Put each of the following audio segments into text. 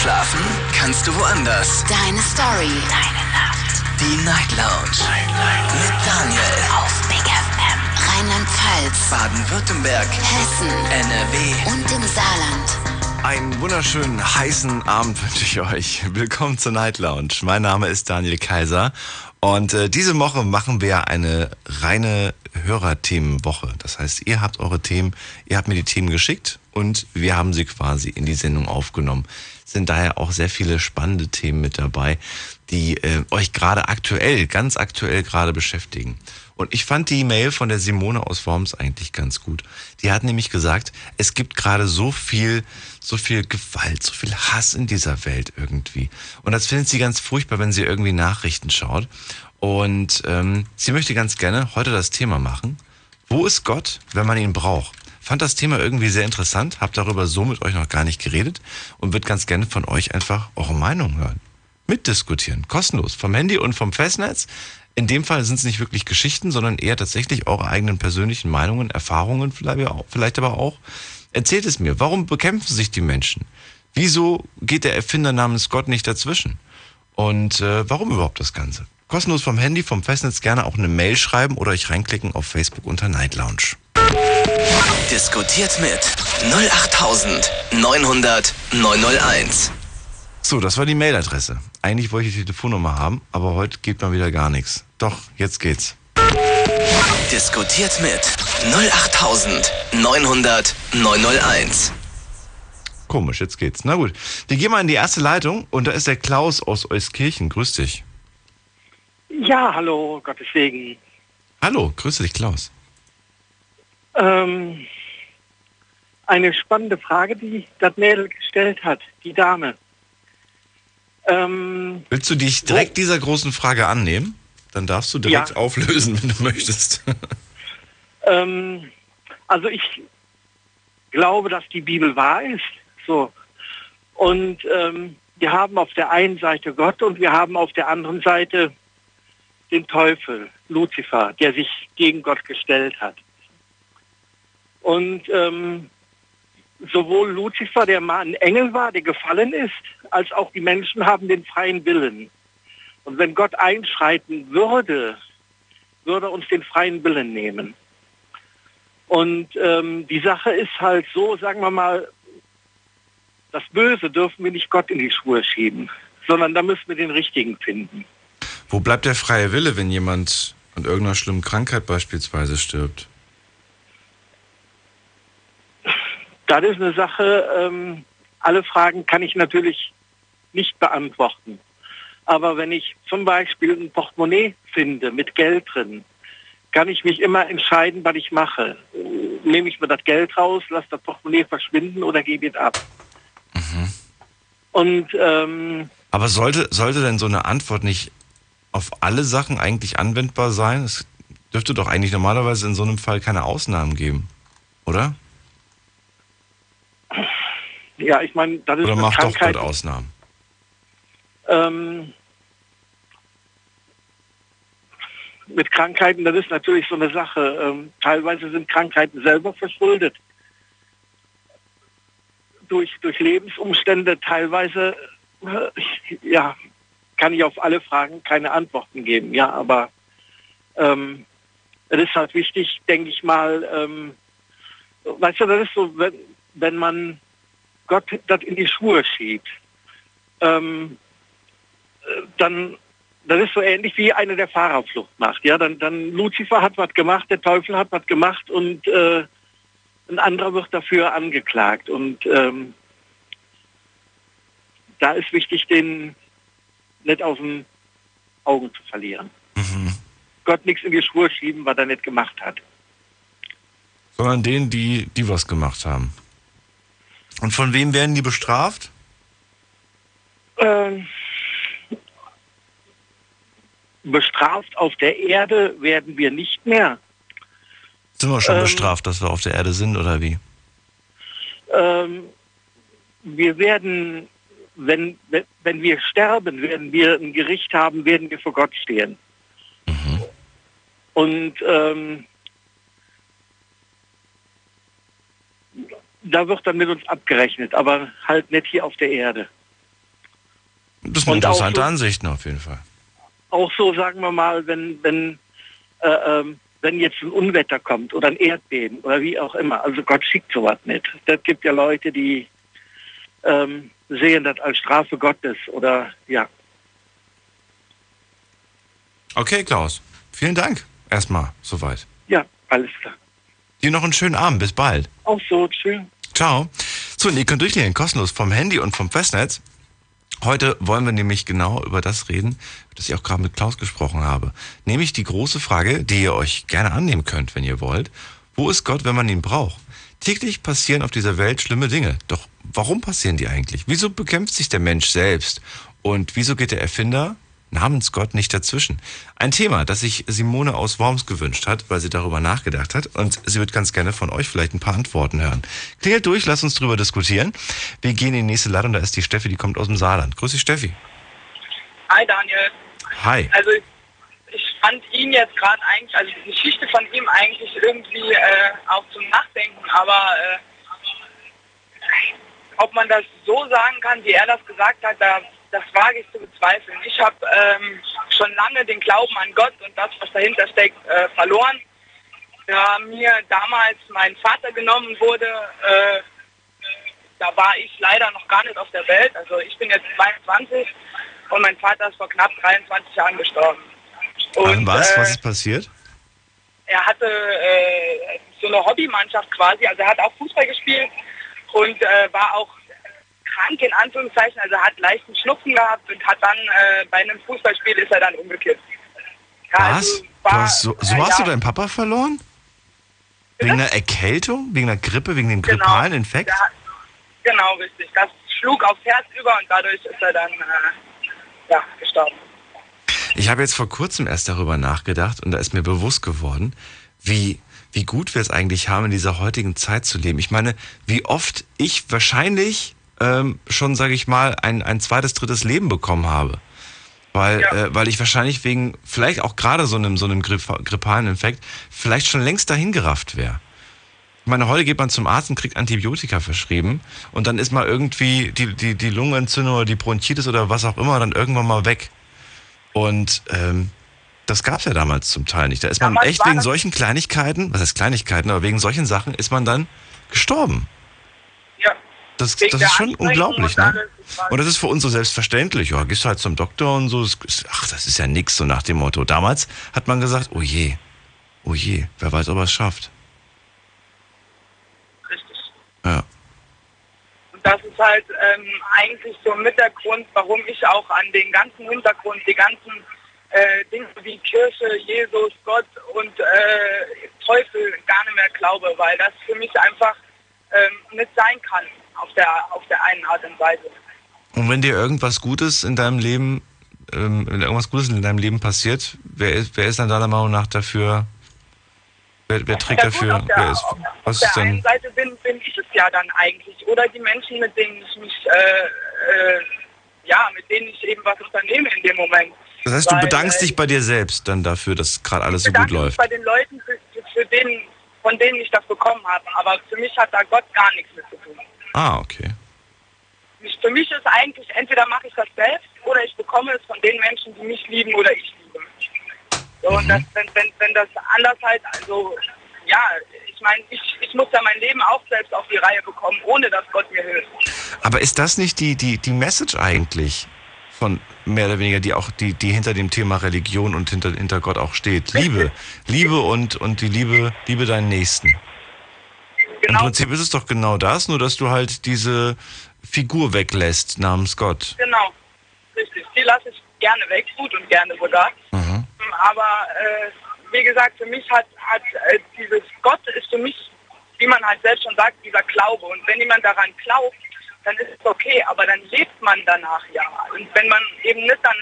Schlafen kannst du woanders. Deine Story. Deine Nacht. Die Night Lounge. Night, Mit Daniel. Auf Big FM. Rheinland-Pfalz. Baden-Württemberg. Hessen. NRW. Und im Saarland. Einen wunderschönen heißen Abend wünsche ich euch. Willkommen zur Night Lounge. Mein Name ist Daniel Kaiser und äh, diese Woche machen wir eine reine Hörerthemenwoche. Das heißt, ihr habt eure Themen, ihr habt mir die Themen geschickt und wir haben sie quasi in die Sendung aufgenommen. Sind daher auch sehr viele spannende Themen mit dabei, die äh, euch gerade aktuell, ganz aktuell gerade beschäftigen. Und ich fand die Mail von der Simone aus Worms eigentlich ganz gut. Die hat nämlich gesagt, es gibt gerade so viel, so viel Gewalt, so viel Hass in dieser Welt irgendwie. Und das findet sie ganz furchtbar, wenn sie irgendwie Nachrichten schaut. Und ähm, sie möchte ganz gerne heute das Thema machen. Wo ist Gott, wenn man ihn braucht? Fand das Thema irgendwie sehr interessant, hab darüber so mit euch noch gar nicht geredet und würde ganz gerne von euch einfach eure Meinung hören. Mitdiskutieren, kostenlos, vom Handy und vom Festnetz. In dem Fall sind es nicht wirklich Geschichten, sondern eher tatsächlich eure eigenen persönlichen Meinungen, Erfahrungen vielleicht aber auch. Erzählt es mir, warum bekämpfen sich die Menschen? Wieso geht der Erfinder namens Gott nicht dazwischen? Und äh, warum überhaupt das Ganze? Kostenlos vom Handy, vom Festnetz gerne auch eine Mail schreiben oder euch reinklicken auf Facebook unter Night Lounge. Diskutiert mit 08900 901. So, das war die Mailadresse. Eigentlich wollte ich die Telefonnummer haben, aber heute geht mal wieder gar nichts. Doch, jetzt geht's. Diskutiert mit 08900 901. Komisch, jetzt geht's. Na gut, wir gehen mal in die erste Leitung und da ist der Klaus aus Euskirchen. Grüß dich. Ja, hallo, Gottes Segen. Hallo, grüße dich, Klaus. Ähm, eine spannende Frage, die das Mädel gestellt hat, die Dame. Ähm, Willst du dich direkt dieser großen Frage annehmen? Dann darfst du direkt Ja. auflösen, wenn du möchtest. ähm, also ich glaube, dass die Bibel wahr ist. So. Und ähm, wir haben auf der einen Seite Gott und wir haben auf der anderen Seite den Teufel, Luzifer, der sich gegen Gott gestellt hat. Und ähm, sowohl Luzifer, der mal ein Engel war, der gefallen ist, als auch die Menschen haben den freien Willen. Und wenn Gott einschreiten würde, würde uns den freien Willen nehmen. Und ähm, die Sache ist halt so, sagen wir mal, das Böse dürfen wir nicht Gott in die Schuhe schieben, sondern da müssen wir den Richtigen finden. Wo bleibt der freie Wille, wenn jemand an irgendeiner schlimmen Krankheit beispielsweise stirbt? Das ist eine Sache, ähm, alle Fragen kann ich natürlich nicht beantworten. Aber wenn ich zum Beispiel ein Portemonnaie finde mit Geld drin, kann ich mich immer entscheiden, was ich mache. Nehme ich mir das Geld raus, lasse das Portemonnaie verschwinden oder gebe es ab. Und ähm, Aber sollte, sollte denn so eine Antwort nicht auf alle Sachen eigentlich anwendbar sein? Es dürfte doch eigentlich normalerweise in so einem Fall keine Ausnahmen geben, oder? Ja, ich meine, das ist Oder eine macht doch Krankheit. Gott Ausnahmen? Ähm, mit Krankheiten, das ist natürlich so eine Sache. Ähm, teilweise sind Krankheiten selber verschuldet. Durch, durch Lebensumstände, teilweise, äh, ja, kann ich auf alle Fragen keine Antworten geben. Ja, aber ähm, es ist halt wichtig, denke ich mal, ähm, weißt du, das ist so, wenn, wenn man Gott das in die Schuhe schiebt, ähm, äh, dann das ist so ähnlich wie eine der Fahrerflucht macht. Ja, dann, dann Luzifer hat was gemacht, der Teufel hat was gemacht und äh, ein anderer wird dafür angeklagt. Und ähm, da ist wichtig, den nicht aus den Augen zu verlieren. Mhm. Gott nichts in die Schuhe schieben, was er nicht gemacht hat. Sondern denen, die, die was gemacht haben. Und von wem werden die bestraft? Ähm, bestraft auf der Erde werden wir nicht mehr. Sind wir schon Ähm. bestraft, dass wir auf der Erde sind oder wie? Ähm, wir werden, wenn, wenn- wir sterben, werden wir ein Gericht haben, werden wir vor Gott stehen. Und ähm, da wird dann mit uns abgerechnet, aber halt nicht hier auf der Erde. Das sind Und interessante so- Ansichten auf jeden Fall. Auch so, sagen wir mal, wenn, wenn, äh, ähm, wenn jetzt ein Unwetter kommt oder ein Erdbeben oder wie auch immer. Also Gott schickt sowas nicht. Das gibt ja Leute, die ähm, sehen das als Strafe Gottes oder ja. Okay, Klaus. Vielen Dank. Erstmal soweit. Ja, alles klar. Dir noch einen schönen Abend. Bis bald. Auch so, tschüss. Ciao. So, und ihr könnt durchklicken, kostenlos vom Handy und vom Festnetz. Heute wollen wir nämlich genau über das reden, das ich auch gerade mit Klaus gesprochen habe. Nämlich die große Frage, die ihr euch gerne annehmen könnt, wenn ihr wollt. Wo ist Gott, wenn man ihn braucht? Täglich passieren auf dieser Welt schlimme Dinge. Doch warum passieren die eigentlich? Wieso bekämpft sich der Mensch selbst? Und wieso geht der Erfinder namens Gott nicht dazwischen? Ein Thema, das sich Simone aus Worms gewünscht hat, weil sie darüber nachgedacht hat. Und sie wird ganz gerne von euch vielleicht ein paar Antworten hören. Klingelt durch, lasst uns drüber diskutieren. Wir gehen in die nächste Leitung, da ist die Steffi, die kommt aus dem Saarland. Grüß dich, Steffi. Hi Daniel. Hi. Also ich, ich fand ihn jetzt gerade eigentlich, also die Geschichte von ihm eigentlich irgendwie äh, auch zum Nachdenken, aber äh, ob man das so sagen kann, wie er das gesagt hat, da, das wage ich zu bezweifeln. Ich habe ähm, schon lange den Glauben an Gott und das, was dahinter steckt, äh, verloren. Da mir damals mein Vater genommen wurde, äh, da war ich leider noch gar nicht auf der Welt. Also ich bin jetzt 22 und mein Vater ist vor knapp 23 Jahren gestorben. Und, was? äh, was ist passiert? er hatte äh, so eine Hobbymannschaft quasi, also er hat auch Fußball gespielt und äh, war auch krank in Anführungszeichen, also hat leichten Schnupfen gehabt und hat dann äh, bei einem Fußballspiel ist er dann umgekippt. Ja, Was? also Du war- so so äh, hast ja, du deinen Papa verloren? Wegen einer Erkältung? Wegen einer Grippe? Wegen dem Genau. grippalen Infekt? Der hat- Genau, richtig. Das schlug aufs Herz über und dadurch ist er dann äh, ja, gestorben. Ich habe jetzt vor kurzem erst darüber nachgedacht und da ist mir bewusst geworden, wie, wie gut wir es eigentlich haben, in dieser heutigen Zeit zu leben. Ich meine, wie oft ich wahrscheinlich ähm, schon, sage ich mal, ein, ein zweites, drittes Leben bekommen habe. Weil, Ja. äh, weil ich wahrscheinlich wegen, vielleicht auch gerade so einem, so einem gripp- grippalen Infekt, vielleicht schon längst dahin gerafft wäre. Ich meine, heute geht man zum Arzt und kriegt Antibiotika verschrieben und dann ist mal irgendwie die, die, die Lungenentzündung oder die Bronchitis oder was auch immer dann irgendwann mal weg. Und ähm, das gab es ja damals zum Teil nicht. Da ist man Damals echt wegen solchen Kleinigkeiten, was heißt Kleinigkeiten, aber wegen solchen Sachen ist man dann gestorben. Ja. Das, das ist schon unglaublich, und ne? Und das ist für uns so selbstverständlich. Ja, gehst halt zum Doktor und so. Ach, das ist ja nix, so nach dem Motto. Damals hat man gesagt, oh je, oh je, wer weiß, ob er es schafft. Richtig. Ja. Und das ist halt ähm, eigentlich so mit der Grund, warum ich auch an den ganzen Hintergrund, die ganzen äh, Dinge wie Kirche, Jesus, Gott und äh, Teufel gar nicht mehr glaube, weil das für mich einfach ähm, nicht sein kann auf der, auf der einen Art und Weise. Und wenn dir irgendwas Gutes in deinem Leben, ähm, wenn irgendwas Gutes in deinem Leben passiert, wer ist, wer ist dann deiner Meinung nach dafür, wer, wer trägt dafür, auf der, wer ist, auf, was auf der ist denn, einen Seite bin, bin ich es ja dann eigentlich. Oder die Menschen, mit denen ich mich, äh, äh, ja, mit denen ich eben was unternehme in dem Moment. das heißt, du Weil, bedankst äh, dich bei dir selbst dann dafür, dass gerade alles so gut läuft. bei den Leuten, für, für, für den, von denen ich das bekommen habe. Aber für mich hat da Gott gar nichts mit zu tun. Ah, okay. Für mich ist eigentlich, entweder mache ich das selbst oder ich bekomme es von den Menschen, die mich lieben oder ich liebe. So, und das, wenn, wenn, wenn das anders halt, also ja, ich meine, ich, ich muss ja mein Leben auch selbst auf die Reihe bekommen, ohne dass Gott mir hilft. Aber ist das nicht die, die, die Message eigentlich von mehr oder weniger, die auch, die, die hinter dem Thema Religion und hinter, hinter Gott auch steht? Liebe. Liebe und, und die Liebe, liebe deinen Nächsten. Im Genau, Prinzip ist es doch genau das, nur dass du halt diese Figur weglässt namens Gott. genau. Richtig. Die lasse ich gerne weg, gut und gerne sogar. Mhm. Aber äh, wie gesagt, für mich hat, hat äh, dieses Gott ist für mich, wie man halt selbst schon sagt, dieser Glaube. Und wenn jemand daran glaubt, dann ist es okay, aber dann lebt man danach ja. Und wenn man eben nicht an,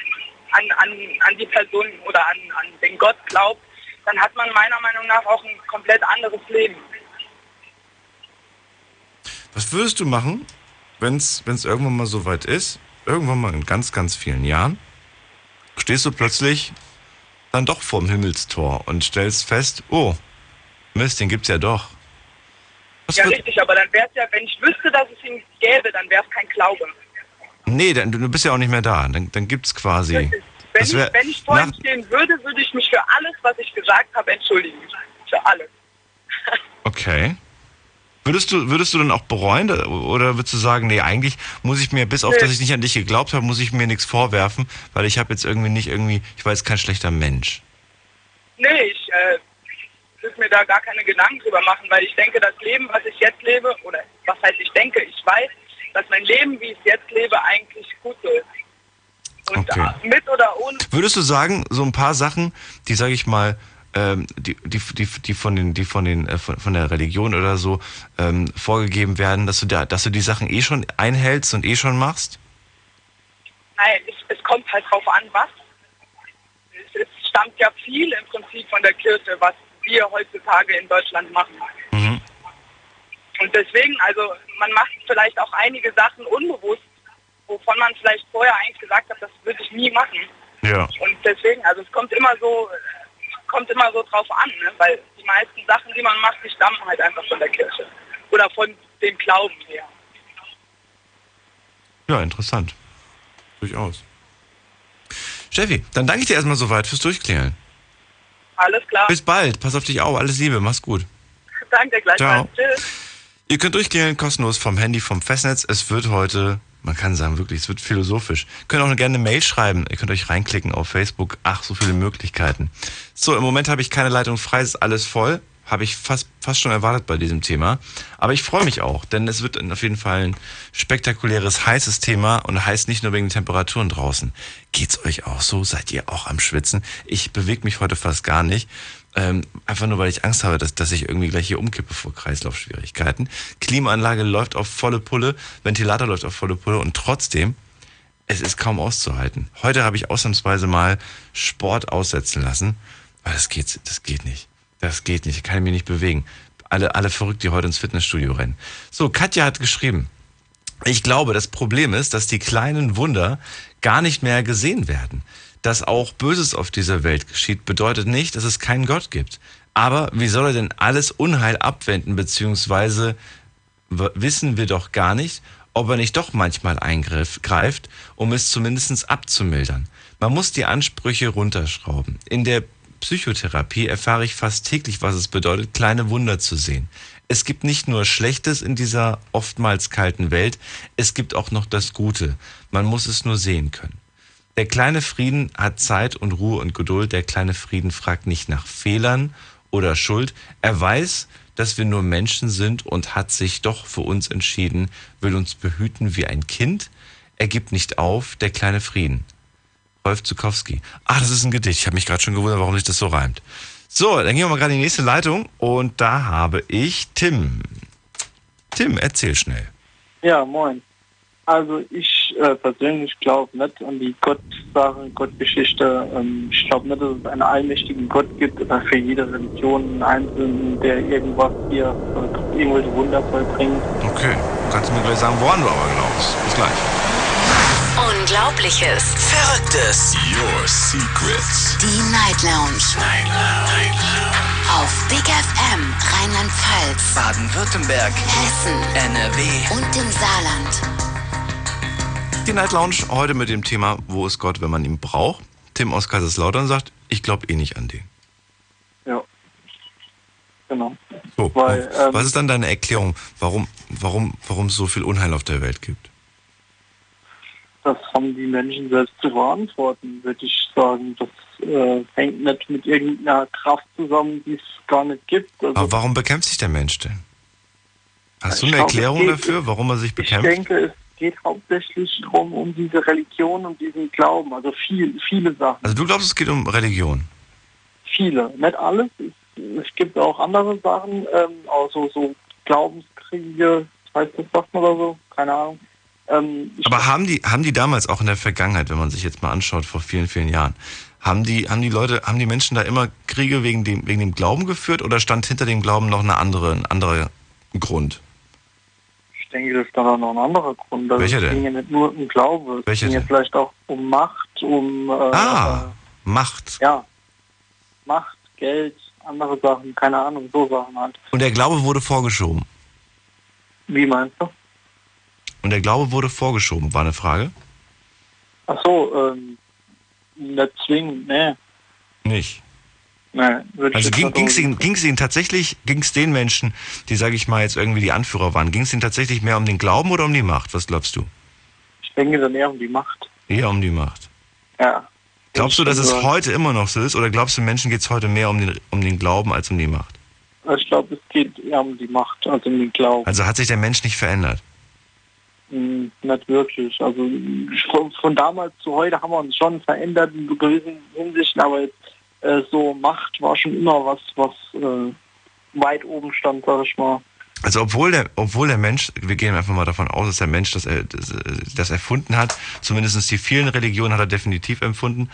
an, an, an die Person oder an, an den Gott glaubt, dann hat man meiner Meinung nach auch ein komplett anderes Leben. Was würdest du machen, wenn es irgendwann mal so weit ist, irgendwann mal in ganz, ganz vielen Jahren, stehst du plötzlich dann doch vorm Himmelstor und stellst fest, oh, Mist, den gibt's ja doch. Was Ja, richtig, aber dann wäre es ja, wenn ich wüsste, dass es ihn gäbe, dann wäre es kein Glaube. Nee, dann, du bist ja auch nicht mehr da. Dann, dann gibt's quasi. Wenn, Das wär- ich, wenn ich vor ihm stehen würde, würde ich mich für alles, was ich gesagt habe, entschuldigen. Für alles. Okay. Würdest du, würdest du dann auch bereuen oder würdest du sagen, nee, eigentlich muss ich mir, bis auf Nee. dass ich nicht an dich geglaubt habe, muss ich mir nichts vorwerfen, weil ich habe jetzt irgendwie nicht irgendwie, ich war jetzt kein schlechter Mensch. Nee, ich äh, würde mir da gar keine Gedanken drüber machen, weil ich denke, das Leben, was ich jetzt lebe, oder was heißt ich denke, ich weiß, dass mein Leben, wie ich es jetzt lebe, eigentlich gut so ist. Und Okay. mit oder ohne, Würdest du sagen, so ein paar Sachen, die, sage ich mal, ähm, die, die, die, die von den, die von den, äh, von, von der Religion oder so ähm, vorgegeben werden, dass du da, dass du die Sachen eh schon einhältst und eh schon machst? nein, es, es kommt halt drauf an, was. Es, es stammt ja viel im Prinzip von der Kirche, was wir heutzutage in Deutschland machen. Mhm. Und deswegen, also man macht vielleicht auch einige Sachen unbewusst, wovon man vielleicht vorher eigentlich gesagt hat, das würde ich nie machen. Ja. Und deswegen, also es kommt immer so, kommt immer so drauf an, ne? weil die meisten Sachen, die man macht, die stammen halt einfach von der Kirche oder von dem Glauben her. Ja, interessant. Durchaus. Steffi, dann danke ich dir erstmal soweit fürs Durchklären. Alles klar. Bis bald. Pass auf dich auf. Alles Liebe. Mach's gut. Danke gleichfalls. Ciao. Tschüss. Ihr könnt durchklären, kostenlos vom Handy, vom Festnetz. Es wird heute, man kann sagen wirklich, es wird philosophisch. Ihr könnt auch gerne eine Mail schreiben. Ihr könnt euch reinklicken auf Facebook. Ach, so viele Möglichkeiten. So, im Moment habe ich keine Leitung frei, es ist alles voll. Habe ich fast, fast schon erwartet bei diesem Thema. Aber ich freue mich auch, denn es wird auf jeden Fall ein spektakuläres, heißes Thema und heißt nicht nur wegen den Temperaturen draußen. Geht's euch auch so? Seid ihr auch am Schwitzen? Ich bewege mich heute fast gar nicht. Ähm, einfach nur, weil ich Angst habe, dass, dass ich irgendwie gleich hier umkippe vor Kreislaufschwierigkeiten. Klimaanlage läuft auf volle Pulle, Ventilator läuft auf volle Pulle und trotzdem, es ist kaum auszuhalten. Heute habe ich ausnahmsweise mal Sport aussetzen lassen, weil das geht, das geht nicht. Das geht nicht, ich kann mich nicht bewegen. Alle, alle verrückt, die heute ins Fitnessstudio rennen. So, Katja hat geschrieben, ich glaube, das Problem ist, dass die kleinen Wunder gar nicht mehr gesehen werden. Dass auch Böses auf dieser Welt geschieht, bedeutet nicht, dass es keinen Gott gibt. Aber wie soll er denn alles Unheil abwenden, beziehungsweise wissen wir doch gar nicht, ob er nicht doch manchmal eingreift, um es zumindest abzumildern. Man muss die Ansprüche runterschrauben. In der Psychotherapie erfahre ich fast täglich, was es bedeutet, kleine Wunder zu sehen. Es gibt nicht nur Schlechtes in dieser oftmals kalten Welt, es gibt auch noch das Gute. Man muss es nur sehen können. Der kleine Frieden hat Zeit und Ruhe und Geduld. Der kleine Frieden fragt nicht nach Fehlern oder Schuld. Er weiß, dass wir nur Menschen sind und hat sich doch für uns entschieden, will uns behüten wie ein Kind. Er gibt nicht auf, der kleine Frieden. Rolf Zukowski. Ah, das ist ein Gedicht. Ich habe mich gerade schon gewundert, warum sich das so reimt. So, dann gehen wir mal gerade in die nächste Leitung und da habe ich Tim. Tim, erzähl schnell. Ja, moin. Also ich äh, persönlich glaube nicht an die Gott-Sache, Gottgeschichte. Ähm, ich glaube nicht, dass es einen allmächtigen Gott gibt oder für jede Religion einen Einzelnen, der irgendwas hier, äh, irgendwelche Wunder vollbringt. Okay, du kannst mir gleich sagen, woran du aber glaubst. Bis gleich. Unglaubliches. Verrücktes. Your Secrets. Die Night Lounge. Night Lounge. Auf Big FM Rheinland-Pfalz, Baden-Württemberg. Hessen NRW. und im Saarland. Die Night Lounge heute mit dem Thema, wo ist Gott, wenn man ihn braucht? Tim aus Kaiserslautern sagt, ich glaube eh nicht an den. Ja. Genau. So, Weil, ähm, was ist dann deine Erklärung, warum, warum, warum es so viel Unheil auf der Welt gibt? Das haben die Menschen selbst zu verantworten, würde ich sagen. Das äh, hängt nicht mit irgendeiner Kraft zusammen, die es gar nicht gibt. Also Aber warum bekämpft sich der Mensch denn? Hast du Ich eine glaube, Erklärung geht- dafür, warum er sich Ich bekämpft? denke, es geht hauptsächlich darum, um diese Religion und diesen Glauben. Also viel, viele Sachen. Also du glaubst, es geht um Religion. Viele. Nicht alles. Es, es gibt auch andere Sachen, ähm, also so Glaubenskriege, heißt das man oder so, keine Ahnung. Ähm, Aber haben die, haben die damals auch in der Vergangenheit, wenn man sich jetzt mal anschaut, vor vielen, vielen Jahren, haben die, haben die Leute, haben die Menschen da immer Kriege wegen dem, wegen dem Glauben geführt oder stand hinter dem Glauben noch eine andere, ein anderer Grund? Ich denke, das ist dann auch noch ein anderer Grund. Also Welcher es denn? ging ja nicht nur um Glaube, es Welcher ging ja denn? vielleicht auch um Macht, um äh, Ah, Macht. äh, ja, Macht, Geld, andere Sachen, keine Ahnung, so Sachen halt. Und der Glaube wurde vorgeschoben. Wie meinst du? Und und der Glaube wurde vorgeschoben, war eine Frage? Ach so, ähm, nicht zwingend, ne. Nicht. Ne, ich Also ging es ihnen, ging's ihnen tatsächlich, ging es den Menschen, die, sage ich mal, jetzt irgendwie die Anführer waren, ging es ihnen tatsächlich mehr um den Glauben oder um die Macht? Was glaubst du? Ich denke dann eher um die Macht. Eher um die Macht. Ja. Glaubst du, dass es Also, heute immer noch so ist oder glaubst du, Menschen geht es heute mehr um den, um den Glauben als um die Macht? Ich glaube, es geht eher um die Macht, also um den Glauben. Also hat sich der Mensch nicht verändert? Hm, Nicht wirklich. Also von, von damals zu heute haben wir uns schon verändert in gewissen Hinsichten, aber jetzt, äh, so Macht war schon immer was, was äh, weit oben stand, sag ich mal. Also obwohl der, obwohl der Mensch, wir gehen einfach mal davon aus, dass der Mensch das, äh, das, äh, das erfunden hat, zumindest die vielen Religionen hat er definitiv empfunden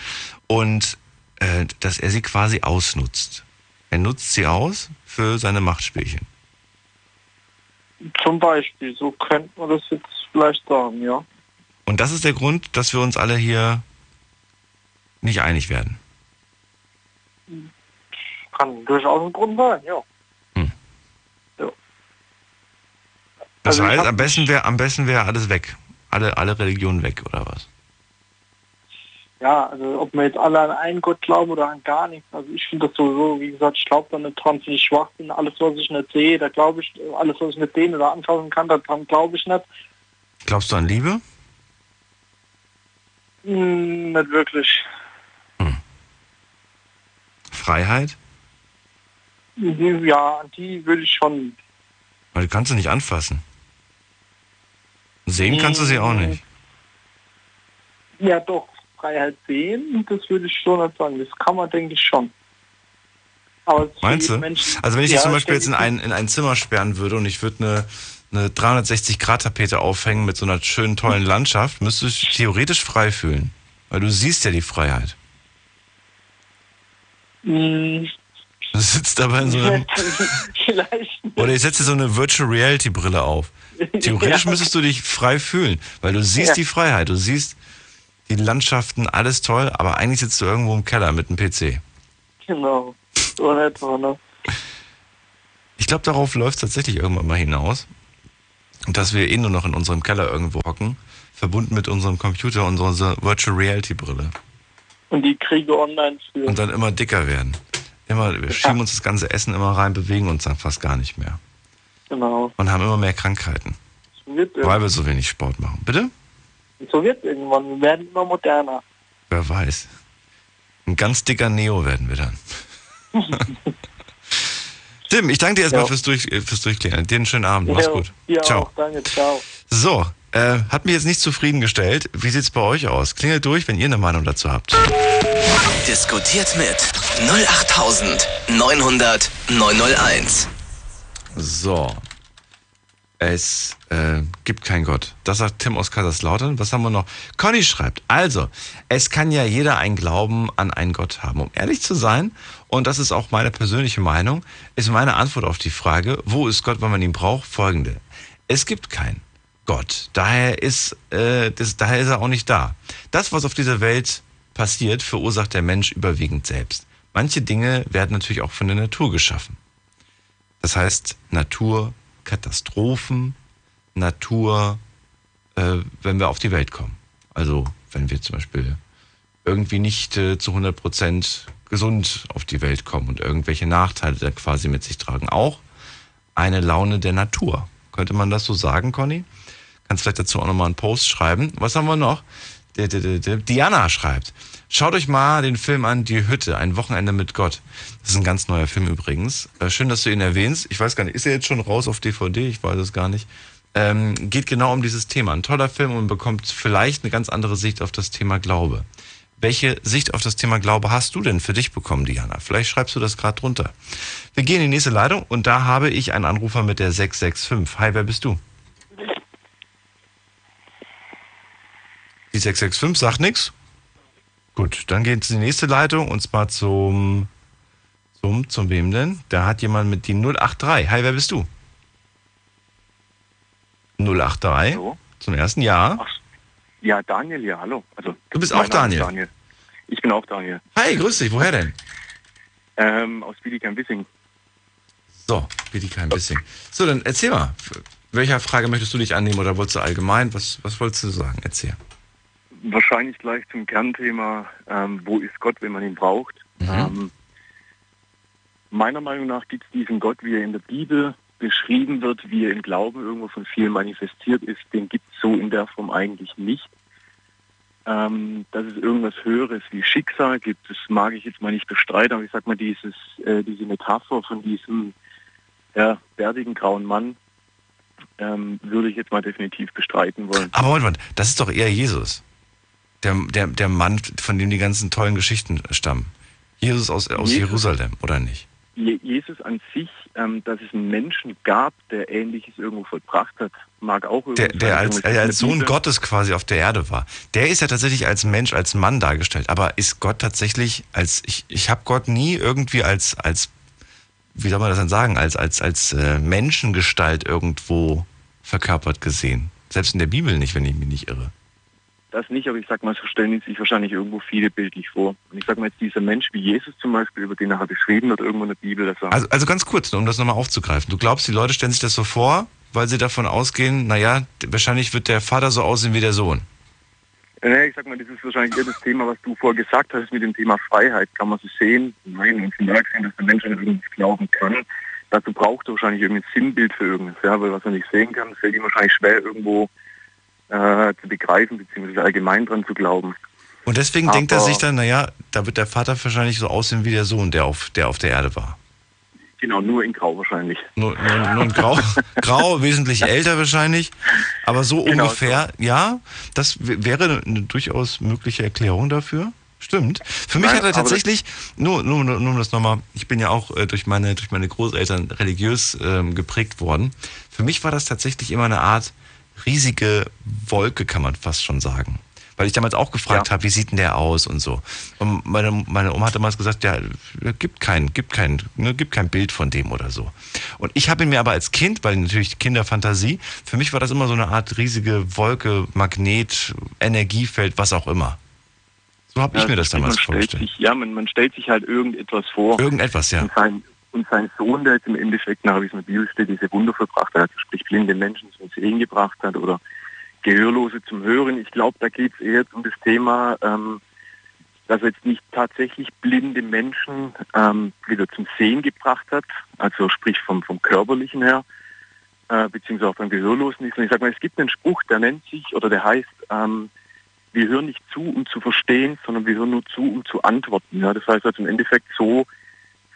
und äh, dass er sie quasi ausnutzt. Er nutzt sie aus für seine Machtspielchen. Zum Beispiel, so könnte man das jetzt vielleicht sagen, ja. Und das ist der Grund, dass wir uns alle hier nicht einig werden. Kann durchaus ein Grund sein, ja. Das Also heißt, am besten wäre am besten wäre alles weg. Alle, alle Religionen weg, oder was? Ja, also ob wir jetzt alle an einen Gott glauben oder an gar nichts. Also ich finde das sowieso, wie gesagt, ich glaube da nicht dran, finde ich Schwachsinn. Alles, was ich nicht sehe, da glaube ich, alles, was ich nicht sehen oder anfassen kann, daran glaube ich nicht. Glaubst du an Liebe? Hm, nicht wirklich. Freiheit? Ja, die würde ich schon. Weil die kannst du nicht anfassen. Sehen kannst du sie auch nicht. Ja, doch, Freiheit sehen, das würde ich schon sagen. Das kann man, denke ich, schon. Meinst du? Menschen- Also wenn ich ja, dich zum Beispiel jetzt in ein, in ein Zimmer sperren würde und ich würde eine, eine 360-Grad-Tapete aufhängen mit so einer schönen, tollen Landschaft, müsstest du dich theoretisch frei fühlen. Weil du siehst ja die Freiheit. Hm, Du sitzt aber in so einem... Vielleicht. Oder ich setze dir so eine Virtual Reality Brille auf. Theoretisch Ja. müsstest du dich frei fühlen, weil du siehst Ja. die Freiheit, du siehst die Landschaften, alles toll, aber eigentlich sitzt du irgendwo im Keller mit einem PC. Genau. So etwa, ne? Ich glaube, darauf läuft es tatsächlich irgendwann mal hinaus. Dass wir eh nur noch in unserem Keller irgendwo hocken, verbunden mit unserem Computer und unserer Virtual Reality Brille. Und die Kriege online führen. Und dann immer dicker werden. Immer, wir schieben uns das ganze Essen immer rein, bewegen uns dann fast gar nicht mehr. Genau. Und haben immer mehr Krankheiten, weil wir so wenig Sport machen. Bitte? so wird irgendwann. Wir werden immer moderner. Wer weiß. Ein ganz dicker Neo werden wir dann. Tim, ich danke dir erstmal Ja. fürs, Durch, fürs Durchklären. Dir einen schönen Abend. Mach's gut. Ja, Ciao. Danke, ciao. So, äh, hat mich jetzt nicht zufriedengestellt. Wie sieht's bei euch aus? Klingelt durch, wenn ihr eine Meinung dazu habt. Diskutiert mit 08900 901. So. Es äh, gibt keinen Gott. Das sagt Tim aus Kaiserslautern. Was haben wir noch? Conny schreibt, also, es kann ja jeder einen Glauben an einen Gott haben. Um ehrlich zu sein, und das ist auch meine persönliche Meinung, ist meine Antwort auf die Frage, wo ist Gott, wenn man ihn braucht, folgende. Es gibt keinen Gott. Daher ist, äh, das, daher ist er auch nicht da. Das, was auf dieser Welt passiert, verursacht der Mensch überwiegend selbst. Manche Dinge werden natürlich auch von der Natur geschaffen. Das heißt Naturkatastrophen, Natur, äh, wenn wir auf die Welt kommen. Also wenn wir zum Beispiel irgendwie nicht äh, zu 100 Prozent gesund auf die Welt kommen und irgendwelche Nachteile da quasi mit sich tragen. Auch eine Laune der Natur. Könnte man das so sagen, Conny? Kannst vielleicht dazu auch nochmal einen Post schreiben. Was haben wir noch? Diana schreibt, schaut euch mal den Film an, Die Hütte, ein Wochenende mit Gott. Das ist ein ganz neuer Film übrigens. Äh, Schön, dass du ihn erwähnst. Ich weiß gar nicht, ist er jetzt schon raus auf DVD? Ich weiß es gar nicht. Ähm, geht genau um dieses Thema. Ein toller Film und bekommt vielleicht eine ganz andere Sicht auf das Thema Glaube. Welche Sicht auf das Thema Glaube hast du denn für dich bekommen, Diana? Vielleicht schreibst du das gerade drunter. Wir gehen in die nächste Leitung und da habe ich einen Anrufer mit der 665. Hi, wer bist du? Die 665 sagt nichts. Gut, dann geht es in die nächste Leitung und zwar zum, zum, zum wem denn? Da hat jemand mit die 083. Hi, wer bist du? 083. Hallo? Zum ersten Jahr. Ach, ja, Daniel hier, hallo. Also, Du bist auch Daniel. Daniel. Ich bin auch Daniel. Hi, grüß dich. Woher denn? Ähm, aus Bietigheim-Wissing. So, bisschen. So, dann erzähl mal. welcher Frage möchtest du dich annehmen oder wolltest du allgemein? Was, was wolltest du sagen? Erzähl. Wahrscheinlich gleich zum Kernthema, ähm, wo ist Gott, wenn man ihn braucht. Mhm. Ähm, meiner Meinung nach gibt es diesen Gott, wie er in der Bibel beschrieben wird, wie er im Glauben irgendwo von vielen manifestiert ist, den gibt es so in der Form eigentlich nicht. Ähm, dass es irgendwas Höheres wie Schicksal gibt, das mag ich jetzt mal nicht bestreiten, aber ich sag mal, dieses, äh, diese Metapher von diesem ja, bärtigen grauen Mann ähm, würde ich jetzt mal definitiv bestreiten wollen. Aber Moment, Moment, das ist doch eher Jesus. Der, der, der Mann, von dem die ganzen tollen Geschichten stammen. Jesus aus, aus Jesus. Jerusalem, oder nicht? Je- Jesus an sich, ähm, dass es einen Menschen gab, der Ähnliches irgendwo vollbracht hat, mag auch Der, irgendwie der sein, als, der als Sohn Bibel. Gottes quasi auf der Erde war. Der ist ja tatsächlich als Mensch, als Mann dargestellt. Aber ist Gott tatsächlich als, ich, ich habe Gott nie irgendwie als, als, wie soll man das dann sagen, als, als, als äh, Menschengestalt irgendwo verkörpert gesehen. Selbst in der Bibel nicht, wenn ich mich nicht irre. Das nicht, aber ich sag mal, so stellen sich wahrscheinlich irgendwo viele bildlich vor. Und ich sag mal jetzt dieser Mensch wie Jesus zum Beispiel, über den er beschrieben wird irgendwo in der Bibel, dass er Also, also ganz kurz, um das nochmal aufzugreifen. Du glaubst, die Leute stellen sich das so vor, weil sie davon ausgehen, naja, wahrscheinlich wird der Vater so aussehen wie der Sohn. Äh, ich sag mal, das ist wahrscheinlich eher das Thema, was du vorher gesagt hast mit dem Thema Freiheit. Kann man so sehen? Nein, und Beispiel sehen, dass der Mensch an irgendwas glauben kann. Dazu braucht er wahrscheinlich irgendein Sinnbild für irgendwas, ja, weil was er nicht sehen kann, fällt ihm wahrscheinlich schwer irgendwo äh, zu begreifen, beziehungsweise allgemein dran zu glauben. Und deswegen denkt er Aber- sich dann, naja, da wird der Vater wahrscheinlich so aussehen wie der Sohn, der auf der, auf der Erde war. Genau, nur in Grau wahrscheinlich. Nur, nur, nur ein Grau, grau, wesentlich älter wahrscheinlich. Aber so Genau ungefähr, ja, das wäre eine durchaus mögliche Erklärung dafür. Stimmt. Für mich Nein, hat er aber tatsächlich, nur, nur, nur um das nochmal, ich bin ja auch äh, durch meine, durch meine Großeltern religiös ähm, geprägt worden. Für mich war das tatsächlich immer eine Art riesige Wolke, kann man fast schon sagen. Weil ich damals auch gefragt Ja. habe, wie sieht denn der aus und so. Und meine, meine Oma hat damals gesagt, ja, gibt kein, gibt kein, ne, gibt kein Bild von dem oder so. Und ich habe ihn mir aber als Kind, weil natürlich Kinderfantasie, für mich war das immer so eine Art riesige Wolke, Magnet, Energiefeld, was auch immer. So habe ich Ja, mir das damals vorgestellt. sich, Ja, man, man stellt sich halt irgendetwas vor. Irgendetwas, ja. Und sein, und sein Sohn, der jetzt im Endeffekt, nach Bibel steht, diese Wunder vollbracht hat, sprich blinde Menschen zum Sehen gebracht hat oder Gehörlose zum Hören. Ich glaube, da geht es eher um das Thema, ähm, dass er jetzt nicht tatsächlich blinde Menschen ähm, wieder zum Sehen gebracht hat, also sprich vom, vom körperlichen her, äh, beziehungsweise auch beim Gehörlosen ich sage mal, es gibt einen Spruch, der nennt sich oder der heißt, ähm, wir hören nicht zu, um zu verstehen, sondern wir hören nur zu, um zu antworten. Ja, das heißt also im Endeffekt so,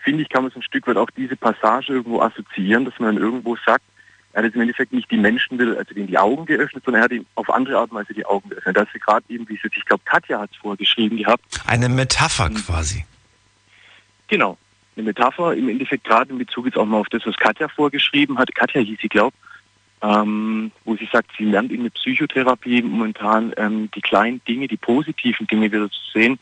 finde ich, kann man so ein Stück weit auch diese Passage irgendwo assoziieren, dass man dann irgendwo sagt, er hat jetzt im Endeffekt nicht die Menschen will, also denen die Augen geöffnet, sondern er hat ihm auf andere Art und Weise die Augen geöffnet. Das ist gerade eben, wie es jetzt, ich glaube, Katja hat es vorgeschrieben gehabt. Eine Metapher quasi. Genau. Eine Metapher im Endeffekt gerade in Bezug jetzt auch mal auf das, was Katja vorgeschrieben hat. Katja hieß sie, glaube ähm, wo sie sagt, sie lernt in der Psychotherapie momentan ähm, die kleinen Dinge, die positiven Dinge wieder zu sehen.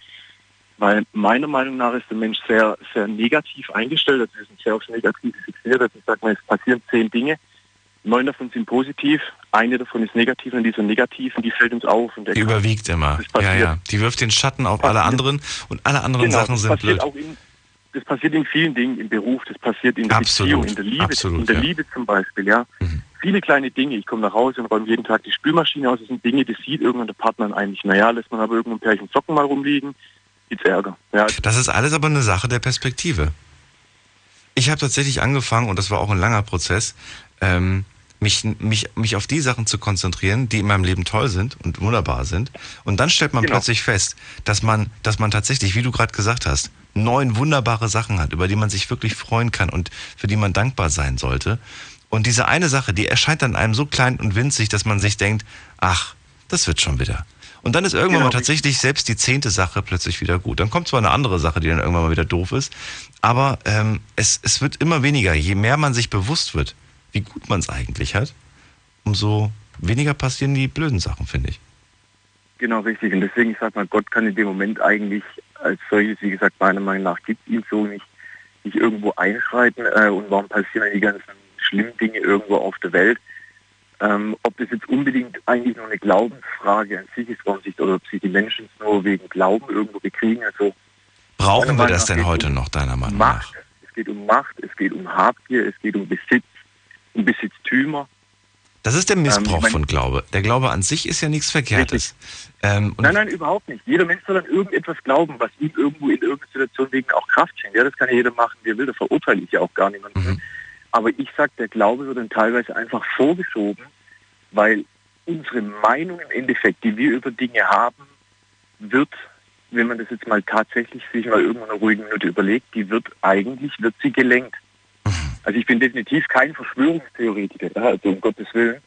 Weil meiner Meinung nach ist der Mensch sehr, sehr negativ eingestellt. Also wir sind sehr aufs Negative fixiert. Also ich sage mal, es passieren zehn Dinge. Neun davon sind positiv, eine davon ist negativ und diese negativen, die fällt uns auf. Und der Die überwiegt immer. Ja, ja. Die wirft den Schatten auf alle anderen und alle anderen Genau, Sachen das sind passiert blöd. auch in, das passiert in vielen Dingen, im Beruf, das passiert in der Absolut, Beziehung, in der Liebe, absolut, in der ja. Liebe zum Beispiel, ja. Mhm. Viele kleine Dinge. Ich komme nach Hause und räume jeden Tag die Spülmaschine aus. Das sind Dinge, das sieht irgendwann der Partner eigentlich. Naja, lässt man aber irgendein Pärchen Socken mal rumliegen, gibt's Ärger. Ja, Das ist alles aber eine Sache der Perspektive. Ich habe tatsächlich angefangen, und das war auch ein langer Prozess, ähm, mich, mich, mich auf die Sachen zu konzentrieren, die in meinem Leben toll sind und wunderbar sind. Und dann stellt man Genau. plötzlich fest, dass man, dass man tatsächlich, wie du gerade gesagt hast, neun wunderbare Sachen hat, über die man sich wirklich freuen kann und für die man dankbar sein sollte. Und diese eine Sache, die erscheint dann einem so klein und winzig, dass man sich denkt, ach, das wird schon wieder. Und dann ist irgendwann Genau. mal tatsächlich selbst die zehnte Sache plötzlich wieder gut. Dann kommt zwar eine andere Sache, die dann irgendwann mal wieder doof ist, aber ähm, es, es wird immer weniger. Je mehr man sich bewusst wird, wie gut man es eigentlich hat, umso weniger passieren die blöden Sachen, finde ich. genau richtig. Und deswegen, ich sag mal, Gott kann in dem Moment eigentlich als solches, wie gesagt, meiner Meinung nach gibt es ihn so nicht, nicht irgendwo einschreiten. Äh, und warum passieren die ganzen schlimmen Dinge irgendwo auf der Welt? Ähm, ob das jetzt unbedingt eigentlich nur eine Glaubensfrage an sich ist, warum sich, oder ob sich die Menschen nur wegen Glauben irgendwo bekriegen. Also Brauchen wir das denn heute geht's noch, deiner Meinung Macht, nach? es geht um Macht, es geht um Habgier, es geht um Besitz, um Besitztümer. Das ist der Missbrauch Ähm, von Glaube. Der Glaube an sich ist ja nichts Verkehrtes. Ähm, Nein, nein, überhaupt nicht. Jeder Mensch soll an irgendetwas glauben, was ihm irgendwo in irgendeiner Situation wegen auch Kraft schenkt. Ja, das kann ja jeder machen, wie er will. Da verurteile ich ja auch gar niemanden. Mhm. Aber ich sag, der Glaube wird dann teilweise einfach vorgeschoben, weil unsere Meinung im Endeffekt, die wir über Dinge haben, wird, wenn man das jetzt mal tatsächlich sich mal irgendwo in einer ruhigen Minute überlegt, die wird eigentlich, wird sie gelenkt. Also ich bin definitiv kein Verschwörungstheoretiker, also um Gottes Willen.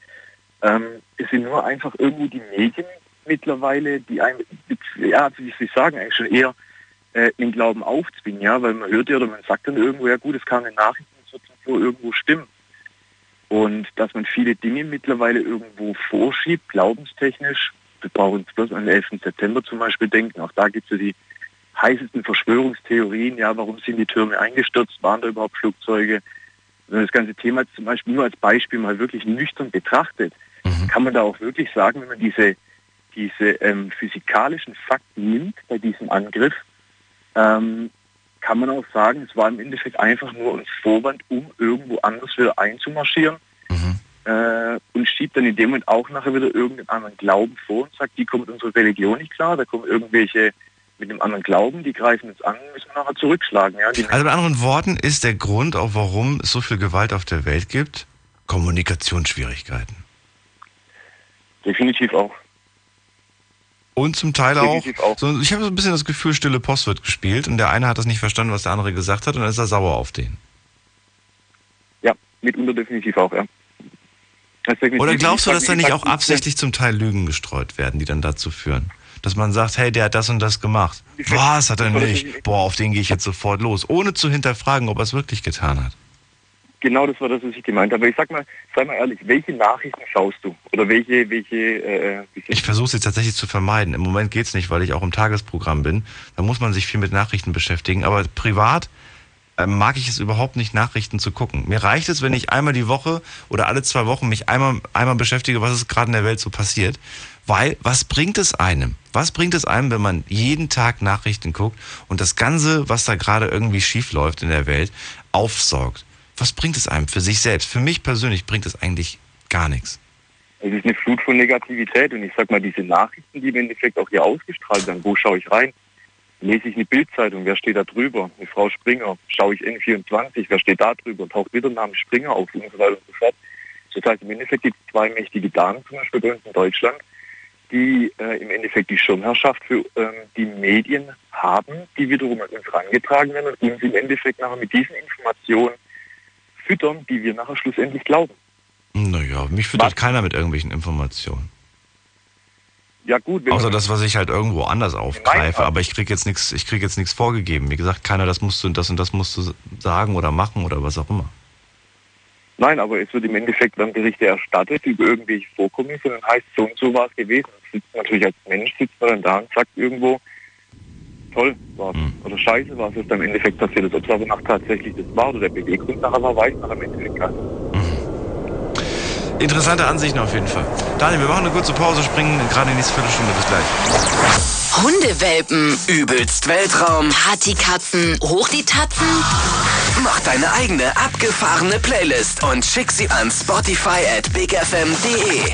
Ähm, es sind nur einfach irgendwo die Medien mittlerweile, die einem, ja, wie soll ich sagen, eigentlich schon eher äh, den Glauben aufzwingen, ja, weil man hört ja oder man sagt dann irgendwo, ja gut, es kam eine Nachricht, so irgendwo stimmen. Und dass man viele Dinge mittlerweile irgendwo vorschiebt, glaubenstechnisch, wir brauchen uns bloß an den 11. September zum Beispiel denken, auch da gibt es ja die heißesten Verschwörungstheorien, ja, warum sind die Türme eingestürzt, waren da überhaupt Flugzeuge? Wenn man das ganze Thema zum Beispiel nur als Beispiel mal wirklich nüchtern betrachtet, kann man da auch wirklich sagen, wenn man diese, diese ähm, physikalischen Fakten nimmt bei diesem Angriff, ähm, kann man auch sagen, es war im Endeffekt einfach nur ein Vorwand, um irgendwo anders wieder einzumarschieren äh, und schiebt dann in dem Moment auch nachher wieder irgendeinen anderen Glauben vor und sagt, die kommt mit unserer Religion nicht klar, da kommen irgendwelche mit einem anderen Glauben, die greifen uns an, müssen wir nachher zurückschlagen. Ja? Also mit anderen Worten ist der Grund auch, warum es so viel Gewalt auf der Welt gibt, Kommunikationsschwierigkeiten. definitiv auch. Und zum Teil auch, auch. so, ich habe so ein bisschen das Gefühl, stille Post wird gespielt und der eine hat das nicht verstanden, was der andere gesagt hat und dann ist er sauer auf den. Ja, mitunter definitiv auch, ja. Definitiv- Oder glaubst du, dass da nicht auch absichtlich zum Teil Lügen gestreut werden, die dann dazu führen? Dass man sagt, hey, der hat das und das gemacht. Was hat er nicht? Boah, auf den gehe ich jetzt sofort los, ohne zu hinterfragen, ob er es wirklich getan hat. Genau das war das, was ich gemeint habe. Ich sag mal, sei mal ehrlich, welche Nachrichten schaust du? Oder welche, welche, äh, wie Ich versuche es jetzt tatsächlich zu vermeiden. Im Moment geht's nicht, weil ich auch im Tagesprogramm bin. Da muss man sich viel mit Nachrichten beschäftigen. Aber privat äh, mag ich es überhaupt nicht, Nachrichten zu gucken. Mir reicht es, wenn ich einmal die Woche oder alle zwei Wochen mich einmal, einmal beschäftige, was ist gerade in der Welt so passiert. Weil, was bringt es einem? Was bringt es einem, wenn man jeden Tag Nachrichten guckt und das Ganze, was da gerade irgendwie schief läuft in der Welt, aufsaugt? Was bringt es einem für sich selbst? Für mich persönlich bringt es eigentlich gar nichts. Es ist eine Flut von Negativität und ich sag mal, diese Nachrichten, die im Endeffekt auch hier ausgestrahlt werden, wo schaue ich rein? Lese ich eine Bildzeitung, wer steht da drüber? Eine Frau Springer. Schaue ich N24, wer steht da drüber? Taucht wieder Name Springer auf und so weiter und so fort. Das heißt, im Endeffekt gibt es zwei mächtige Damen, zum Beispiel bei uns in Deutschland, die äh, im Endeffekt die Schirmherrschaft für ähm, die Medien haben, die wiederum an uns herangetragen werden und uns im Endeffekt nachher mit diesen Informationen füttern, die wir nachher schlussendlich glauben. Naja, mich füttert Was? keiner mit irgendwelchen Informationen. Ja gut, wenn Außer das, was ich halt irgendwo anders aufgreife. Aber ich krieg jetzt nichts, ich krieg jetzt nichts vorgegeben. Wie gesagt, keiner, das musst du und das und das musst du sagen oder machen oder was auch immer. Nein, aber es wird im Endeffekt dann Berichte erstattet über irgendwelche Vorkommnisse und dann heißt so und so war es gewesen. Sitzt natürlich als Mensch, sitzt man dann da und sagt irgendwo, toll war's Hm. oder scheiße war es, was da im Endeffekt passiert ist. Ob es aber nach tatsächlich das war oder der Beweggrund nachher war, weiß man am Endeffekt gar nicht. Interessante Ansichten auf jeden Fall. Daniel, wir machen eine kurze Pause, springen gerade in die nächste Viertelstunde. Bis gleich. Hundewelpen, Übelst Weltraum. Partykatzen, hoch die Tatzen. Mach deine eigene abgefahrene Playlist und schick sie an Spotify at bigfm.de.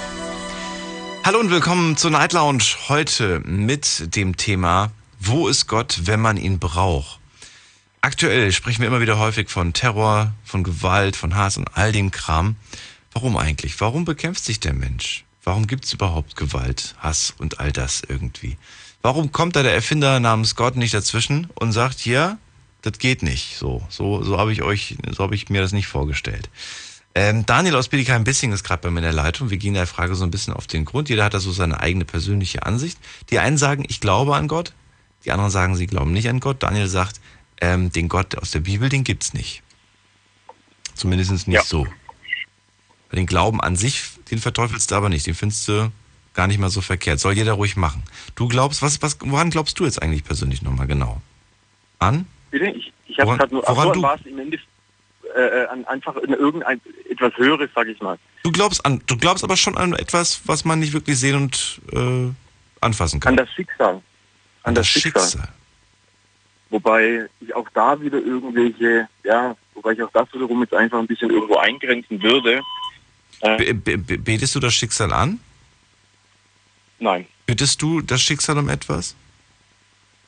Hallo und willkommen zur Night Lounge heute mit dem Thema Wo ist Gott, wenn man ihn braucht? Aktuell sprechen wir immer wieder häufig von Terror, von Gewalt, von Hass und all dem Kram. Warum eigentlich? Warum bekämpft sich der Mensch? Warum gibt es überhaupt Gewalt, Hass und all das irgendwie? Warum kommt da der Erfinder namens Gott nicht dazwischen und sagt, ja, das geht nicht. So, so, so habe ich euch, so habe ich mir das nicht vorgestellt. Ähm, Daniel aus Bietigheim-Bissing ist gerade bei mir in der Leitung. Wir gehen der Frage so ein bisschen auf den Grund. Jeder hat da so seine eigene persönliche Ansicht. Die einen sagen, ich glaube an Gott. Die anderen sagen, sie glauben nicht an Gott. Daniel sagt, ähm, den Gott aus der Bibel, den gibt's nicht. Zumindest nicht Ja. so. Den Glauben an sich, Den verteufelst du aber nicht. Den findest du gar nicht mal so verkehrt. Soll jeder ruhig machen. Du glaubst, was, was, woran glaubst du jetzt eigentlich persönlich nochmal genau? An? Bitte? Ich, ich habe gerade nur woran du, war es im Endeffekt äh, an einfach in irgendein etwas Höheres, sag ich mal. Du glaubst an, du glaubst aber schon an etwas, was man nicht wirklich sehen und äh, anfassen kann. An das Schicksal. An, an das, das Schicksal. Schicksal. Wobei ich auch da wieder irgendwelche, ja, wobei ich auch das wiederum jetzt einfach ein bisschen irgendwo eingrenzen würde. Äh, betest du das Schicksal an? Nein. Bittest du das Schicksal um etwas?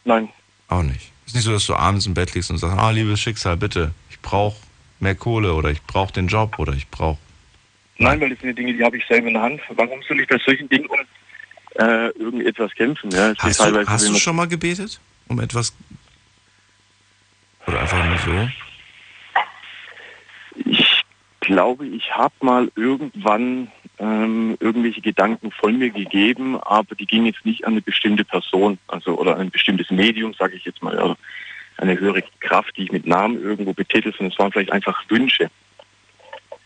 Nein. Auch nicht. Ist nicht so, dass du abends im Bett liegst und sagst, ah, liebes Schicksal, bitte, ich brauche mehr Kohle oder ich brauche den Job oder ich brauche. Nein, weil das sind die Dinge, die habe ich selber in der Hand. Warum soll ich bei solchen Dingen um äh, irgendetwas kämpfen? Ja, hast du, hast du schon mal gebetet? Um etwas. Oder einfach nur so? Ich glaube, ich habe mal irgendwann ähm, irgendwelche Gedanken von mir gegeben, aber die gingen jetzt nicht an eine bestimmte Person, also oder ein bestimmtes Medium, sage ich jetzt mal, oder eine höhere Kraft, die ich mit Namen irgendwo betitel, sondern es waren vielleicht einfach Wünsche.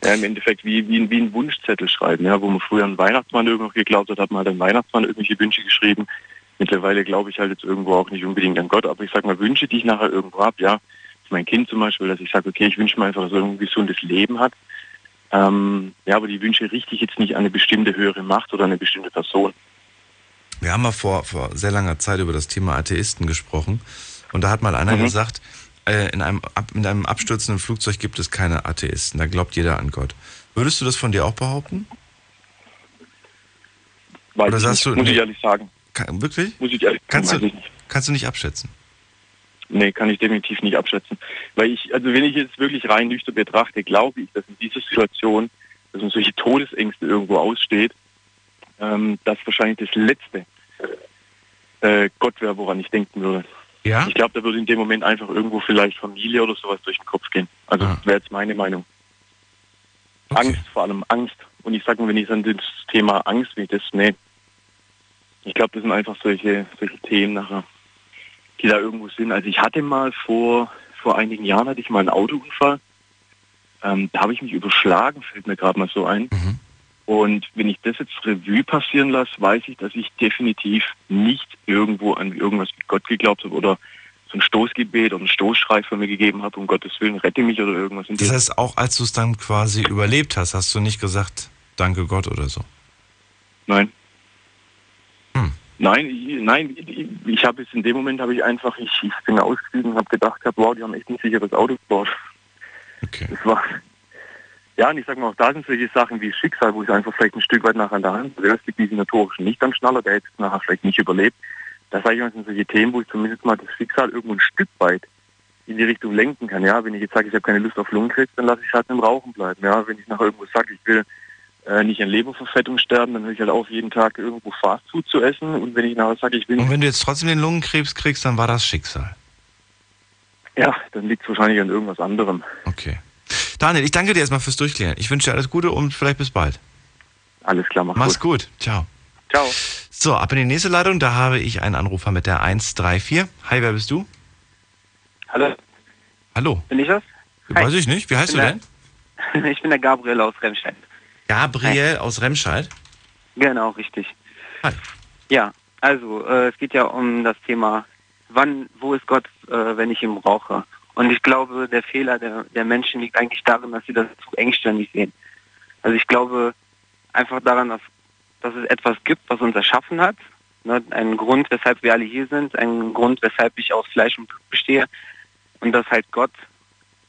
Ja, im Endeffekt wie, wie, wie ein Wunschzettel schreiben, ja, wo man früher einen Weihnachtsmann irgendwo geglaubt hat, hat man halt einen Weihnachtsmann irgendwelche Wünsche geschrieben. Mittlerweile glaube ich halt jetzt irgendwo auch nicht unbedingt an Gott, aber ich sag mal Wünsche, die ich nachher irgendwo habe, ja, mein Kind zum Beispiel, dass ich sage, okay, ich wünsche mir einfach, dass er ein gesundes Leben hat. Ähm, ja, aber die Wünsche richte ich jetzt nicht an eine bestimmte höhere Macht oder eine bestimmte Person. Wir haben mal vor, vor sehr langer Zeit über das Thema Atheisten gesprochen. Und da hat mal einer mhm. gesagt, äh, in, einem, in einem abstürzenden Flugzeug gibt es keine Atheisten. Da glaubt jeder an Gott. Würdest du das von dir auch behaupten? Weiß Oder sagst nicht, du, muss nee, ich ehrlich sagen. Kann, wirklich? Muss ich ehrlich kannst sagen, du, kannst du nicht abschätzen? Nee, kann ich definitiv nicht abschätzen. Weil ich, also wenn ich jetzt wirklich rein nüchtern betrachte, glaube ich, dass in dieser Situation, dass man solche Todesängste irgendwo aussteht, ähm, das wahrscheinlich das Letzte äh, Gott wäre, woran ich denken würde. Ja? Ich glaube, da würde in dem Moment einfach irgendwo vielleicht Familie oder sowas durch den Kopf gehen. Also ah. wäre jetzt meine Meinung. Okay. Angst, vor allem Angst. Und ich sage mal, wenn ich an das Thema Angst, wie das, nee. Ich glaube, das sind einfach solche, solche Themen nachher die da irgendwo sind. Also ich hatte mal vor, vor einigen Jahren hatte ich mal einen Autounfall. Ähm, da habe ich mich überschlagen, fällt mir gerade mal so ein. Mhm. Und wenn ich das jetzt Revue passieren lasse, weiß ich, dass ich definitiv nicht irgendwo an irgendwas mit Gott geglaubt habe oder so ein Stoßgebet oder ein Stoßschrei von mir gegeben habe, um Gottes Willen, rette mich oder irgendwas. das heißt, auch als du es dann quasi überlebt hast, hast du nicht gesagt, danke Gott oder so? Nein. Nein, ich, nein, ich, ich habe es in dem Moment habe ich einfach, ich, ich bin ausgestiegen und habe gedacht, hab, wow, die haben echt ein sicheres Auto gebaut. Okay. Das war, ja, und ich sage mal, auch da sind solche Sachen wie Schicksal, wo ich einfach vielleicht ein Stück weit nachher an der Hand, also es gibt diesen notorischen nicht am Schnaller, der hätte es nachher vielleicht nicht überlebt. Das sage ich mal, sind solche Themen, wo ich zumindest mal das Schicksal irgendwo ein Stück weit in die Richtung lenken kann. Ja, wenn ich jetzt sage, ich habe keine Lust auf Lungenkrebs, dann lasse ich halt dem Rauchen bleiben. Ja, wenn ich nachher irgendwo sage, ich will äh, nicht an Leberverfettung sterben, dann höre ich halt auf, jeden Tag irgendwo Fastfood zu essen. Und wenn ich nachher sage, ich will... Und wenn du jetzt trotzdem den Lungenkrebs kriegst, dann war das Schicksal? Ja, dann liegt es wahrscheinlich an irgendwas anderem. Okay. Daniel, ich danke dir erstmal fürs Durchklären. Ich wünsche dir alles Gute und vielleicht bis bald. Alles klar, mach Mach's gut. gut. Ciao. Ciao. So, ab in die nächste Leitung. Da habe ich einen Anrufer mit der 134. Hi, wer bist du? Hallo. Hallo. Bin ich das? Weiß Hi. ich nicht. Wie heißt du denn? ich bin der Gabriel aus Remscheid. Gabriel Hi. aus Remscheid? Genau, richtig. Hi. Ja, also äh, es geht ja um das Thema, wann, wo ist Gott, äh, wenn ich ihn brauche? Und ich glaube, der Fehler der, der Menschen liegt eigentlich darin, dass sie das zu engständig sehen. Also ich glaube einfach daran, dass, dass es etwas gibt, was uns erschaffen hat. Ne? Einen Grund, weshalb wir alle hier sind, einen Grund, weshalb ich aus Fleisch und Blut bestehe. Und dass halt Gott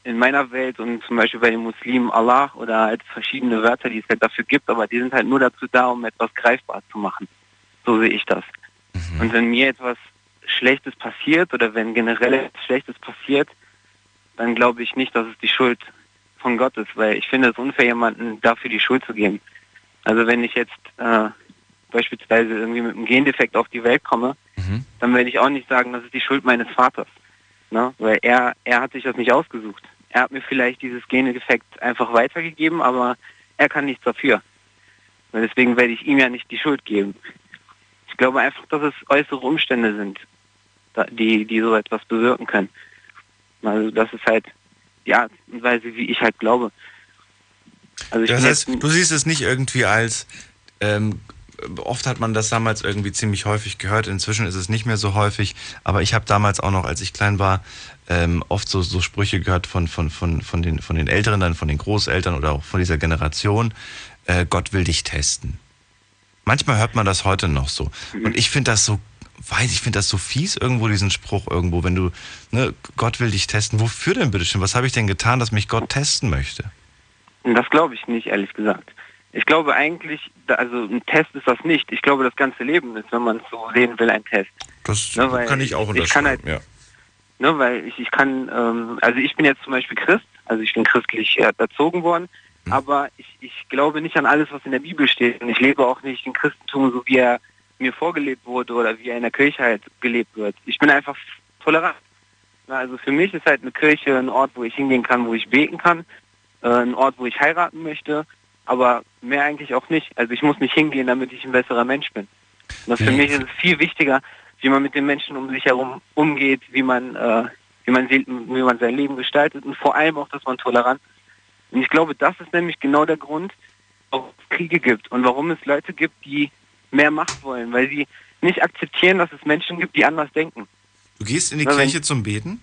in meiner Welt und zum Beispiel bei den Muslimen Allah oder halt verschiedene Wörter, die es halt dafür gibt, aber die sind halt nur dazu da, um etwas greifbar zu machen. So sehe ich das. Mhm. Und wenn mir etwas Schlechtes passiert oder wenn generell etwas Schlechtes passiert, dann glaube ich nicht, dass es die Schuld von Gott ist, weil ich finde es unfair, jemanden dafür die Schuld zu geben. Also wenn ich jetzt äh, beispielsweise irgendwie mit einem Gendefekt auf die Welt komme, mhm. dann werde ich auch nicht sagen, das ist die Schuld meines Vaters. Ne? Weil er, er hat sich das nicht ausgesucht. Er hat mir vielleicht dieses Genedefekt einfach weitergegeben, aber er kann nichts dafür. Und deswegen werde ich ihm ja nicht die Schuld geben. Ich glaube einfach, dass es äußere Umstände sind, die, die so etwas bewirken können. Also das ist halt die Art und Weise, wie ich halt glaube. Also Das heißt, du siehst es nicht irgendwie als, ähm, oft hat man das damals irgendwie ziemlich häufig gehört, inzwischen ist es nicht mehr so häufig, aber ich habe damals auch noch, als ich klein war, ähm, oft so, so Sprüche gehört von, von, von, von, den, von den Älteren, dann von den Großeltern oder auch von dieser Generation, äh, Gott will dich testen. Manchmal hört man das heute noch so. Und ich finde das so, weiß ich, finde das so fies irgendwo, diesen Spruch irgendwo, wenn du, ne, Gott will dich testen. Wofür denn bitteschön? Was habe ich denn getan, dass mich Gott testen möchte? das glaube ich nicht, ehrlich gesagt. Ich glaube eigentlich, also ein Test ist das nicht. Ich glaube, das ganze Leben ist, wenn man es so sehen will, ein Test. Das Ne, weil kann ich auch ich kann unterschreiben, ja. Ne, weil ich, ich kann, ähm, also ich bin jetzt zum Beispiel Christ, also ich bin christlich äh, erzogen worden, Mhm. aber ich, ich glaube nicht an alles, was in der Bibel steht. Und ich lebe auch nicht den Christentum, so wie er mir vorgelebt wurde oder wie er in der Kirche halt gelebt wird. Ich bin einfach tolerant. Also für mich ist halt eine Kirche ein Ort, wo ich hingehen kann, wo ich beten kann, äh, ein Ort, wo ich heiraten möchte, aber mehr eigentlich auch nicht. Also ich muss nicht hingehen, damit ich ein besserer Mensch bin. Und für Wie- mich ist es viel wichtiger, wie man mit den Menschen um sich herum umgeht, wie man, äh, wie man, sieht, wie man sein Leben gestaltet und vor allem auch, dass man tolerant ist. Und ich glaube, das ist nämlich genau der Grund, warum es Kriege gibt und warum es Leute gibt, die mehr Macht wollen, weil sie nicht akzeptieren, dass es Menschen gibt, die anders denken. Du gehst in die wenn- Kirche zum Beten?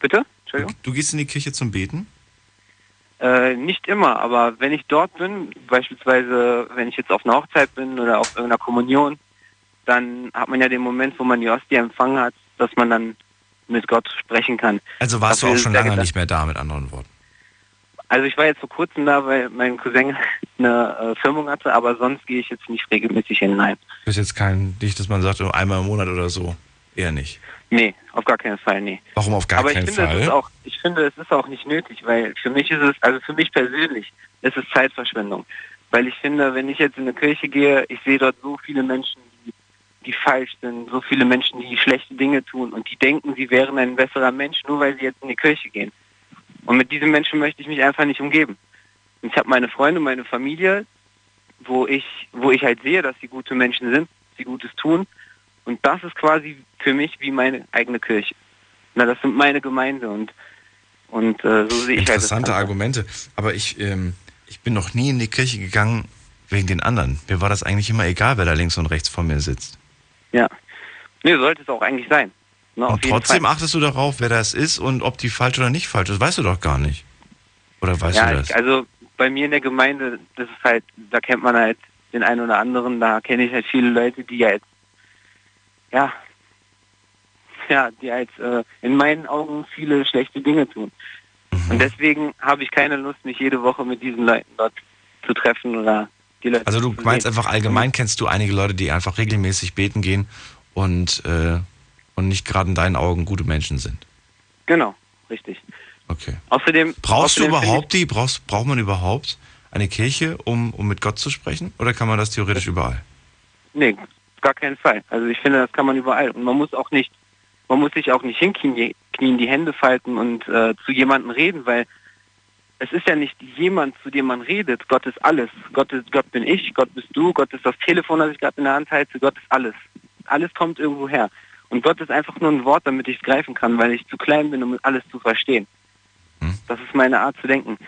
Bitte? Du, Entschuldigung? du gehst in die Kirche zum Beten? Äh, nicht immer, aber wenn ich dort bin, beispielsweise wenn ich jetzt auf einer Hochzeit bin oder auf irgendeiner Kommunion, dann hat man ja den Moment, wo man die Hostie empfangen hat, dass man dann mit Gott sprechen kann. Also warst Dafür du auch schon lange nicht mehr da, mit anderen Worten. Also ich war jetzt vor kurzem da, weil mein Cousin eine äh, Firmung hatte, aber sonst gehe ich jetzt nicht regelmäßig hin. Nein. Du bist jetzt kein, nicht, dass man sagt, oh, einmal im Monat oder so. Eher nicht. Nee, auf gar keinen Fall, nee. Warum auf gar aber keinen finde, Fall? auch, ich finde, es ist auch nicht nötig, weil für mich ist es, also für mich persönlich, ist es Zeitverschwendung. Weil ich finde, wenn ich jetzt in eine Kirche gehe, ich sehe dort so viele Menschen, die, die falsch sind, so viele Menschen, die schlechte Dinge tun und die denken, sie wären ein besserer Mensch, nur weil sie jetzt in die Kirche gehen. Und mit diesen Menschen möchte ich mich einfach nicht umgeben. Und ich habe meine Freunde, meine Familie, wo ich, wo ich halt sehe, dass sie gute Menschen sind, sie Gutes tun. Und das ist quasi für mich wie meine eigene Kirche. Na, das sind meine Gemeinde und und äh, so sehe ich halt Interessante. Argumente. Aber ich, ähm, ich bin noch nie in die Kirche gegangen wegen den anderen. Mir war das eigentlich immer egal, wer da links und rechts vor mir sitzt. Ja. Nee, sollte es auch eigentlich sein. Na, und trotzdem Fall. achtest du darauf, wer das ist und ob die falsch oder nicht falsch ist. Weißt du doch gar nicht. Oder weißt ja, du das? ich, also bei mir in der Gemeinde, das ist halt, da kennt man halt den einen oder anderen, da kenne ich halt viele Leute, die halt, ja, ja, die halt äh, in meinen Augen viele schlechte Dinge tun. Mhm. Und deswegen habe ich keine Lust, mich jede Woche mit diesen Leuten dort zu treffen oder die Leute Also du meinst einfach allgemein kennst du einige Leute, die einfach regelmäßig beten gehen und, äh, und nicht gerade in deinen Augen gute Menschen sind. Genau, richtig. Okay. Außerdem Brauchst du außerdem finde überhaupt die, brauchst, braucht man überhaupt eine Kirche, um, um mit Gott zu sprechen? Oder kann man das theoretisch überall? Nee, gar keinen Fall. Also ich finde, das kann man überall. Und man muss auch nicht, man muss sich auch nicht hinknien, die- knien, die Hände falten und äh, zu jemandem reden, weil es ist ja nicht jemand, zu dem man redet. Gott ist alles. Gott, ist, Gott bin ich, Gott bist du, Gott ist das Telefon, das ich gerade in der Hand halte, Gott ist alles. Alles kommt irgendwo her. Und Gott ist einfach nur ein Wort, damit ich es greifen kann, weil ich zu klein bin, um alles zu verstehen. Hm. Das ist meine Art zu denken.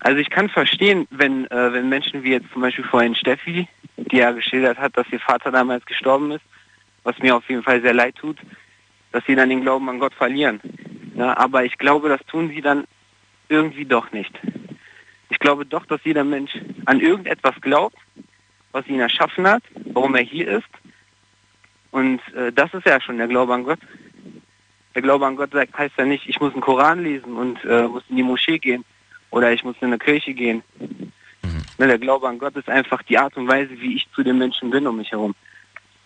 Also ich kann verstehen, wenn, äh, wenn Menschen wie jetzt zum Beispiel vorhin Steffi, die ja geschildert hat, dass ihr Vater damals gestorben ist, was mir auf jeden Fall sehr leid tut, dass sie dann den Glauben an Gott verlieren. Ja, aber ich glaube, das tun sie dann irgendwie doch nicht. Ich glaube doch, dass jeder Mensch an irgendetwas glaubt, was ihn erschaffen hat, warum er hier ist. Und äh, das ist ja schon der Glaube an Gott. Der Glaube an Gott sagt, heißt ja nicht, ich muss einen Koran lesen und äh, muss in die Moschee gehen oder ich muss in eine Kirche gehen. Ne, der Glaube an Gott ist einfach die Art und Weise, wie ich zu den Menschen bin um mich herum.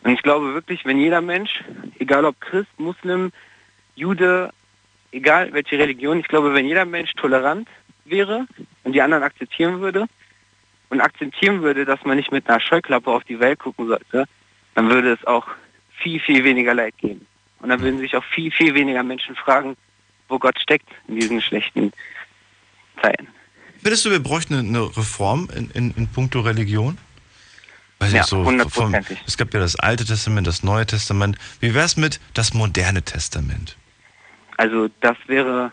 Und ich glaube wirklich, wenn jeder Mensch, egal ob Christ, Muslim, Jude, egal welche Religion, ich glaube, wenn jeder Mensch tolerant wäre und die anderen akzeptieren würde und akzeptieren würde, dass man nicht mit einer Scheuklappe auf die Welt gucken sollte, dann würde es auch viel, viel weniger Leid geben. Und dann würden sich auch viel, viel weniger Menschen fragen, wo Gott steckt in diesen schlechten Zeiten. Findest du, wir bräuchten eine, Reform in, in, in puncto Religion? Weiß Ja, so, hundertprozentig. es gab ja das Alte Testament, das Neue Testament. Wie wär's mit das moderne Testament? Also das wäre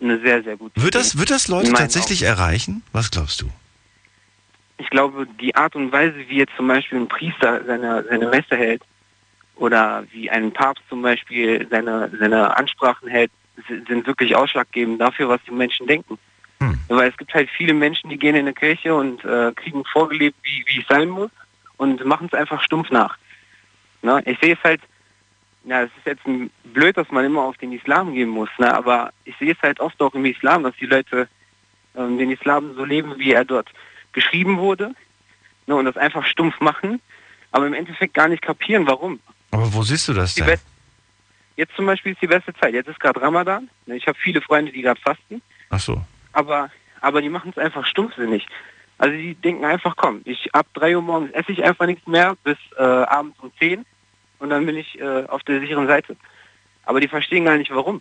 eine sehr, sehr gute Wird Idee. das, wird das Leute tatsächlich erreichen? Was glaubst du? ich glaube, die Art und Weise, wie jetzt zum Beispiel ein Priester seine, seine Messe hält oder wie ein Papst zum Beispiel seine, seine Ansprachen hält, si- sind wirklich ausschlaggebend dafür, was die Menschen denken. Hm. Weil es gibt halt viele Menschen, die gehen in eine Kirche und äh, kriegen vorgelebt, wie, wie es sein muss und machen es einfach stumpf nach. Ne? Ich sehe es halt, ja, es ist jetzt ein, blöd, dass man immer auf den Islam gehen muss, ne? aber ich sehe es halt oft auch im Islam, dass die Leute ähm, den Islam so leben, wie er dort geschrieben wurde ne, und das einfach stumpf machen, aber im Endeffekt gar nicht kapieren, warum. Aber wo siehst du das denn? best- Jetzt zum Beispiel ist die beste Zeit. Jetzt ist gerade Ramadan. ne, Ich habe viele Freunde, die gerade fasten, Ach so. aber, aber die machen es einfach stumpfsinnig. Also die denken einfach, komm, ich ab 3 Uhr morgens esse ich einfach nichts mehr bis äh, abends um 10 und dann bin ich äh, auf der sicheren Seite. Aber die verstehen gar nicht, warum.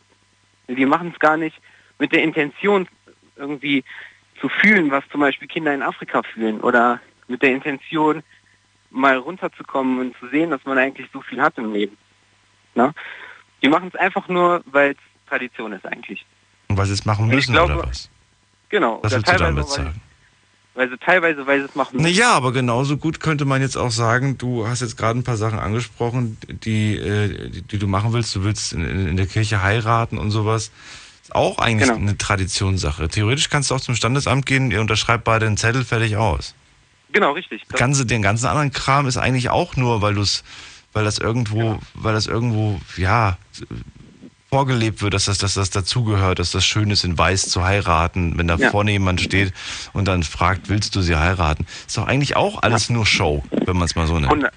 Die machen es gar nicht mit der Intention, irgendwie zu fühlen, was zum Beispiel Kinder in Afrika fühlen oder mit der Intention, mal runterzukommen und zu sehen, dass man eigentlich so viel hat im Leben. Na? Die machen es einfach nur, weil es Tradition ist eigentlich. Und weil sie es machen müssen glaube, oder was? Genau. Was willst du damit sagen? weil sie teilweise, weil sie es machen müssen. Naja, aber genauso gut könnte man jetzt auch sagen, du hast jetzt gerade ein paar Sachen angesprochen, die, äh, die, die du machen willst. Du willst in, in der Kirche heiraten und sowas. Ist auch eigentlich Genau. eine Traditionssache. Theoretisch kannst du auch zum Standesamt gehen, ihr unterschreibt beide den Zettel, fertig aus. Genau, richtig. Ganze, den ganzen anderen Kram ist eigentlich auch nur, weil du es, weil das irgendwo, weil das irgendwo, ja, vorgelebt wird, dass das, dass das dazugehört, dass das schön ist, in Weiß zu heiraten, wenn da Ja. vorne jemand steht und dann fragt, willst du sie heiraten? Ist doch eigentlich auch alles nur Show, wenn man es mal so nennt. Und,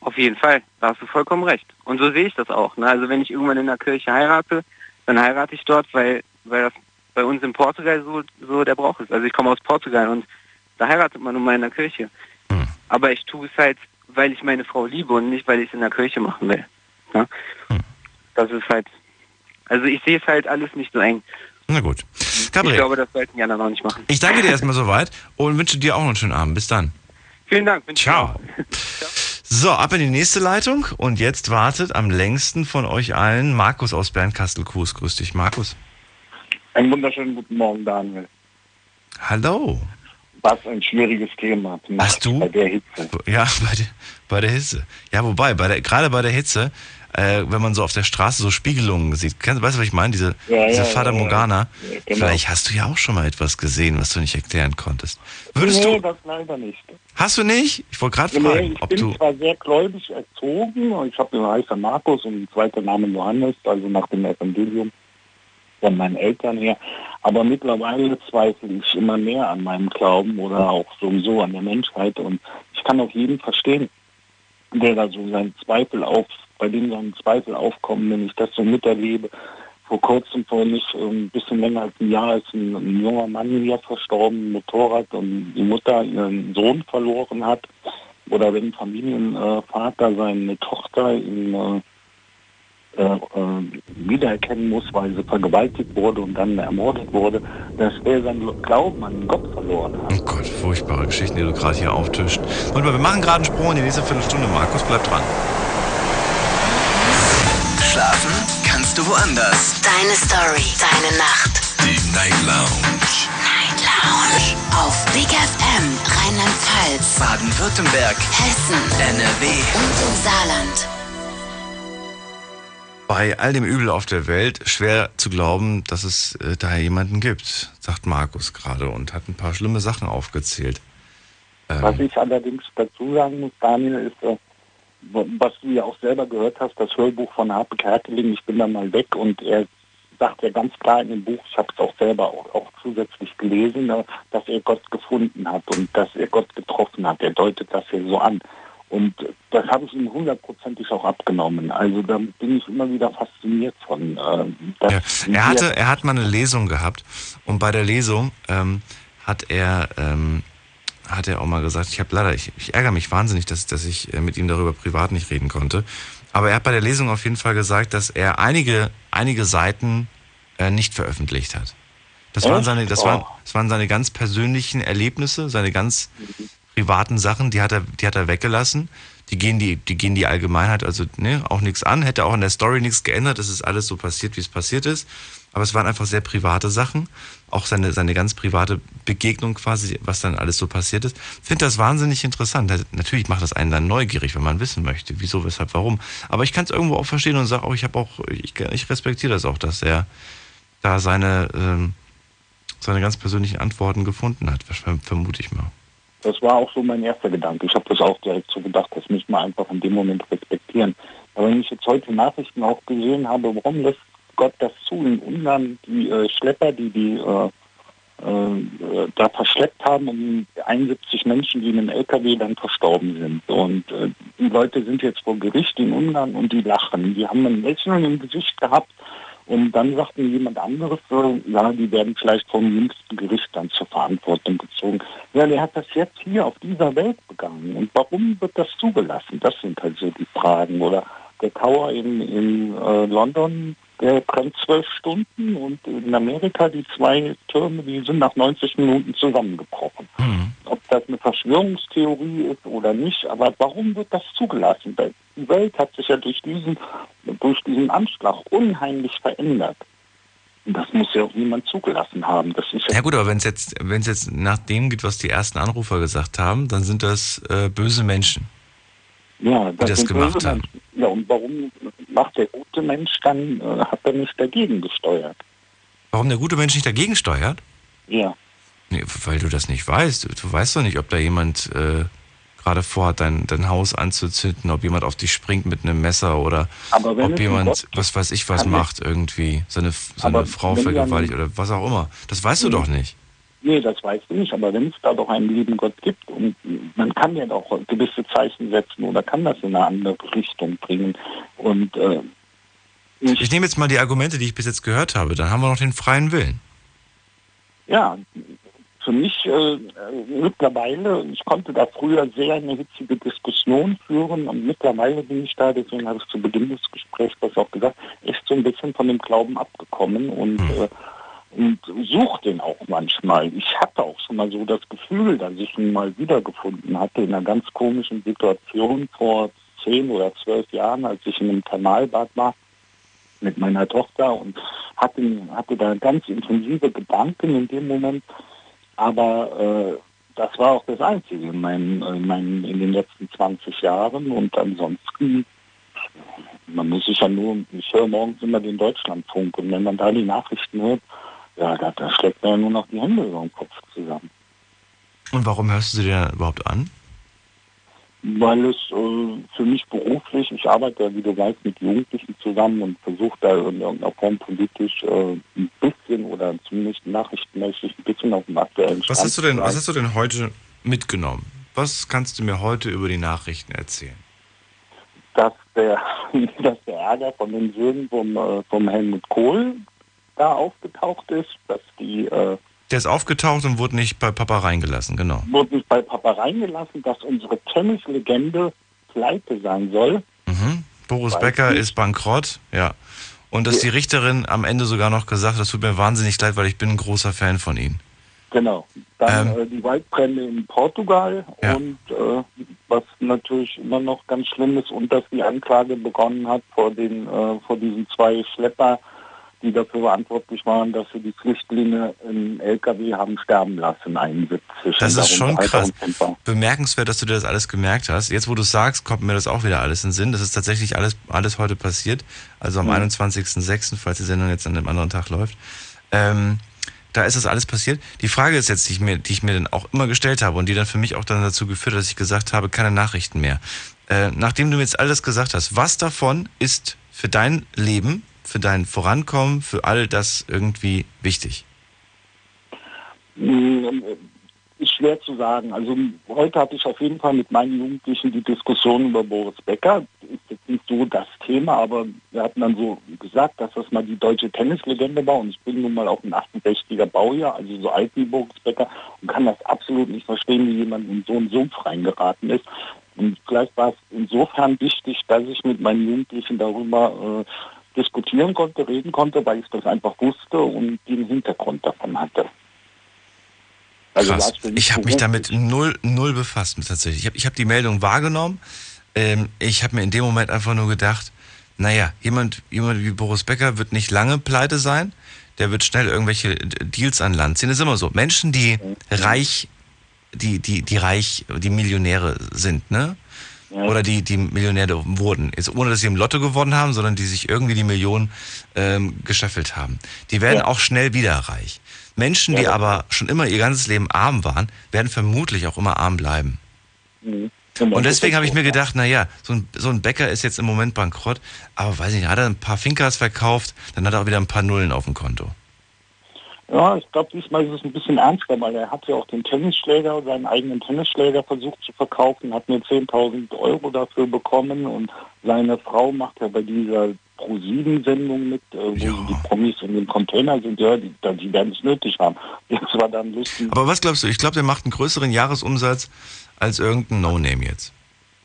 auf jeden Fall, da hast du vollkommen recht. Und so sehe ich das auch. Ne? Also wenn ich irgendwann in der Kirche heirate, dann heirate ich dort, weil, weil das bei uns in Portugal so, so der Brauch ist. Also ich komme aus Portugal und da heiratet man nun mal in der Kirche. Hm. Aber ich tue es halt, weil ich meine Frau liebe und nicht, weil ich es in der Kirche machen will. Ne? Hm. Das ist halt, also ich sehe es halt alles nicht so eng. Na gut. Ich Gabriel, glaube, das sollten die anderen auch nicht machen. ich danke dir erstmal soweit und wünsche dir auch noch einen schönen Abend. Bis dann. Vielen Dank. ich Ciao. auch. So, ab in die nächste Leitung und jetzt wartet am längsten von euch allen Markus aus Bernkastel-Kues. Grüß dich, Markus. Einen wunderschönen guten Morgen, Daniel. Hallo. Was ein schwieriges Thema. Hast du? Bei der Hitze. Ja, bei der, bei der Hitze. Ja, wobei, bei der, gerade bei der Hitze, äh, wenn man so auf der Straße so Spiegelungen sieht, kennst, weißt du, was ich meine? Diese, Ja, diese ja, Fata ja. Morgana. Ja, genau. Vielleicht hast du ja auch schon mal etwas gesehen, was du nicht erklären konntest. Würdest nee, du, das leider nicht. hast du nicht? Ich wollte gerade Nee, fragen, ich ob bin du, zwar sehr gläubig erzogen und ich habe den heißen Markus und den zweiten Namen Johannes, also nach dem Evangelium von meinen Eltern her. Aber mittlerweile zweifle ich immer mehr an meinem Glauben oder auch sowieso an der Menschheit und ich kann auch jeden verstehen, der da so seinen Zweifel auf, bei dem seinen Zweifel aufkommen, wenn ich das so miterlebe. Vor kurzem, vor nicht äh, ein bisschen länger als ein Jahr, ist ein, ein junger Mann hier verstorben, Motorrad, und die Mutter ihren Sohn verloren hat. Oder wenn ein Familienvater seine Tochter in, äh, äh, wiedererkennen muss, weil sie vergewaltigt wurde und dann ermordet wurde, dass er seinen Glauben an Gott verloren hat. oh Gott, furchtbare Geschichten, die du gerade hier auftischt. Und wir machen gerade einen Sprung in die nächste Viertelstunde. Markus, bleib dran. Schlafen kannst du woanders. Deine Story, deine Nacht. Die Night Lounge. Night Lounge. Auf Big FM, Rheinland-Pfalz, Baden-Württemberg, Hessen, NRW. und im Saarland. Bei all dem Übel auf der Welt schwer zu glauben, dass es äh, da jemanden gibt, sagt Markus gerade und hat ein paar schlimme Sachen aufgezählt. Was Ähm, ich allerdings dazu sagen muss, Daniel, ist, äh, was du ja auch selber gehört hast, das Hörbuch von Harpe Kerkeling, ich bin da mal weg und er sagt ja ganz klar in dem Buch, ich habe es auch selber auch, auch zusätzlich gelesen, äh, dass er Gott gefunden hat und dass er Gott getroffen hat. Er deutet das hier so an. Und das habe ich ihm hundertprozentig auch abgenommen. Also da bin ich immer wieder fasziniert von. Äh, ja. Er hatte, er hat mal eine Lesung gehabt und bei der Lesung ähm, hat er ähm, hat er auch mal gesagt, ich habe leider, ich, ich ärgere mich wahnsinnig, dass, dass ich äh, mit ihm darüber privat nicht reden konnte. Aber er hat bei der Lesung auf jeden Fall gesagt, dass er einige, einige Seiten äh, nicht veröffentlicht hat. Das waren seine, das Oh. waren, das waren seine ganz persönlichen Erlebnisse, seine ganz privaten Sachen, die hat er, die hat er weggelassen. die gehen die, die gehen die Allgemeinheit, also ne, auch nichts an, hätte auch in der Story nichts geändert, es ist alles so passiert, wie es passiert ist. Aber es waren einfach sehr private Sachen, auch seine, seine ganz private Begegnung quasi, was dann alles so passiert ist. Finde das wahnsinnig interessant. Natürlich macht das einen dann neugierig, wenn man wissen möchte, wieso, weshalb, warum. Aber ich kann es irgendwo auch verstehen und sage auch, ich habe auch, ich, ich respektiere das auch, dass er da seine, ähm, seine ganz persönlichen Antworten gefunden hat, vermute ich mal. Das war auch so mein erster Gedanke. Ich habe das auch direkt so gedacht, das müssen wir einfach in dem Moment respektieren. Aber wenn ich jetzt heute Nachrichten auch gesehen habe, warum lässt Gott das zu in Ungarn, die äh, Schlepper, die die äh, äh, da verschleppt haben und 71 Menschen, die in einem LKW dann verstorben sind. Und äh, die Leute sind jetzt vor Gericht in Ungarn und die lachen. Die haben ein Lächeln im Gesicht gehabt und dann sagte jemand anderes, so, ja, die werden vielleicht vom jüngsten Gericht dann zur Verantwortung gezogen. Ja, der hat das jetzt hier auf dieser Welt begangen. Und warum wird das zugelassen? Das sind halt so die Fragen. Oder der Tower in, in äh, London, der brennt zwölf Stunden und in Amerika die zwei Türme, die sind nach 90 Minuten zusammengebrochen. Mhm. Ob das eine Verschwörungstheorie ist oder nicht, aber warum wird das zugelassen? Die Welt hat sich ja durch diesen, durch diesen Anschlag unheimlich verändert. Und das muss ja auch niemand zugelassen haben. Das ist ja, ja gut, aber wenn es jetzt, wenn es jetzt nach dem geht, was die ersten Anrufer gesagt haben, dann sind das äh, böse Menschen. Ja, das, das gemacht haben. Ja, und warum macht der gute Mensch dann, äh, hat er nicht dagegen gesteuert? Warum der gute Mensch nicht dagegen steuert? Ja. Nee, weil du das nicht weißt. Du weißt doch nicht, ob da jemand äh, gerade vorhat, dein, dein Haus anzuzünden, ob jemand auf dich springt mit einem Messer oder ob jemand, was weiß ich, was macht irgendwie, seine, seine Frau vergewaltigt oder was auch immer. Das weißt du doch nicht. Nee, das weißt du nicht, aber wenn es da doch einen lieben Gott gibt und man kann ja doch gewisse Zeichen setzen oder kann das in eine andere Richtung bringen. Und äh, ich, ich nehme jetzt mal die Argumente, die ich bis jetzt gehört habe, dann haben wir noch den freien Willen. Ja, für mich äh, mittlerweile, ich konnte da früher sehr eine hitzige Diskussion führen und mittlerweile bin ich da, deswegen habe ich zu Beginn des Gesprächs das auch gesagt, echt so ein bisschen von dem Glauben abgekommen und hm. äh, und suche den auch manchmal. Ich hatte auch schon mal so das Gefühl, dass ich ihn mal wiedergefunden hatte in einer ganz komischen Situation vor zehn oder zwölf Jahren, als ich in einem Kanalbad war mit meiner Tochter und hatte, hatte da ganz intensive Gedanken in dem Moment. Aber äh, das war auch das Einzige in, meinen, in, meinen, in den letzten 20 Jahren. Und ansonsten, man muss sich ja nur, ich höre morgens immer den Deutschlandfunk und wenn man da die Nachrichten hört, ja, da, da schlägt man ja nur noch die Hände über den Kopf zusammen. Und warum hörst du sie dir überhaupt an? Weil es äh, für mich beruflich, ich arbeite ja, wie du weißt, mit Jugendlichen zusammen und versuche da in irgendeiner Form politisch äh, ein bisschen oder zumindest nachrichtenmäßig ein bisschen auf dem aktuellen Stand was hast du denn, Was hast du denn heute mitgenommen? Was kannst du mir heute über die Nachrichten erzählen? Dass der, dass der Ärger von den Söhnen vom, äh, vom Helmut Kohl da aufgetaucht ist, dass die... Äh, der ist aufgetaucht und wurde nicht bei Papa reingelassen, genau. Wurde nicht bei Papa reingelassen, dass unsere Tennislegende pleite sein soll. Mhm. Boris Weiß Becker nicht. ist bankrott, ja. Und dass ja. die Richterin am Ende sogar noch gesagt hat, das tut mir wahnsinnig leid, weil ich bin ein großer Fan von Ihnen. Genau. Dann ähm, äh, die Waldbrände in Portugal ja. und äh, was natürlich immer noch ganz schlimm ist und dass die Anklage begonnen hat vor den äh, vor diesen zwei Schlepper die dafür verantwortlich waren, dass sie die Flüchtlinge im LKW haben sterben lassen, 71. Das ist schon krass. Bemerkenswert, dass du dir das alles gemerkt hast. Jetzt, wo du sagst, kommt mir das auch wieder alles in den Sinn. Das ist tatsächlich alles, alles heute passiert. Also am mhm. 21.06., falls die Sendung jetzt an einem anderen Tag läuft. Ähm, da ist das alles passiert. Die Frage ist jetzt, die ich, mir, die ich mir dann auch immer gestellt habe und die dann für mich auch dann dazu geführt hat, dass ich gesagt habe, keine Nachrichten mehr. Äh, nachdem du mir jetzt alles gesagt hast, was davon ist für dein Leben für dein Vorankommen, für all das irgendwie wichtig? Hm, ist schwer zu sagen. Also heute hatte ich auf jeden Fall mit meinen Jugendlichen die Diskussion über Boris Becker. Ist jetzt nicht so das Thema, aber wir hatten dann so gesagt, dass das mal die deutsche Tennislegende war und ich bin nun mal auch ein 68er Baujahr, also so alt wie Boris Becker und kann das absolut nicht verstehen, wie jemand in so einen Sumpf reingeraten ist. Und vielleicht war es insofern wichtig, dass ich mit meinen Jugendlichen darüber äh, diskutieren konnte, reden konnte, weil ich das einfach wusste und den Hintergrund davon hatte. Also Krass. Ich habe mich damit null, null befasst tatsächlich. Ich habe ich hab die Meldung wahrgenommen. ähm, ich habe mir in dem Moment einfach nur gedacht, naja, jemand, jemand wie Boris Becker wird nicht lange pleite sein. Der wird schnell irgendwelche Deals an Land ziehen. Das ist immer so. Menschen, die reich, die, die, die reich, die Millionäre sind, ne? Oder die, die Millionäre wurden. Jetzt ohne, dass sie im Lotto gewonnen haben, sondern die sich irgendwie die Millionen ähm, gescheffelt haben. Die werden Ja. auch schnell wieder reich. Menschen, die Ja. aber schon immer ihr ganzes Leben arm waren, werden vermutlich auch immer arm bleiben. Mhm. Und deswegen habe ich mir gedacht, naja, so ein, so ein Bäcker ist jetzt im Moment bankrott, aber weiß ich nicht, hat er ein paar Finkers verkauft, dann hat er auch wieder ein paar Nullen auf dem Konto. Ja, ich glaube, diesmal ist es ein bisschen ernster, weil er hat ja auch den Tennisschläger, seinen eigenen Tennisschläger versucht zu verkaufen, hat nur 10.000 Euro dafür bekommen und seine Frau macht ja bei dieser Pro-7-Sendung mit, äh, wo die Promis in dem Container sind, ja, die, die werden es nötig haben. Jetzt war dann lustig. Aber was glaubst du? Ich glaube, der macht einen größeren Jahresumsatz als irgendein No-Name jetzt.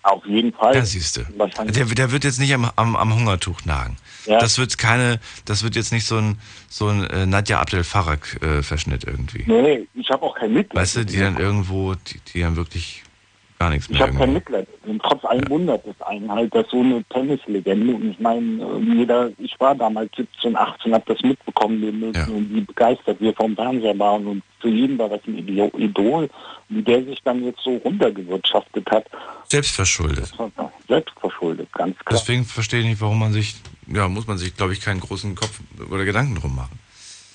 Auf jeden Fall. Ja, siehst du. Der, der wird jetzt nicht am, am, am Hungertuch nagen. Ja. Das wird keine, das wird jetzt nicht so ein, so ein äh, Nadja Abdel Farag äh, Verschnitt irgendwie. Nee, ich habe auch kein Mitleid. Weißt du, die dann irgendwo, die, die dann wirklich gar nichts Ich mehr habe kein. Mitleid. Und trotz allem wundert es einen halt, dass so eine Tennislegende, und ich meine, äh, jeder, ich war damals 17, 18, habe das mitbekommen, wir müssen, und wie begeistert wir vom Fernseher waren und für jeden war das ein Idol, wie der sich dann jetzt so runtergewirtschaftet hat, Selbstverschuldet. selbst verschuldet, ganz klar. Deswegen verstehe ich nicht, warum man sich, ja, muss man sich, glaube ich, keinen großen Kopf oder Gedanken drum machen.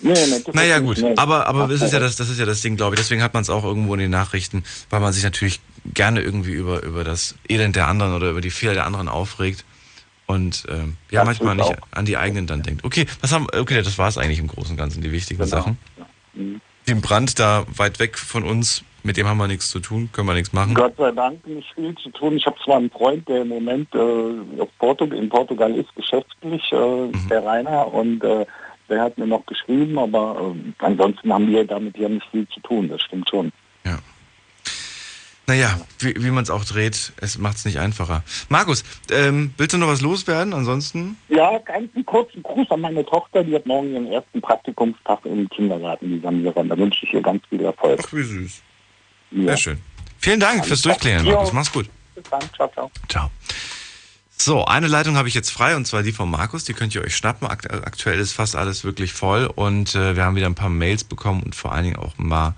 Nee, nee, das Naja ist gut, nicht- aber, aber Ach, das ist ja das, das ist ja das Ding, glaube ich. Deswegen hat man es auch irgendwo in den Nachrichten, weil man sich natürlich gerne irgendwie über, über das Elend der anderen oder über die Fehler der anderen aufregt und ähm, ja Das manchmal nicht an die eigenen dann denkt. Okay, was haben, okay, das war es eigentlich im Großen und Ganzen, die wichtigen Genau. Sachen. Mhm. Den Brand da weit weg von uns, mit dem haben wir nichts zu tun, können wir nichts machen. Gott sei Dank nicht viel zu tun. Ich habe zwar einen Freund, der im Moment äh, Portug in Portugal ist, geschäftlich, äh, Mhm. der Rainer, und äh, der hat mir noch geschrieben, aber äh, ansonsten haben wir damit ja nicht viel zu tun, das stimmt schon. Naja, wie, wie man es auch dreht, es macht es nicht einfacher. Markus, ähm, willst du noch was loswerden? Ansonsten? Ja, ganz einen kurzen Gruß an meine Tochter, die hat morgen ihren ersten Praktikumstag im Kindergarten, die Samira. Da wünsche ich ihr ganz viel Erfolg. Ach, wie süß. Ja. Sehr schön. Vielen Dank Alles fürs. Durchklären, Jo. Markus. Mach's gut. Bis dann, ciao, ciao. Ciao. So, eine Leitung habe ich jetzt frei und zwar die von Markus. Die könnt ihr euch schnappen. Akt aktuell ist fast alles wirklich voll und äh, wir haben wieder ein paar Mails bekommen und vor allen Dingen auch ein paar,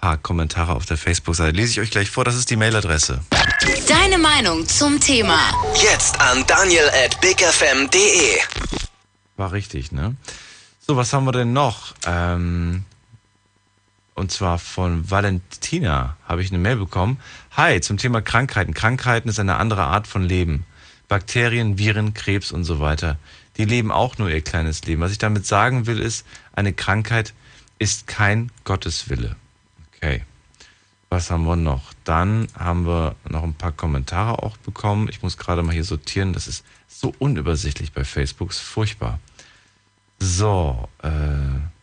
paar Kommentare auf der Facebook-Seite. Lese ich euch gleich vor. Das ist die Mailadresse. Deine Meinung zum Thema. Jetzt an daniel at bigfm.de. War richtig, ne? So, was haben wir denn noch? Ähm, und zwar von Valentina habe ich eine Mail bekommen. Hi, zum Thema Krankheiten. Krankheiten ist eine andere Art von Leben. Bakterien, Viren, Krebs und so weiter. Die leben auch nur ihr kleines Leben. Was ich damit sagen will, ist, eine Krankheit ist kein Gotteswille. Okay. Was haben wir noch? Dann haben wir noch ein paar Kommentare auch bekommen. Ich muss gerade mal hier sortieren. Das ist so unübersichtlich bei Facebook. Ist furchtbar. So, äh.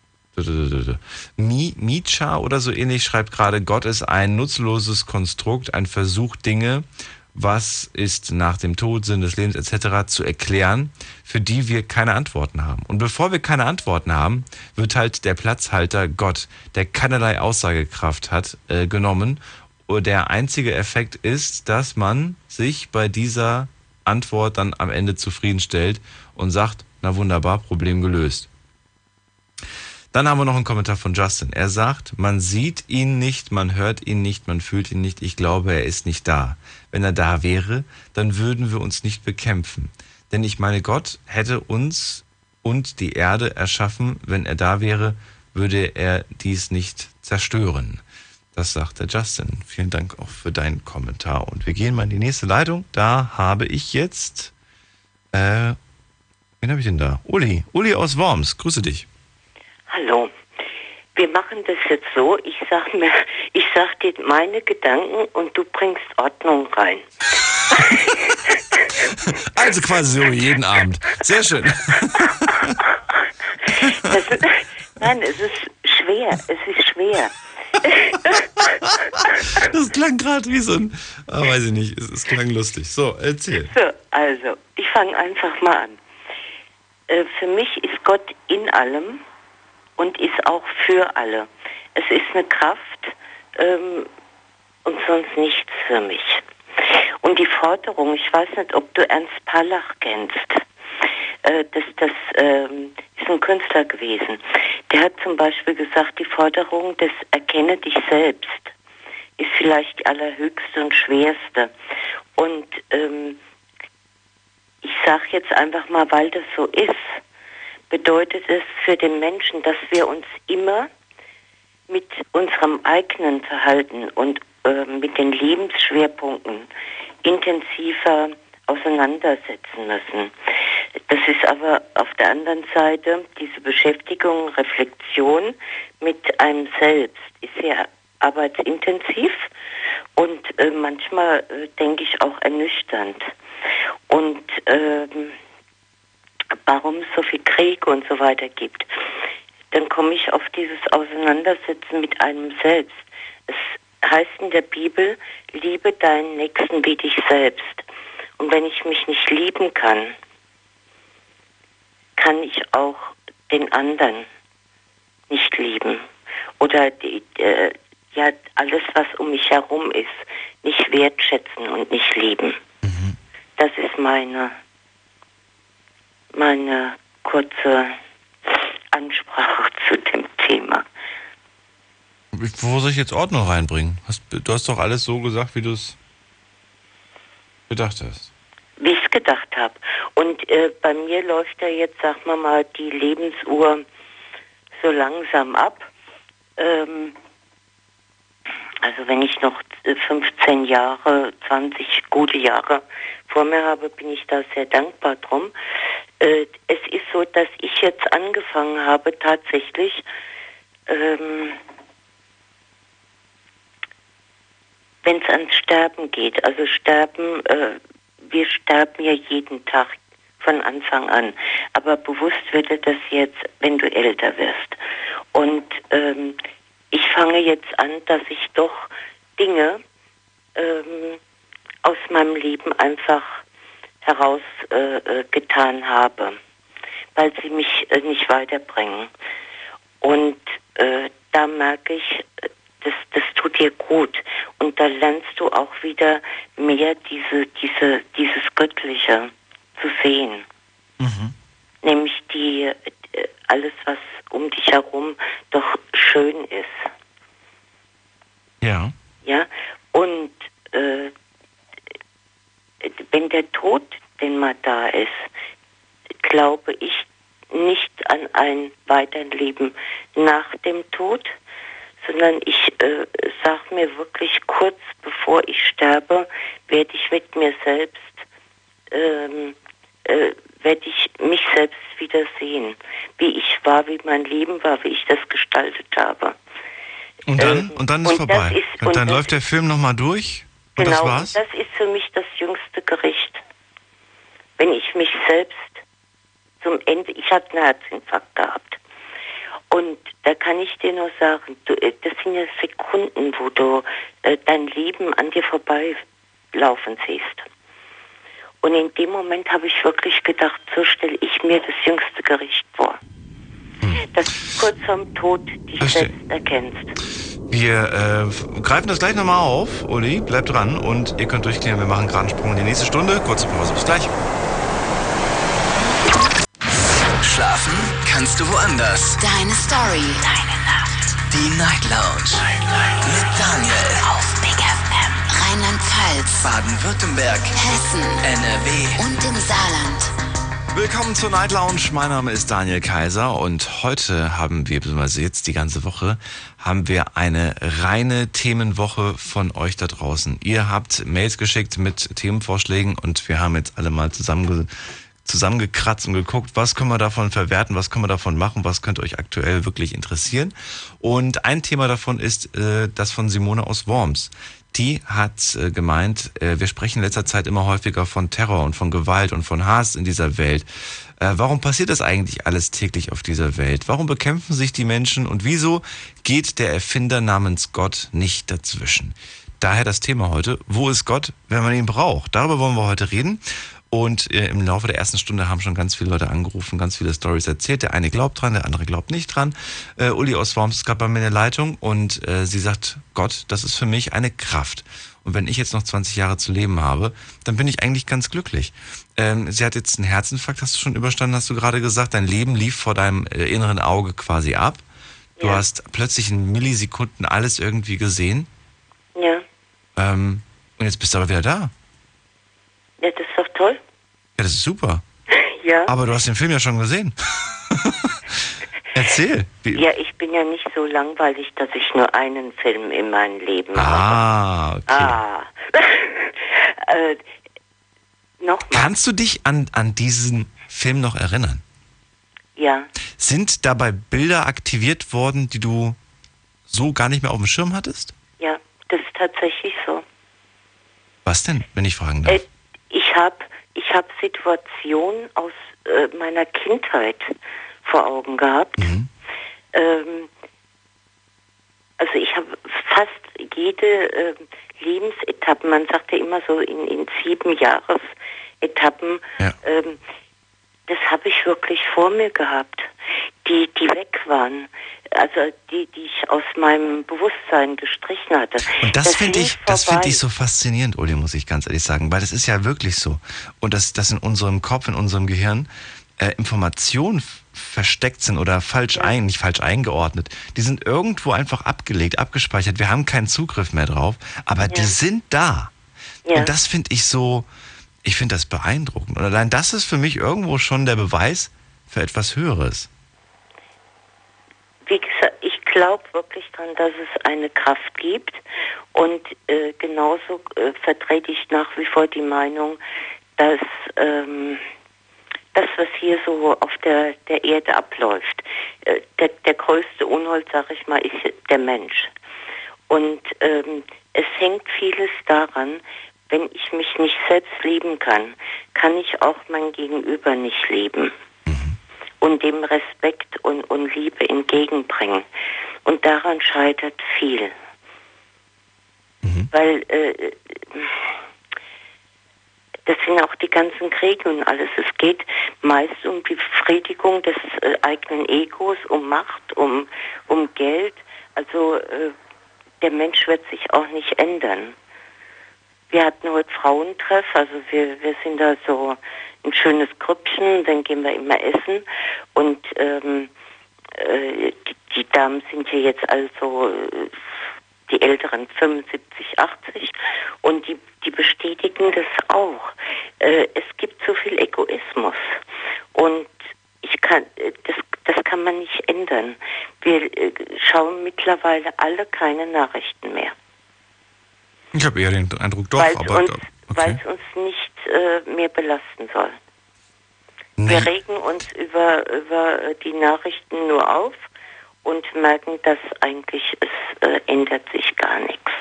Micha oder so ähnlich schreibt gerade, Gott ist ein nutzloses Konstrukt, ein Versuch, Dinge, was ist nach dem Tod, Sinn des Lebens etc. zu erklären, für die wir keine Antworten haben. Und bevor wir keine Antworten haben, wird halt der Platzhalter Gott, der keinerlei Aussagekraft hat, äh, genommen. Und der einzige Effekt ist, dass man sich bei dieser Antwort dann am Ende zufriedenstellt und sagt, na wunderbar, Problem gelöst. Dann haben wir noch einen Kommentar von Justin. Er sagt, man sieht ihn nicht, man hört ihn nicht, man fühlt ihn nicht. Ich glaube, er ist nicht da. Wenn er da wäre, dann würden wir uns nicht bekämpfen. Denn ich meine, Gott hätte uns und die Erde erschaffen. Wenn er da wäre, würde er dies nicht zerstören. Das sagt der Justin. Vielen Dank auch für deinen Kommentar. Und wir gehen mal in die nächste Leitung. Da habe ich jetzt, äh, wen habe ich denn da? Uli. Uli aus Worms. Grüße dich. Hallo. Wir machen das jetzt so, ich sag mir, ich sag dir meine Gedanken und du bringst Ordnung rein. Also quasi so jeden Abend. Sehr schön. Das nein, es ist schwer, es ist schwer. Das klang gerade wie so ein, ah, weiß ich nicht, es, es klang lustig. So, erzähl. So, also, ich fange einfach mal an. Äh, für mich ist Gott in allem und ist auch für alle. Es ist eine Kraft ähm, und sonst nichts für mich. Und die Forderung, ich weiß nicht, ob du Ernst Pallach kennst. Äh, das das ähm, ist ein Künstler gewesen. Der hat zum Beispiel gesagt, die Forderung des Erkenne dich selbst ist vielleicht die allerhöchste und schwerste. Und ähm, ich sage jetzt einfach mal, weil das so ist, bedeutet es für den Menschen, dass wir uns immer mit unserem eigenen Verhalten und äh, mit den Lebensschwerpunkten intensiver auseinandersetzen müssen. Das ist aber auf der anderen Seite diese Beschäftigung, Reflexion mit einem selbst ist sehr arbeitsintensiv und äh, manchmal äh, denke ich auch ernüchternd. Und ähm, warum es so viel Krieg und so weiter gibt, dann komme ich auf dieses Auseinandersetzen mit einem selbst. Es heißt in der Bibel, liebe deinen Nächsten wie dich selbst. Und wenn ich mich nicht lieben kann, kann ich auch den anderen nicht lieben. Oder die, äh, ja, alles, was um mich herum ist, nicht wertschätzen und nicht lieben. Mhm. Das ist meine, meine kurze Ansprache zu dem Thema. Wo soll ich jetzt Ordnung reinbringen? Hast, du hast doch alles so gesagt, wie du es gedacht hast. Wie ich es gedacht habe. Und äh, bei mir läuft ja jetzt, sag mal mal, die Lebensuhr so langsam ab. Ähm, also wenn ich noch 15 Jahre, 20 gute Jahre vor mir habe, bin ich da sehr dankbar drum. Äh, es ist so, dass ich jetzt angefangen habe, tatsächlich ähm, wenn es ans Sterben geht. Also Sterben, äh, wir sterben ja jeden Tag von Anfang an. Aber bewusst wird dir das jetzt, wenn du älter wirst. Und ähm, ich fange jetzt an, dass ich doch Dinge ähm, aus meinem Leben einfach herausgetan äh, habe, weil sie mich äh, nicht weiterbringen. Und äh, da merke ich, das, das tut dir gut. Und da lernst du auch wieder mehr diese, diese, dieses Göttliche zu sehen. Mhm. Nämlich die, äh, alles, was um dich herum doch schön ist. Ja. Ja, und äh, wenn der Tod denn mal da ist, glaube ich nicht an ein Weiterleben nach dem Tod, sondern ich äh, sage mir wirklich kurz bevor ich sterbe, werde ich mit mir selbst, ähm, äh, werde ich mich selbst wieder sehen, wie ich war, wie mein Leben war, wie ich das gestaltet habe. Und dann, ähm, und dann ist und vorbei. Ist, und, und, dann läuft der Film nochmal durch und genau, das war's? das ist für mich das jüngste Gericht. Wenn ich mich selbst zum Ende, ich hatte einen Herzinfarkt gehabt. Und da kann ich dir nur sagen, du, äh, das sind ja Sekunden, wo du äh, dein Leben an dir vorbeilaufen siehst. Und in dem Moment habe ich wirklich gedacht, so stelle ich mir das jüngste Gericht vor. Hm. Dass du kurz vorm Tod dich Verste selbst erkennst. Wir äh, greifen das gleich nochmal auf. Uli, bleib dran und ihr könnt durchklären, wir machen gerade einen Sprung in die nächste Stunde. Kurze Pause, bis gleich. Schlafen kannst du woanders. Deine Story. Deine Nacht. Die Night Lounge. Night, Night. Mit Daniel. Auf Big FM. Rheinland-Pfalz. Baden-Württemberg. Hessen. NRW. Und im Saarland. Willkommen zur Night Lounge. Mein Name ist Daniel Kaiser und heute haben wir, beziehungsweise jetzt die ganze Woche, haben wir eine reine Themenwoche von euch da draußen. Ihr habt Mails geschickt mit Themenvorschlägen und wir haben jetzt alle mal zusammen zusammengekratzt und geguckt, was können wir davon verwerten, was können wir davon machen, was könnte euch aktuell wirklich interessieren. Und ein Thema davon ist äh, das von Simone aus Worms. Die hat äh, gemeint, äh, wir sprechen in letzter Zeit immer häufiger von Terror und von Gewalt und von Hass in dieser Welt. Äh, warum passiert das eigentlich alles täglich auf dieser Welt? Warum bekämpfen sich die Menschen und wieso geht der Erfinder namens Gott nicht dazwischen? Daher das Thema heute, wo ist Gott, wenn man ihn braucht? Darüber wollen wir heute reden. Und äh, im Laufe der ersten Stunde haben schon ganz viele Leute angerufen, ganz viele Stories erzählt. Der eine glaubt dran, der andere glaubt nicht dran. Äh, Uli aus Worms ist gerade bei mir in der Leitung und äh, sie sagt, Gott, das ist für mich eine Kraft. Und wenn ich jetzt noch 20 Jahre zu leben habe, dann bin ich eigentlich ganz glücklich. Ähm, sie hat jetzt einen Herzinfarkt, hast du schon überstanden, hast du gerade gesagt. Dein Leben lief vor deinem äh, inneren Auge quasi ab. Du Ja. hast plötzlich in Millisekunden alles irgendwie gesehen. Ja. Ähm, und jetzt bist du aber wieder da. Ja, das ist doch. Ja, das ist super. Ja. Aber du hast den Film ja schon gesehen. Erzähl. Wie, Ja, ich bin ja nicht so langweilig, dass ich nur einen Film in meinem Leben habe. ah, okay. Ah. äh, noch Kannst du dich an, an diesen Film noch erinnern? Ja. Sind dabei Bilder aktiviert worden, die du so gar nicht mehr auf dem Schirm hattest? Ja, das ist tatsächlich so. Was denn, wenn ich fragen darf? Äh, ich habe ich hab Situationen aus äh, meiner Kindheit vor Augen gehabt. Mhm. Ähm, also ich habe fast jede ähm, Lebensetappe, man sagt ja immer so in, in sieben Jahresetappen, ähm, das habe ich wirklich vor mir gehabt, die, die weg waren. Also die, die ich aus meinem Bewusstsein gestrichen hatte. Und das finde ging ich, das finde ich so faszinierend, Uli, muss ich ganz ehrlich sagen, weil das ist ja wirklich so. Und dass, dass in unserem Kopf, in unserem Gehirn äh, Informationen versteckt sind oder falsch ein, nicht falsch eingeordnet. Die sind irgendwo einfach abgelegt, abgespeichert. Wir haben keinen Zugriff mehr drauf, aber die sind da. Ja. Und das finde ich so, ich finde das beeindruckend. Und allein das ist für mich irgendwo schon der Beweis für etwas Höheres. wie gesagt, ich glaube wirklich daran, dass es eine Kraft gibt. Und äh, genauso äh, vertrete ich nach wie vor die Meinung, dass ähm, das, was hier so auf der, der Erde abläuft, äh, der, der größte Unhold, sag ich mal, ist der Mensch. Und ähm, es hängt vieles daran, wenn ich mich nicht selbst lieben kann, kann ich auch mein Gegenüber nicht lieben und dem Respekt und, und Liebe entgegenbringen. Und daran scheitert viel. Weil äh, das sind auch die ganzen Kriege und alles. Es geht meist um die Befriedigung des äh, eigenen Egos, um Macht, um, um Geld. Also äh, der Mensch wird sich auch nicht ändern. Wir hatten heute Frauentreff, also wir, wir sind da so ein schönes Grüppchen, dann gehen wir immer essen und ähm, äh, die, die Damen sind hier jetzt also die Älteren 75, 80 und die, die bestätigen das auch. Äh, es gibt so viel Egoismus und ich kann, äh, das, das kann man nicht ändern. Wir äh, schauen mittlerweile alle keine Nachrichten mehr. Ich habe eher den Eindruck, doch, weil es aber uns, okay. weil es uns nicht äh, mehr belasten soll. Wir regen uns über, über äh, die Nachrichten nur auf und merken, dass eigentlich es äh, ändert sich gar nichts.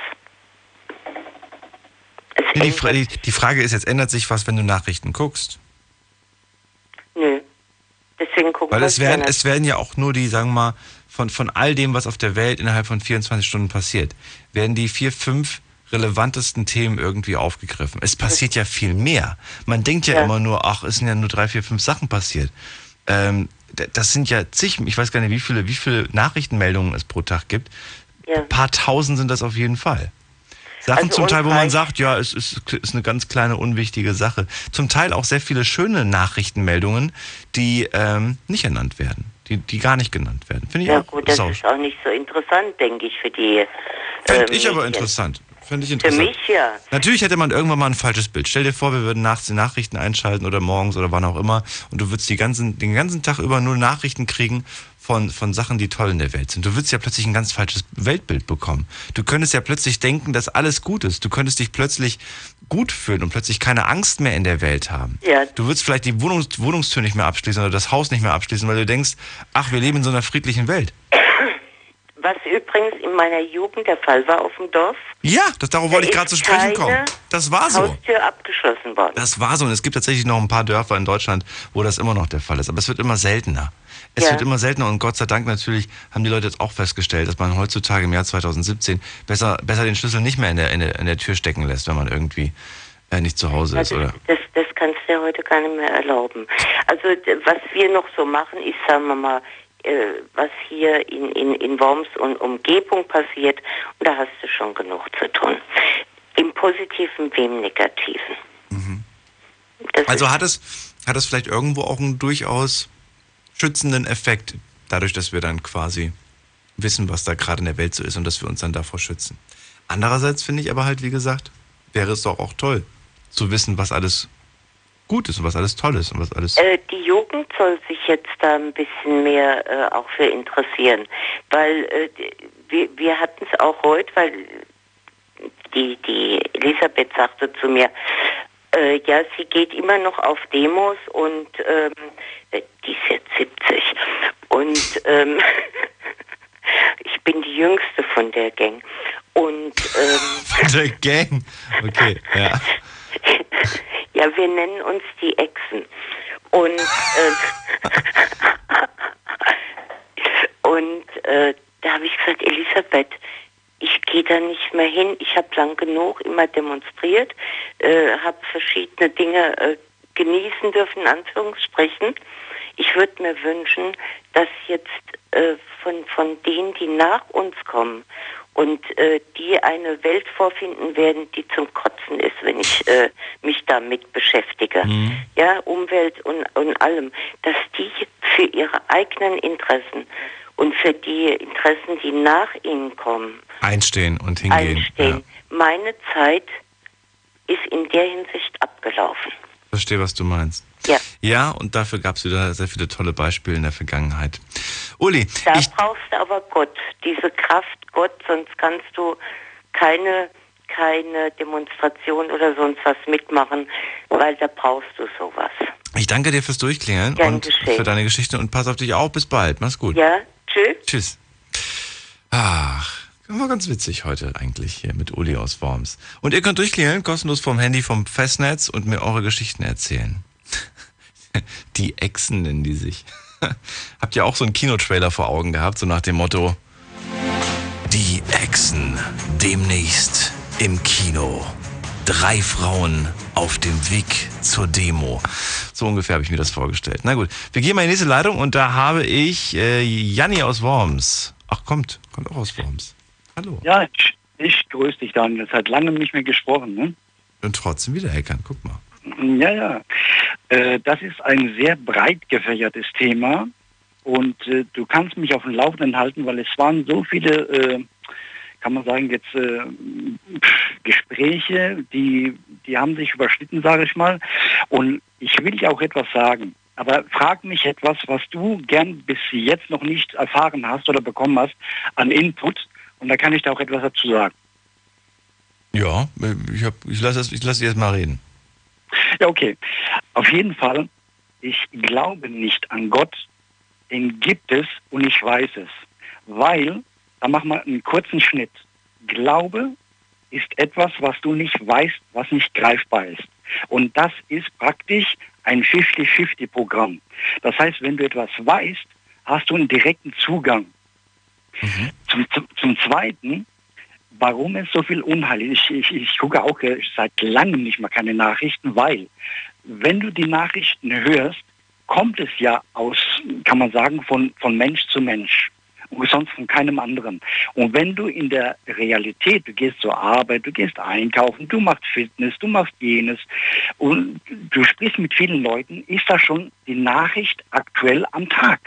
Nee, die, Fra die, die Frage ist jetzt, ändert sich was, wenn du Nachrichten guckst? Nö. Deswegen gucken Weil wir es werden, es werden ja auch nur die, sagen wir mal, von, von all dem, was auf der Welt innerhalb von 24 Stunden passiert, werden die vier, fünf relevantesten Themen irgendwie aufgegriffen. Es passiert ja viel mehr. Man denkt ja, Ja. immer nur, ach, es sind ja nur drei, vier, fünf Sachen passiert. Ähm, das sind ja zig, ich weiß gar nicht, wie viele, wie viele Nachrichtenmeldungen es pro Tag gibt. Ja. Ein paar tausend sind das auf jeden Fall. Sachen Also zum Teil, wo man sagt, ja, es ist, ist eine ganz kleine, unwichtige Sache. Zum Teil auch sehr viele schöne Nachrichtenmeldungen, die ähm, nicht ernannt werden, die, die gar nicht genannt werden. Finde ich Ja auch gut, das ist auch nicht so interessant, denke ich, für die Finde ähm, ich aber interessant. Finde ich Für interessant. mich ja. Natürlich hätte man irgendwann mal ein falsches Bild. Stell dir vor, wir würden nachts die Nachrichten einschalten oder morgens oder wann auch immer und du würdest ganzen, den ganzen Tag über nur Nachrichten kriegen von, von Sachen, die toll in der Welt sind. Du würdest ja plötzlich ein ganz falsches Weltbild bekommen. Du könntest ja plötzlich denken, dass alles gut ist. Du könntest dich plötzlich gut fühlen und plötzlich keine Angst mehr in der Welt haben. Ja. Du würdest vielleicht die Wohnungs Wohnungstür nicht mehr abschließen oder das Haus nicht mehr abschließen, weil du denkst, ach, wir leben in so einer friedlichen Welt. Was übrigens in meiner Jugend der Fall war auf dem Dorf. Ja, das, darauf wollte ich Da gerade zu ist sprechen kommen. Das war so. Haustür abgeschlossen worden. Das war so. Und es gibt tatsächlich noch ein paar Dörfer in Deutschland, wo das immer noch der Fall ist. Aber es wird immer seltener. Es Ja. wird immer seltener und Gott sei Dank natürlich haben die Leute jetzt auch festgestellt, dass man heutzutage im Jahr 2017 besser, besser den Schlüssel nicht mehr in der, in der, in der Tür stecken lässt, wenn man irgendwie äh, nicht zu Hause ist. Also Oder? das, das kannst du ja heute gar nicht mehr erlauben. Also was wir noch so machen, ist, sagen wir mal, äh, was hier in, in, in Worms und Umgebung passiert, und da hast du schon genug zu tun. Im Positiven wie im Negativen. Mhm. Also hat es, hat es vielleicht irgendwo auch einen durchaus schützenden Effekt, dadurch, dass wir dann quasi wissen, was da gerade in der Welt so ist und dass wir uns dann davor schützen. Andererseits finde ich aber halt, wie gesagt, wäre es doch auch toll zu wissen, was alles ist und was alles toll ist und was alles. Äh, die Jugend soll sich jetzt da ein bisschen mehr äh, auch für interessieren, weil äh, wir, wir hatten es auch heute, weil die, die Elisabeth sagte zu mir, äh, ja, sie geht immer noch auf Demos und ähm, die ist jetzt 70 und ähm, ich bin die jüngste von der Gang und ähm, von der Gang, okay, ja. ja, wir nennen uns die Echsen und äh, und äh, da habe ich gesagt, Elisabeth, ich gehe da nicht mehr hin. Ich habe lang genug immer demonstriert, äh, habe verschiedene Dinge äh, genießen dürfen, in Anführungsstrichen. Ich würde mir wünschen, dass jetzt äh, von, von denen, die nach uns kommen und äh, die eine Welt vorfinden werden, die zum Kotzen ist, wenn ich äh, mich damit beschäftige. Mhm. Ja, Umwelt und, und allem, dass die für ihre eigenen Interessen und für die Interessen, die nach ihnen kommen, einstehen und hingehen. Einstehen. Ja. Meine Zeit ist in der Hinsicht abgelaufen. Verstehe, was du meinst. Ja. Ja, und dafür gab es wieder sehr viele tolle Beispiele in der Vergangenheit. Uli. Da brauchst du aber Gott, diese Kraft Gott, sonst kannst du keine, keine Demonstration oder sonst was mitmachen, weil da brauchst du sowas. Ich danke dir fürs Durchklingeln Gern und geschehen. für deine Geschichte und pass auf dich auf. Bis bald. Mach's gut. Ja, tschüss. Tschüss. Ach, war ganz witzig heute eigentlich hier mit Uli aus Worms. Und ihr könnt durchklingeln, kostenlos vom Handy, vom Festnetz und mir eure Geschichten erzählen. Die Echsen nennen die sich. Habt ihr auch so einen Kinotrailer vor Augen gehabt, so nach dem Motto, die Echsen demnächst im Kino. Drei Frauen auf dem Weg zur Demo. So ungefähr habe ich mir das vorgestellt. Na gut, wir gehen mal in die nächste Leitung und da habe ich äh, Janni aus Worms. Ach, kommt, kommt auch aus Worms. Hallo. Ja, ich, ich grüße dich, Daniel. Seit langem nicht mehr gesprochen, ne? Und trotzdem wieder hackern, guck mal. Ja, ja. Äh, das ist ein sehr breit gefächertes Thema und äh, du kannst mich auf dem Laufenden halten, weil es waren so viele, äh, kann man sagen, jetzt äh, Gespräche, die, die haben sich überschnitten, sage ich mal. Und ich will dir auch etwas sagen. Aber frag mich etwas, was du gern bis jetzt noch nicht erfahren hast oder bekommen hast an Input. Und da kann ich dir auch etwas dazu sagen. Ja, ich, hab, ich lasse ich lass dich jetzt mal reden. Ja, okay. Auf jeden Fall, ich glaube nicht an Gott, den gibt es und ich weiß es. Weil, da machen wir einen kurzen Schnitt. Glaube ist etwas, was du nicht weißt, was nicht greifbar ist. Und das ist praktisch ein 50-50-Programm. Das heißt, wenn du etwas weißt, hast du einen direkten Zugang. Mhm. Zum, zum, zum Zweiten, warum es so viel Unheil ist. Ich, ich, ich gucke auch seit langem nicht mehr keine Nachrichten, weil wenn du die Nachrichten hörst, kommt es ja aus, kann man sagen, von, von Mensch zu Mensch und sonst von keinem anderen. Und wenn du in der Realität, du gehst zur Arbeit, du gehst einkaufen, du machst Fitness, du machst jenes und du sprichst mit vielen Leuten, ist das schon die Nachricht aktuell am Tag.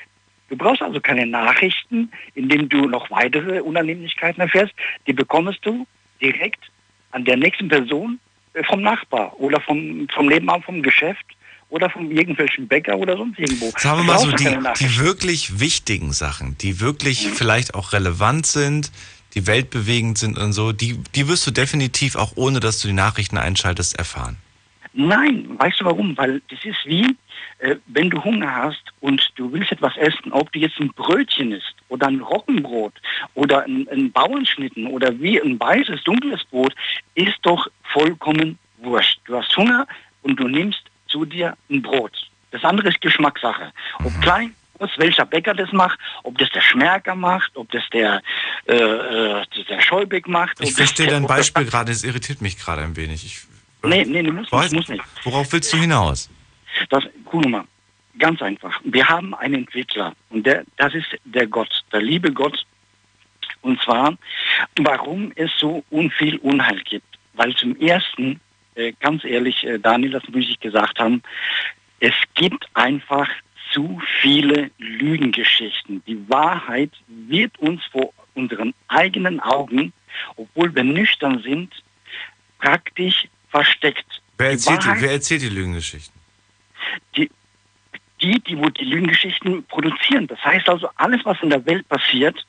Du brauchst also keine Nachrichten, in denen du noch weitere Unannehmlichkeiten erfährst. Die bekommst du direkt an der nächsten Person äh, vom Nachbar oder vom, vom Nebenan vom Geschäft oder von irgendwelchen Bäcker oder sonst irgendwo. Sagen wir mal so, die, die wirklich wichtigen Sachen, die wirklich mhm. vielleicht auch relevant sind, die weltbewegend sind und so, die, die wirst du definitiv auch ohne, dass du die Nachrichten einschaltest, erfahren. Nein, weißt du warum? Weil das ist wie, äh, wenn du Hunger hast und du willst etwas essen, ob du jetzt ein Brötchen isst oder ein Roggenbrot oder ein, ein Bauernschnitten oder wie ein weißes, dunkles Brot, ist doch vollkommen wurscht. Du hast Hunger und du nimmst zu dir ein Brot. Das andere ist Geschmackssache. Ob mhm. klein, groß, welcher Bäcker das macht, ob das der Schmerker macht, ob das der, äh, äh der Scheubeck macht. Ich verstehe dein Beispiel gerade, es irritiert mich gerade ein wenig. Ich, nee, nee, du musst, Weiß, musst nicht. Worauf willst du hinaus? Das, guck mal, ganz einfach. Wir haben einen Entwickler und der, das ist der Gott, der liebe Gott. Und zwar, warum es so unviel Unheil gibt. weil zum Ersten, äh, ganz ehrlich, äh, Daniel, das muss ich gesagt haben, es gibt einfach zu viele Lügengeschichten. Die Wahrheit wird uns vor unseren eigenen Augen, obwohl wir nüchtern sind, praktisch versteckt. Wer Die erzählt, die, Wahrheit- wer erzählt die Lügengeschichten? Die, die, die, wo die Lügengeschichten produzieren. Das heißt also, alles, was in der Welt passiert,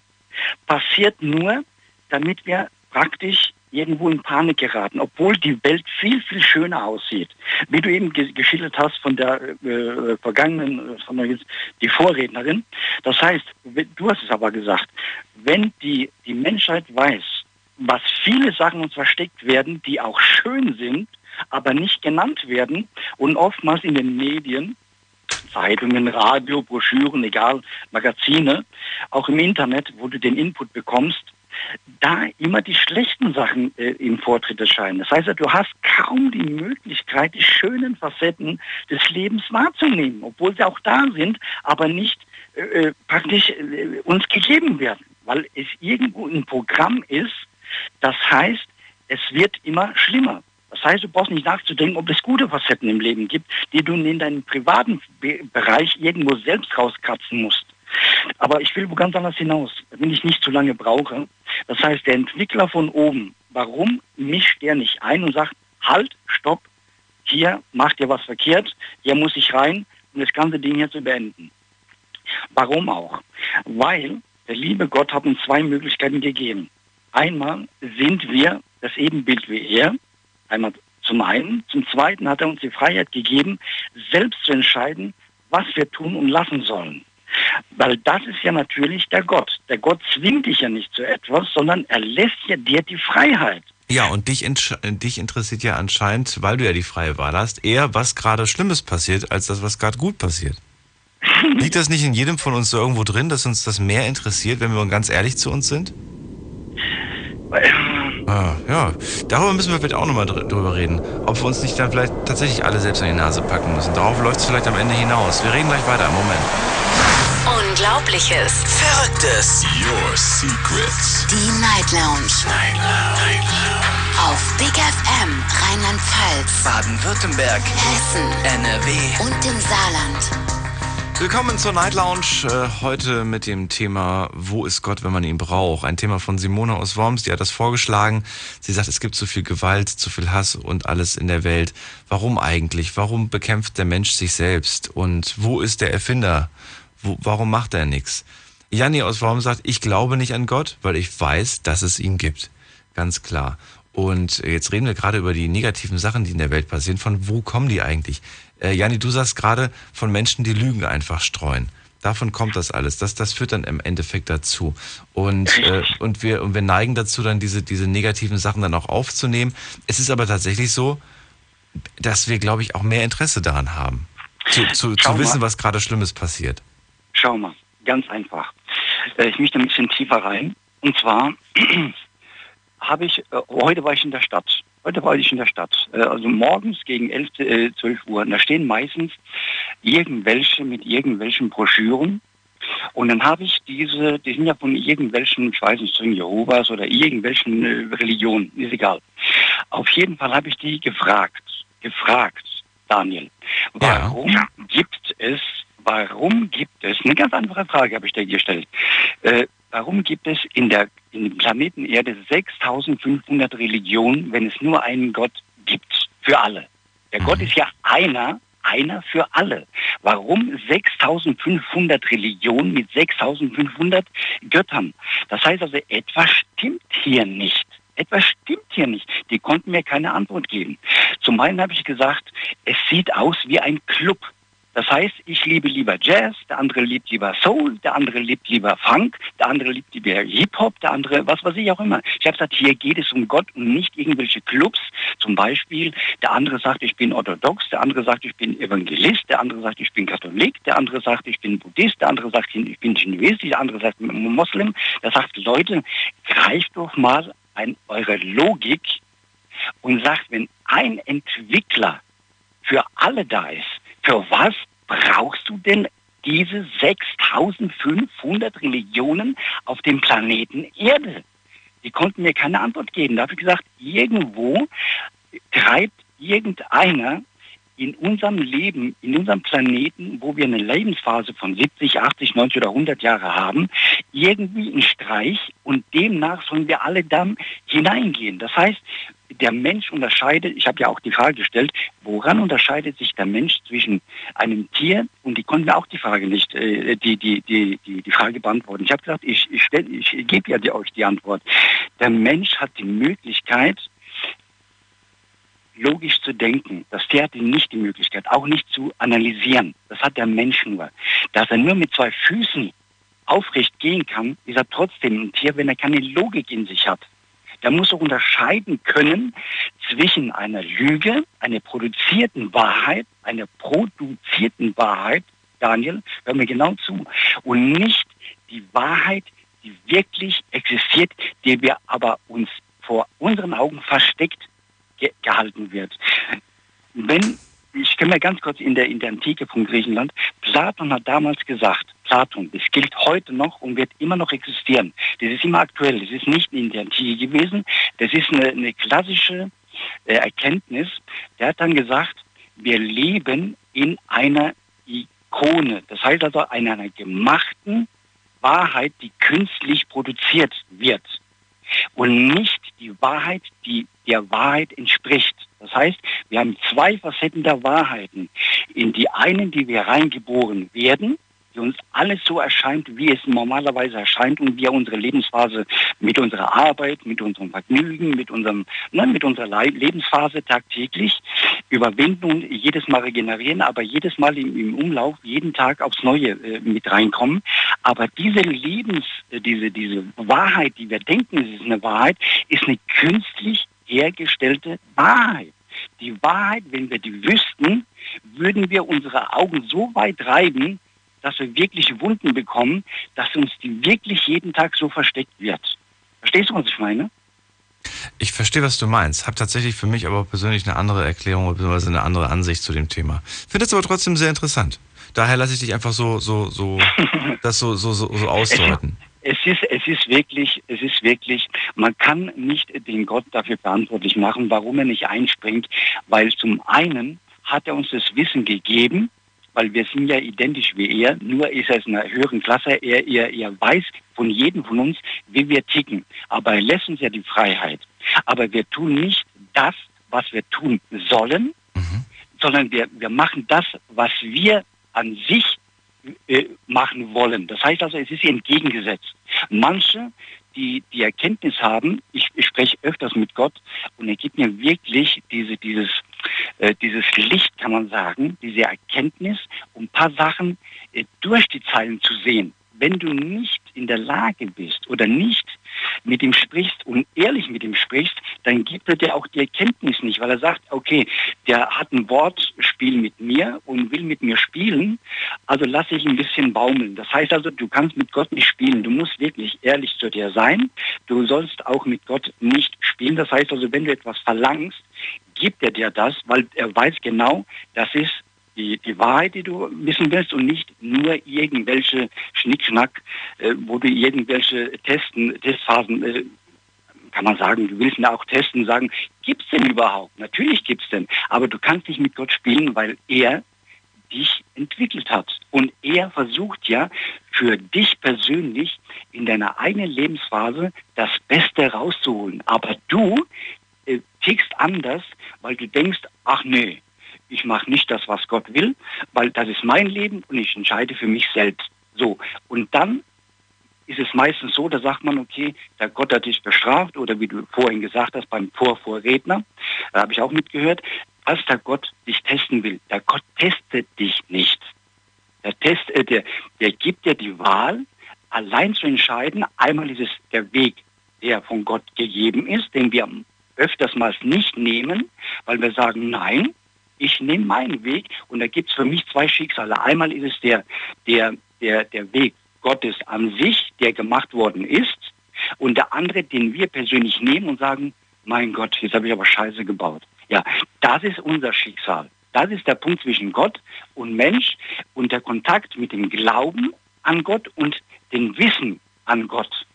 passiert nur, damit wir praktisch irgendwo in Panik geraten, obwohl die Welt viel, viel schöner aussieht. Wie du eben ge geschildert hast von der äh, vergangenen, äh, von der, die Vorrednerin. Das heißt, du hast es aber gesagt, wenn die, die Menschheit weiß, was viele Sachen uns versteckt werden, die auch schön sind, aber nicht genannt werden und oftmals in den Medien, Zeitungen, Radio, Broschüren, egal, Magazine, auch im Internet, wo du den Input bekommst, da immer die schlechten Sachen äh, im Vortritt erscheinen. Das heißt, du hast kaum die Möglichkeit, die schönen Facetten des Lebens wahrzunehmen, obwohl sie auch da sind, aber nicht äh, äh, praktisch äh, uns gegeben werden, weil es irgendwo ein Programm ist, das heißt, es wird immer schlimmer. Das heißt, du brauchst nicht nachzudenken, ob es gute Facetten im Leben gibt, die du in deinem privaten Be Bereich irgendwo selbst rauskratzen musst. Aber ich will wo ganz anders hinaus, wenn ich nicht zu lange brauche. Das heißt, der Entwickler von oben, warum mischt der nicht ein und sagt, halt, stopp, hier macht ihr was verkehrt, hier muss ich rein, um das ganze Ding hier zu beenden. Warum auch? Weil der liebe Gott hat uns zwei Möglichkeiten gegeben. Einmal sind wir das Ebenbild wie er, einmal zum einen. Zum zweiten hat er uns die Freiheit gegeben, selbst zu entscheiden, was wir tun und lassen sollen. Weil das ist ja natürlich der Gott. Der Gott zwingt dich ja nicht zu etwas, sondern er lässt ja dir die Freiheit. Ja, und dich, entsch- dich interessiert ja anscheinend, weil du ja die freie Wahl hast, eher was gerade Schlimmes passiert, als das, was gerade gut passiert. Liegt das nicht in jedem von uns so irgendwo drin, dass uns das mehr interessiert, wenn wir ganz ehrlich zu uns sind? Ah, ja, darüber müssen wir vielleicht auch nochmal dr drüber reden. Ob wir uns nicht dann vielleicht tatsächlich alle selbst an die Nase packen müssen. Darauf läuft es vielleicht am Ende hinaus. Wir reden gleich weiter. Moment. Unglaubliches. Verrücktes. Your Secrets. Die Night Lounge. Night Lounge. Auf Big FM Rheinland-Pfalz, Baden-Württemberg. Hessen NRW. und im Saarland. Willkommen zur Night Lounge. Äh, heute mit dem Thema Wo ist Gott, wenn man ihn braucht? Ein Thema von Simone aus Worms, die hat das vorgeschlagen. Sie sagt, es gibt zu viel Gewalt, zu viel Hass und alles in der Welt. Warum eigentlich? Warum bekämpft der Mensch sich selbst? Und wo ist der Erfinder? Wo, warum macht er nichts? Janni aus Worms sagt, ich glaube nicht an Gott, weil ich weiß, dass es ihn gibt. Ganz klar. Und jetzt reden wir gerade über die negativen Sachen, die in der Welt passieren. Von wo kommen die eigentlich? Äh, Janni, du sagst gerade von Menschen, die Lügen einfach streuen. Davon kommt das alles. Das, das führt dann im Endeffekt dazu. Und, äh, und, wir, und wir neigen dazu, dann diese, diese negativen Sachen dann auch aufzunehmen. Es ist aber tatsächlich so, dass wir, glaube ich, auch mehr Interesse daran haben, zu, zu, zu wissen, was gerade Schlimmes passiert. Schau mal, ganz einfach. Äh, Ich möchte ein bisschen tiefer rein. Und zwar habe ich, äh, heute war ich in der Stadt. Heute war ich in der Stadt. Äh, Also morgens gegen 11, äh, 12 Uhr. Und da stehen meistens irgendwelche mit irgendwelchen Broschüren. Und dann habe ich diese, die sind ja von irgendwelchen, ich weiß nicht, Jehovas oder irgendwelchen äh, Religionen, ist egal. Auf jeden Fall habe ich die gefragt, gefragt, Daniel, warum gibt es, warum gibt es, eine ganz einfache Frage habe ich dir gestellt, äh, warum gibt es in der in dem Planeten Erde 6500 Religionen, wenn es nur einen Gott gibt, für alle? Der Gott ist ja einer, einer für alle. Warum 6500 Religionen mit 6500 Göttern? Das heißt also, etwas stimmt hier nicht. Etwas stimmt hier nicht. Die konnten mir keine Antwort geben. Zum einen habe ich gesagt, es sieht aus wie ein Club. Das heißt, ich liebe lieber Jazz, der andere liebt lieber Soul, der andere liebt lieber Funk, der andere liebt lieber Hip-Hop, der andere, was weiß ich auch immer. Ich habe gesagt, hier geht es um Gott und nicht irgendwelche Clubs. Zum Beispiel, der andere sagt, ich bin orthodox, der andere sagt, ich bin Evangelist, der andere sagt, ich bin Katholik, der andere sagt, ich bin Buddhist, der andere sagt, ich bin Chinesisch, der andere sagt, ich bin Moslem. Der sagt, Leute, greift doch mal an eure Logik und sagt, wenn ein Entwickler für alle da ist, für was brauchst du denn diese 6500 Religionen auf dem Planeten Erde? Die konnten mir keine Antwort geben. Da habe ich gesagt, irgendwo treibt irgendeiner in unserem Leben, in unserem Planeten, wo wir eine Lebensphase von 70, 80, 90 oder 100 Jahre haben, irgendwie einen Streich und demnach sollen wir alle dann hineingehen. Das heißt, der Mensch unterscheidet, ich habe ja auch die Frage gestellt, woran unterscheidet sich der Mensch zwischen einem Tier und die konnten auch die Frage nicht, äh, die, die, die, die, die Frage beantworten. Ich habe gesagt, ich, ich, stell, ich gebe ja die, euch die Antwort. Der Mensch hat die Möglichkeit, logisch zu denken. Das Tier hat nicht die Möglichkeit, auch nicht zu analysieren. Das hat der Mensch nur. Dass er nur mit zwei Füßen aufrecht gehen kann, ist er trotzdem ein Tier, wenn er keine Logik in sich hat. Der muss auch unterscheiden können zwischen einer Lüge, einer produzierten Wahrheit, einer produzierten Wahrheit, Daniel, hör mir genau zu, und nicht die Wahrheit, die wirklich existiert, die wir aber uns vor unseren Augen versteckt ge gehalten wird. Wenn, ich komme ganz kurz in der, in der Antike von Griechenland, Platon hat damals gesagt, Platon, das gilt heute noch und wird immer noch existieren. Das ist immer aktuell, das ist nicht in der Antike gewesen, das ist eine, eine klassische äh, Erkenntnis. Der hat dann gesagt, wir leben in einer Ikone, das heißt also in einer gemachten Wahrheit, die künstlich produziert wird und nicht die Wahrheit, die der Wahrheit entspricht. Das heißt, wir haben zwei Facetten der Wahrheiten. In die einen, die wir reingeboren werden, die uns alles so erscheint, wie es normalerweise erscheint und wir unsere Lebensphase mit unserer Arbeit, mit unserem Vergnügen, mit unserem, ne, mit unserer Lebensphase tagtäglich überwinden und jedes Mal regenerieren, aber jedes Mal im, im Umlauf, jeden Tag aufs Neue äh, mit reinkommen. Aber diese Lebens, äh, diese, diese Wahrheit, die wir denken, es ist eine Wahrheit, ist eine künstlich hergestellte Wahrheit. Die Wahrheit, wenn wir die wüssten, würden wir unsere Augen so weit reiben, dass wir wirklich Wunden bekommen, dass uns die wirklich jeden Tag so versteckt wird. Verstehst du, was ich meine? Ich verstehe, was du meinst. Habe tatsächlich für mich aber persönlich eine andere Erklärung bzw. eine andere Ansicht zu dem Thema. Finde es aber trotzdem sehr interessant. Daher lasse ich dich einfach so, so, so, das so, so, so, so ausdeuten. Es ist, es ist wirklich, es ist wirklich, man kann nicht den Gott dafür verantwortlich machen, warum er nicht einspringt, weil zum einen hat er uns das Wissen gegeben, weil wir sind ja identisch wie er, nur ist er in einer höheren Klasse, er, er, er weiß von jedem von uns, wie wir ticken. Aber er lässt uns ja die Freiheit. Aber wir tun nicht das, was wir tun sollen, mhm. sondern wir, wir machen das, was wir an sich äh, machen wollen. Das heißt also, es ist entgegengesetzt. Manche, die die Erkenntnis haben, ich, ich spreche öfters mit Gott und er gibt mir wirklich diese, dieses äh, dieses Licht, kann man sagen, diese Erkenntnis, um ein paar Sachen äh, durch die Zeilen zu sehen. Wenn du nicht in der Lage bist oder nicht mit ihm sprichst und ehrlich mit ihm sprichst, dann gibt er dir auch die Erkenntnis nicht, weil er sagt, okay, der hat ein Wortspiel mit mir und will mit mir spielen, also lass ich ein bisschen baumeln. Das heißt also, du kannst mit Gott nicht spielen. Du musst wirklich ehrlich zu dir sein. Du sollst auch mit Gott nicht spielen. Das heißt also, wenn du etwas verlangst, gibt er dir das, weil er weiß genau, das ist die, die Wahrheit, die du wissen willst und nicht nur irgendwelche Schnickschnack, äh, wo du irgendwelche Testen, Testphasen, äh, kann man sagen, du willst mir auch testen, sagen, gibt es denn überhaupt? Natürlich gibt es denn, aber du kannst nicht mit Gott spielen, weil er dich entwickelt hat. Und er versucht ja für dich persönlich in deiner eigenen Lebensphase das Beste rauszuholen. Aber du äh, tickst anders, weil du denkst, ach nee, ich mache nicht das, was Gott will, weil das ist mein Leben und ich entscheide für mich selbst. So. Und dann ist es meistens so, da sagt man, okay, der Gott hat dich bestraft oder wie du vorhin gesagt hast, beim Vorvorredner, da habe ich auch mitgehört, als der Gott dich testen will. Der Gott testet dich nicht. Der, Test, äh, der, der gibt dir die Wahl, allein zu entscheiden. Einmal ist es der Weg, der von Gott gegeben ist, den wir öfters mal nicht nehmen, weil wir sagen, nein, ich nehme meinen Weg und da gibt es für mich zwei Schicksale. Einmal ist es der, der, der, der Weg Gottes an sich, der gemacht worden ist, und der andere, den wir persönlich nehmen und sagen, mein Gott, jetzt habe ich aber Scheiße gebaut. Ja, das ist unser Schicksal. Das ist der Punkt zwischen Gott und Mensch und der Kontakt mit dem Glauben an Gott und dem Wissen an Gott.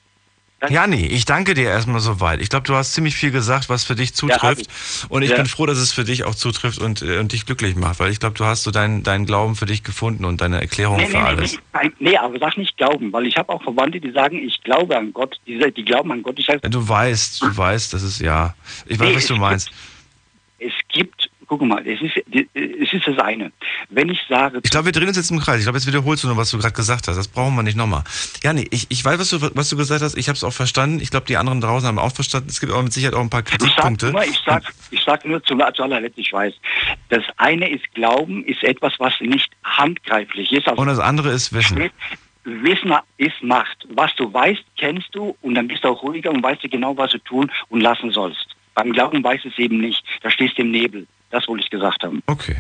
Jani, ich danke dir erstmal soweit. Ich glaube, du hast ziemlich viel gesagt, was für dich zutrifft. Ja, und ich ja. bin froh, dass es für dich auch zutrifft und, äh, und dich glücklich macht, weil ich glaube, du hast so deinen dein Glauben für dich gefunden und deine Erklärung nee, für nee, alles. Nee, nee, aber sag nicht glauben, weil ich habe auch Verwandte, die sagen, ich glaube an Gott, die, die glauben an Gott. Ich sag, du weißt, du weißt, das ist ja. Ich weiß, was du meinst. Es gibt guck mal, es ist, es ist das eine. Wenn ich sage... Ich glaube, wir drehen uns jetzt im Kreis. Ich glaube, jetzt wiederholst du nur, was du gerade gesagt hast. Das brauchen wir nicht nochmal. Ja, nee, ich, ich weiß, was du, was du gesagt hast. Ich habe es auch verstanden. Ich glaube, die anderen draußen haben auch verstanden. Es gibt aber mit Sicherheit auch ein paar Kritikpunkte. Ich sage ich sag, nur zu, zu allerletzt, ich weiß. Das eine ist Glauben, ist etwas, was nicht handgreiflich ist. Also und das andere ist Wissen. Wissen ist Macht. Was du weißt, kennst du und dann bist du auch ruhiger und weißt du genau, was du tun und lassen sollst. Beim Glauben weiß es eben nicht. Da stehst du im Nebel. Das wollte ich gesagt haben. Okay.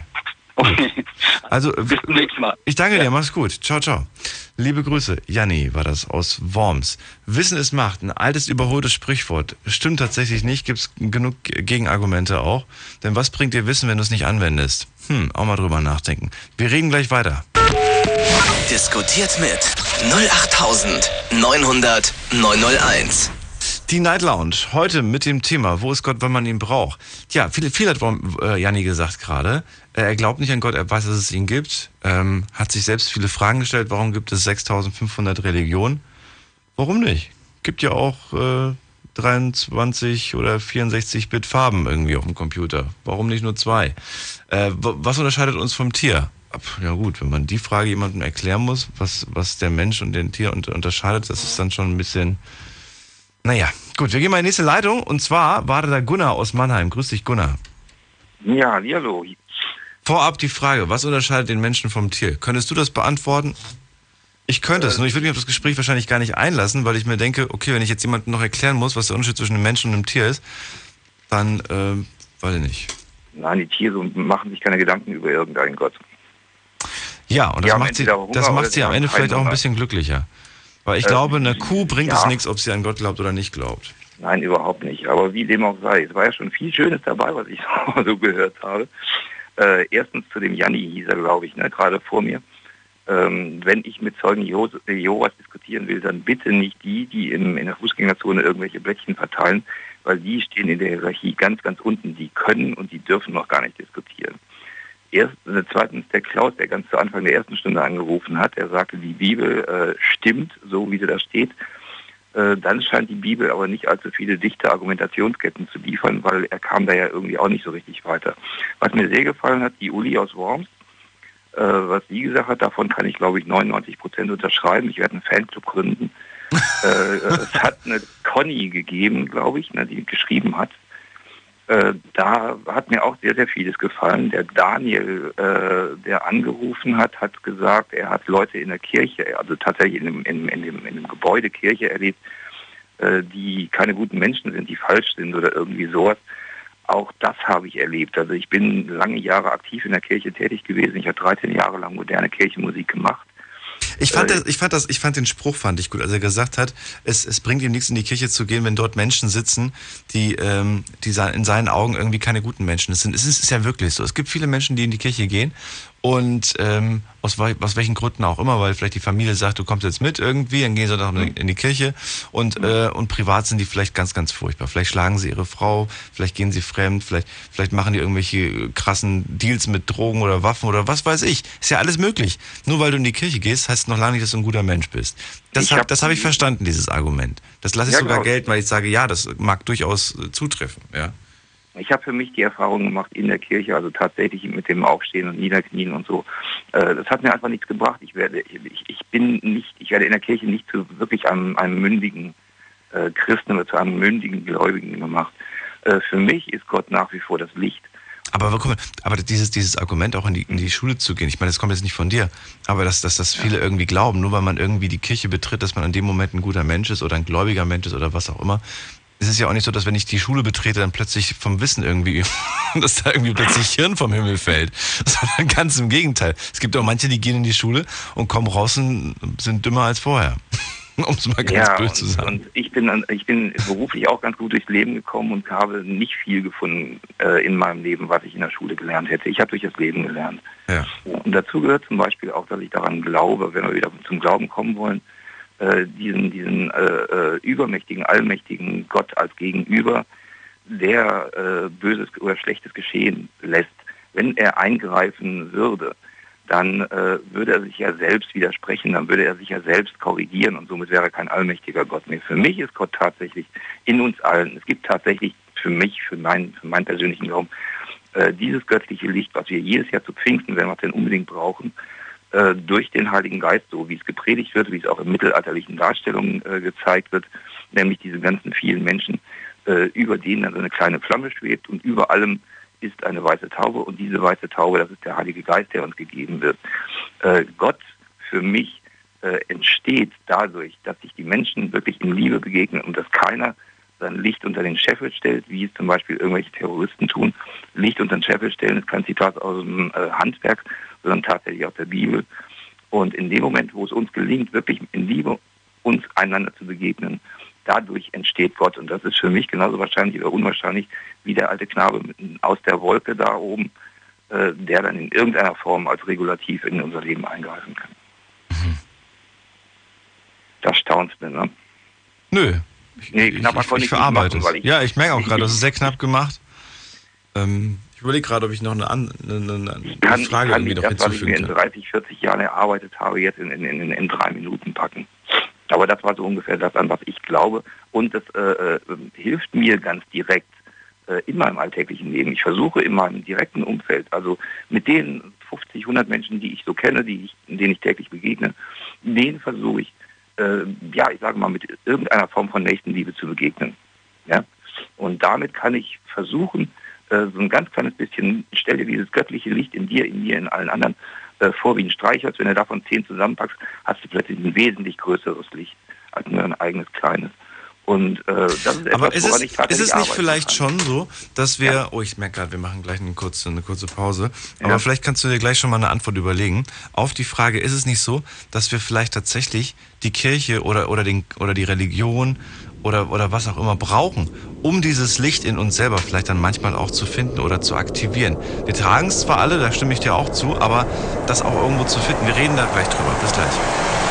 Okay. Also, bis zum nächsten Mal. Ich danke ja. dir, mach's gut. Ciao, ciao. Liebe Grüße. Janni war das aus Worms. Wissen ist Macht, ein altes, überholtes Sprichwort. Stimmt tatsächlich nicht, gibt's genug Gegenargumente auch. Denn was bringt dir Wissen, wenn du es nicht anwendest? Hm, auch mal drüber nachdenken. Wir reden gleich weiter. Diskutiert mit 08900 901. Die Night Lounge, heute mit dem Thema, wo ist Gott, wenn man ihn braucht? Ja, viel, viel hat äh, Janni gesagt gerade. Er glaubt nicht an Gott, er weiß, dass es ihn gibt, ähm, hat sich selbst viele Fragen gestellt, warum gibt es 6500 Religionen? Warum nicht? Gibt ja auch äh, 23 oder 64-Bit Farben irgendwie auf dem Computer. Warum nicht nur zwei? Äh, was unterscheidet uns vom Tier? Ja gut, wenn man die Frage jemandem erklären muss, was, was der Mensch und den Tier unterscheidet, das ist dann schon ein bisschen naja, gut, wir gehen mal in die nächste Leitung. Und zwar war da Gunnar aus Mannheim. Grüß dich, Gunnar. Ja, hallo. Vorab die Frage, was unterscheidet den Menschen vom Tier? Könntest du das beantworten? Ich könnte es, äh, nur ich würde mich auf das Gespräch wahrscheinlich gar nicht einlassen, weil ich mir denke, okay, wenn ich jetzt jemandem noch erklären muss, was der Unterschied zwischen einem Menschen und einem Tier ist, dann, äh, weiß ich nicht. Nein, die Tiere machen sich keine Gedanken über irgendeinen Gott. Ja, und das macht sie, das macht sie am Ende vielleicht auch ein bisschen glücklicher. Weil ich äh, glaube, eine Kuh bringt ja. es nichts, ob sie an Gott glaubt oder nicht glaubt. Nein, überhaupt nicht. Aber wie dem auch sei, es war ja schon viel Schönes dabei, was ich so gehört habe. Äh, erstens zu dem Janni hieß er, glaube ich, ne, gerade vor mir. Ähm, wenn ich mit Zeugen Jehovas diskutieren will, dann bitte nicht die, die in, in der Fußgängerzone irgendwelche Blättchen verteilen, weil die stehen in der Hierarchie ganz, ganz unten. Die können und die dürfen noch gar nicht diskutieren. Erst, äh, zweitens der Klaus, der ganz zu Anfang der ersten Stunde angerufen hat, er sagte, die Bibel äh, stimmt, so wie sie da steht. Äh, dann scheint die Bibel aber nicht allzu viele dichte Argumentationsketten zu liefern, weil er kam da ja irgendwie auch nicht so richtig weiter. Was mir sehr gefallen hat, die Uli aus Worms, äh, was sie gesagt hat, davon kann ich glaube ich 99 Prozent unterschreiben. Ich werde einen Fanclub gründen. äh, es hat eine Conny gegeben, glaube ich, ne, die geschrieben hat, äh, da hat mir auch sehr, sehr vieles gefallen. Der Daniel, äh, der angerufen hat, hat gesagt, er hat Leute in der Kirche, also tatsächlich in dem, in, in dem, in dem Gebäude Kirche erlebt, äh, die keine guten Menschen sind, die falsch sind oder irgendwie sowas. Auch das habe ich erlebt. Also ich bin lange Jahre aktiv in der Kirche tätig gewesen. Ich habe 13 Jahre lang moderne Kirchenmusik gemacht. Ich fand, das, ich, fand das, ich fand den Spruch fand ich gut, als er gesagt hat, es, es bringt ihm nichts in die Kirche zu gehen, wenn dort Menschen sitzen, die, ähm, die in seinen Augen irgendwie keine guten Menschen sind. Es ist, es ist ja wirklich so. Es gibt viele Menschen, die in die Kirche gehen und ähm, aus, aus welchen Gründen auch immer, weil vielleicht die Familie sagt, du kommst jetzt mit irgendwie, dann gehen sie doch in die Kirche und, äh, und privat sind die vielleicht ganz, ganz furchtbar. Vielleicht schlagen sie ihre Frau, vielleicht gehen sie fremd, vielleicht, vielleicht machen die irgendwelche krassen Deals mit Drogen oder Waffen oder was weiß ich. Ist ja alles möglich. Nur weil du in die Kirche gehst, heißt noch lange nicht, dass du ein guter Mensch bist. Das habe hab ich verstanden, dieses Argument. Das lasse ich ja, sogar genau. gelten, weil ich sage, ja, das mag durchaus äh, zutreffen, ja. Ich habe für mich die Erfahrung gemacht in der Kirche, also tatsächlich mit dem Aufstehen und Niederknien und so. Äh, das hat mir einfach nichts gebracht. Ich werde, ich, ich bin nicht, ich werde in der Kirche nicht zu wirklich einem, einem mündigen äh, Christen oder zu einem mündigen Gläubigen gemacht. Äh, für mich ist Gott nach wie vor das Licht. Aber, aber dieses, dieses Argument auch in die, in die Schule zu gehen, ich meine, das kommt jetzt nicht von dir, aber dass, dass das viele irgendwie glauben, nur weil man irgendwie die Kirche betritt, dass man in dem Moment ein guter Mensch ist oder ein gläubiger Mensch ist oder was auch immer, es ist ja auch nicht so, dass wenn ich die Schule betrete, dann plötzlich vom Wissen irgendwie, dass da irgendwie plötzlich Hirn vom Himmel fällt. Sondern ganz im Gegenteil. Es gibt auch manche, die gehen in die Schule und kommen raus und sind dümmer als vorher. um es mal ganz ja, blöd zu sagen. Und ich bin, ich bin beruflich auch ganz gut durchs Leben gekommen und habe nicht viel gefunden äh, in meinem Leben, was ich in der Schule gelernt hätte. Ich habe durch das Leben gelernt. Ja. Und dazu gehört zum Beispiel auch, dass ich daran glaube, wenn wir wieder zum Glauben kommen wollen, äh, diesen, diesen äh, äh, übermächtigen, allmächtigen Gott als Gegenüber, der äh, Böses oder Schlechtes geschehen lässt, wenn er eingreifen würde, dann äh, würde er sich ja selbst widersprechen, dann würde er sich ja selbst korrigieren und somit wäre er kein allmächtiger Gott mehr. Für mich ist Gott tatsächlich in uns allen. Es gibt tatsächlich für mich, für meinen, für meinen persönlichen Glauben, äh, dieses göttliche Licht, was wir jedes Jahr zu Pfingsten, wenn wir es denn unbedingt brauchen, äh, durch den Heiligen Geist, so wie es gepredigt wird, wie es auch in mittelalterlichen Darstellungen äh, gezeigt wird, nämlich diese ganzen vielen Menschen, äh, über denen dann so eine kleine Flamme schwebt und über allem ist eine weiße Taube und diese weiße Taube, das ist der Heilige Geist, der uns gegeben wird. Äh, Gott für mich äh, entsteht dadurch, dass sich die Menschen wirklich in Liebe begegnen und dass keiner sein Licht unter den Scheffel stellt, wie es zum Beispiel irgendwelche Terroristen tun. Licht unter den Scheffel stellen ist kein Zitat aus dem äh, Handwerk, sondern tatsächlich aus der Bibel. Und in dem Moment, wo es uns gelingt, wirklich in Liebe uns einander zu begegnen, dadurch entsteht Gott. Und das ist für mich genauso wahrscheinlich oder unwahrscheinlich wie der alte Knabe aus der Wolke da oben, äh, der dann in irgendeiner Form als Regulativ in unser Leben eingreifen kann. Mhm. Das staunt mir, ne? Nö. Ich, nee, knapper ich, ich, ich verarbeite machen, ich, Ja, ich merke auch gerade, das ist sehr knapp gemacht. Ähm, ich überlege gerade, ob ich noch eine, eine, eine, eine kann, Frage kann irgendwie noch das, hinzufügen kann. was ich mir in 30, 40 Jahren erarbeitet habe, jetzt in, in, in, in drei Minuten packen. Aber das war so ungefähr das, an was ich glaube. Und das äh, äh, hilft mir ganz direkt äh, in meinem alltäglichen Leben. Ich versuche in meinem direkten Umfeld, also mit den 50, 100 Menschen, die ich so kenne, die ich, denen ich täglich begegne, denen versuche ich, äh, ja, ich sage mal, mit irgendeiner Form von Nächstenliebe zu begegnen. Ja? Und damit kann ich versuchen, äh, so ein ganz kleines bisschen, stell dieses göttliche Licht in dir, in mir, in allen anderen äh, vor wie ein Streichholz. Wenn du davon zehn zusammenpackst, hast du plötzlich ein wesentlich größeres Licht als nur ein eigenes kleines. Und äh, das ist etwas, Aber ist es, ist es nicht vielleicht kann. schon so, dass wir, ja. oh, ich merke gerade, wir machen gleich eine kurze, eine kurze Pause, aber ja. vielleicht kannst du dir gleich schon mal eine Antwort überlegen. Auf die Frage, ist es nicht so, dass wir vielleicht tatsächlich die Kirche oder, oder, den, oder die Religion oder, oder was auch immer brauchen, um dieses Licht in uns selber vielleicht dann manchmal auch zu finden oder zu aktivieren. Wir tragen es zwar alle, da stimme ich dir auch zu, aber das auch irgendwo zu finden. Wir reden da gleich drüber. Bis gleich.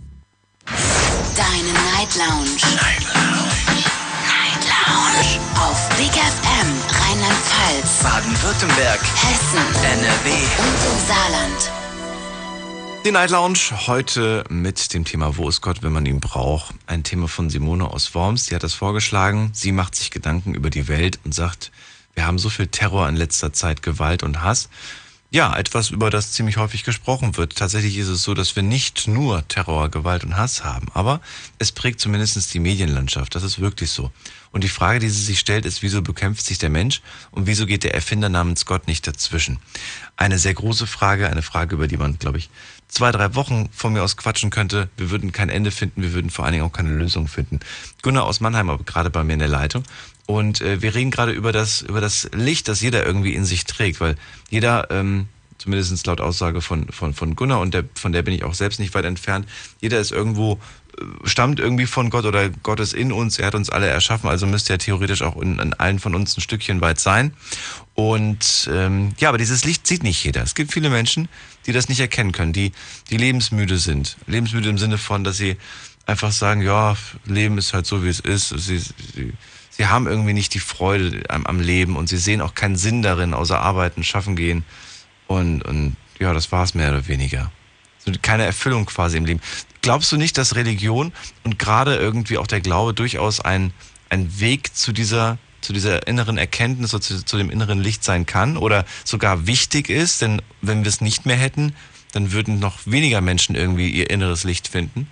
Deine Night Lounge. Night Lounge. Night Lounge. Auf Big FM Rheinland-Pfalz, Baden-Württemberg, Hessen, NRW und im Saarland. Die Night Lounge heute mit dem Thema Wo ist Gott, wenn man ihn braucht? Ein Thema von Simone aus Worms. Sie hat das vorgeschlagen. Sie macht sich Gedanken über die Welt und sagt, wir haben so viel Terror in letzter Zeit, Gewalt und Hass. Ja, etwas, über das ziemlich häufig gesprochen wird. Tatsächlich ist es so, dass wir nicht nur Terror, Gewalt und Hass haben, aber es prägt zumindest die Medienlandschaft. Das ist wirklich so. Und die Frage, die sie sich stellt, ist, wieso bekämpft sich der Mensch und wieso geht der Erfinder namens Gott nicht dazwischen? Eine sehr große Frage, eine Frage, über die man, glaube ich, zwei, drei Wochen von mir aus quatschen könnte. Wir würden kein Ende finden, wir würden vor allen Dingen auch keine Lösung finden. Gunnar aus Mannheim aber gerade bei mir in der Leitung. Und äh, wir reden gerade über das, über das Licht, das jeder irgendwie in sich trägt, weil jeder, ähm, zumindest laut Aussage von, von, von Gunnar, und der, von der bin ich auch selbst nicht weit entfernt, jeder ist irgendwo stammt irgendwie von Gott oder Gott ist in uns, er hat uns alle erschaffen, also müsste er theoretisch auch in, in allen von uns ein Stückchen weit sein. Und ähm, ja, aber dieses Licht sieht nicht jeder. Es gibt viele Menschen, die das nicht erkennen können, die, die lebensmüde sind. Lebensmüde im Sinne von, dass sie einfach sagen, ja, Leben ist halt so, wie es ist. Sie, sie, sie haben irgendwie nicht die Freude am, am Leben und sie sehen auch keinen Sinn darin, außer arbeiten, schaffen gehen. Und, und ja, das war es mehr oder weniger. Keine Erfüllung quasi im Leben. Glaubst du nicht, dass Religion und gerade irgendwie auch der Glaube durchaus ein, ein Weg zu dieser, zu dieser inneren Erkenntnis oder zu, zu dem inneren Licht sein kann oder sogar wichtig ist? Denn wenn wir es nicht mehr hätten, dann würden noch weniger Menschen irgendwie ihr inneres Licht finden?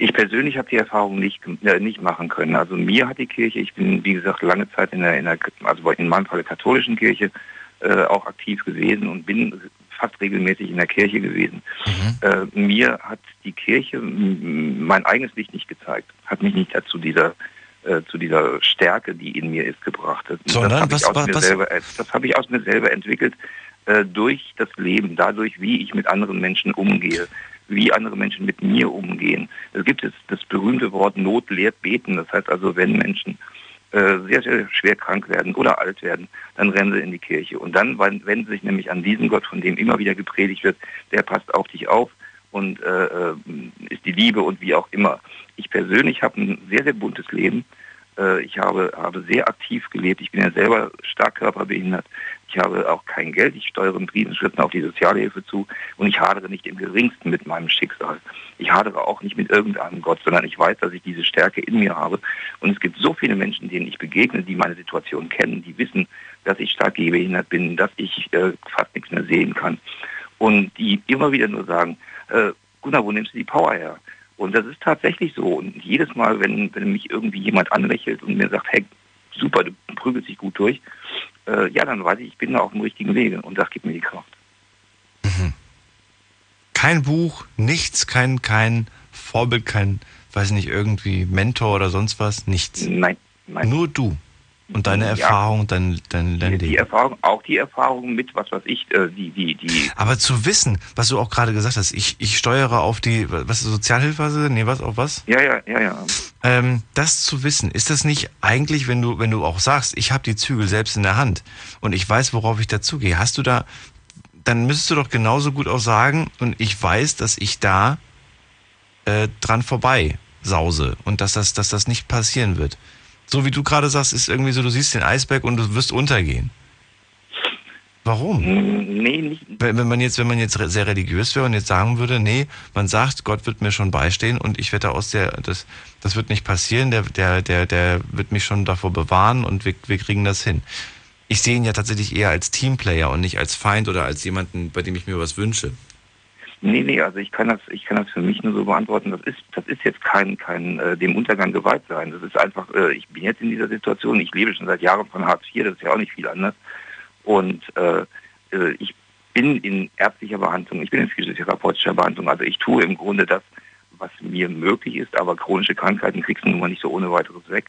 Ich persönlich habe die Erfahrung nicht, äh, nicht machen können. Also mir hat die Kirche, ich bin wie gesagt lange Zeit in der, in der also in meinem Fall der katholischen Kirche äh, auch aktiv gewesen und bin fast regelmäßig in der Kirche gewesen. Äh, mir hat die Kirche mein eigenes Licht nicht gezeigt, hat mich nicht dazu dieser äh, zu dieser Stärke, die in mir ist, gebracht. Das, Sondern das habe ich, aus was- selber- das habe ich aus mir selber entwickelt äh, durch das Leben, dadurch, wie ich mit anderen Menschen umgehe, wie andere Menschen mit mir umgehen. Es gibt jetzt das berühmte Wort Not lehrt beten. Das heißt also, wenn Menschen äh, sehr, sehr schwer krank werden oder alt werden, dann rennen sie in die Kirche. Und dann wen- wenden sie sich nämlich an diesen Gott, von dem immer wieder gepredigt wird, der passt auf dich auf und äh, äh, ist die Liebe und wie auch immer. Ich persönlich habe ein sehr, sehr buntes Leben. Äh, ich habe, habe sehr aktiv gelebt. Ich bin ja selber stark körperbehindert. Ich habe auch kein Geld. Ich steuere in Riesenschritten auf die Sozialhilfe zu und ich hadere nicht im geringsten mit meinem Schicksal. Ich hadere auch nicht mit irgendeinem Gott, sondern ich weiß, dass ich diese Stärke in mir habe. Und es gibt so viele Menschen, denen ich begegne, die meine Situation kennen, die wissen, dass ich stark gehbehindert bin, dass ich äh, fast nichts mehr sehen kann. Und die immer wieder nur sagen, äh, Gunnar, wo nimmst du die Power her? Und das ist tatsächlich so. Und jedes Mal, wenn, wenn mich irgendwie jemand anlächelt und mir sagt, hey, super, du prügelst dich gut durch, äh, ja, dann weiß ich, ich bin da auf dem richtigen Wege und das gibt mir die Kraft. Kein Buch, nichts, kein, kein Vorbild, kein, weiß nicht, irgendwie Mentor oder sonst was, nichts. Nein, nein. Nur du und deine Ja. Erfahrung, dein, dein, dein Die. Erfahrung, auch die Erfahrung mit, was weiß ich, äh, die, die, die, Aber zu wissen, was du auch gerade gesagt hast, ich, ich steuere auf die, was Sozialhilfe? Nee, was, auf was? ja, ja, ja, ja. Ähm, das zu wissen, ist das nicht eigentlich, wenn du, wenn du auch sagst, ich habe die Zügel selbst in der Hand und ich weiß, worauf ich dazugehe, hast du da, dann müsstest du doch genauso gut auch sagen, und ich weiß, dass ich da äh, dran vorbei sause und dass das, dass das nicht passieren wird. So wie du gerade sagst, ist irgendwie so, du siehst den Eisberg und du wirst untergehen. Warum? Nee, nicht. Wenn, man jetzt, wenn man jetzt sehr religiös wäre und jetzt sagen würde, nee, man sagt, Gott wird mir schon beistehen und ich werde aus der, das, das wird nicht passieren, der, der, der, der wird mich schon davor bewahren und wir, wir kriegen das hin. Ich sehe ihn ja tatsächlich eher als Teamplayer und nicht als Feind oder als jemanden, bei dem ich mir was wünsche. Nee, nee, also ich kann das, ich kann das für mich nur so beantworten. Das ist, das ist jetzt kein, kein äh, dem Untergang geweiht sein. Das ist einfach, äh, ich bin jetzt in dieser Situation, ich lebe schon seit Jahren von Hartz IV, das ist ja auch nicht viel anders. Und äh, äh, ich bin in ärztlicher Behandlung, ich bin in physiotherapeutischer Behandlung, also ich tue im Grunde das, was mir möglich ist, aber chronische Krankheiten kriegst du nun mal nicht so ohne weiteres weg.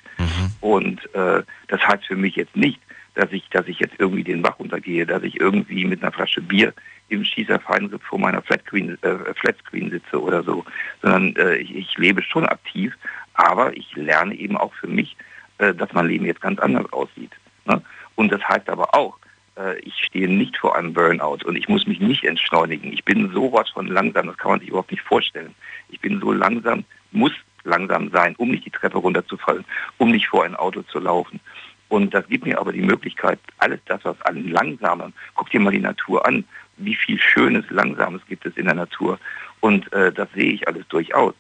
Und äh, das heißt für mich jetzt nicht, dass ich, dass ich jetzt irgendwie den Bach untergehe, dass ich irgendwie mit einer Flasche Bier im Schießerfeinripp vor meiner Flat Screen, äh, Flat sitze oder so, sondern äh, ich, ich lebe schon aktiv, aber ich lerne eben auch für mich, äh, dass mein Leben jetzt ganz anders aussieht. Ne? Und das heißt aber auch, äh, ich stehe nicht vor einem Burnout und ich muss mich nicht entschleunigen. Ich bin sowas von langsam, das kann man sich überhaupt nicht vorstellen. Ich bin so langsam, muss langsam sein, um nicht die Treppe runterzufallen, um nicht vor ein Auto zu laufen. Und das gibt mir aber die Möglichkeit, alles das, was an Langsamem, guck dir mal die Natur an, wie viel Schönes, Langsames gibt es in der Natur. Und äh, das sehe ich alles durchaus.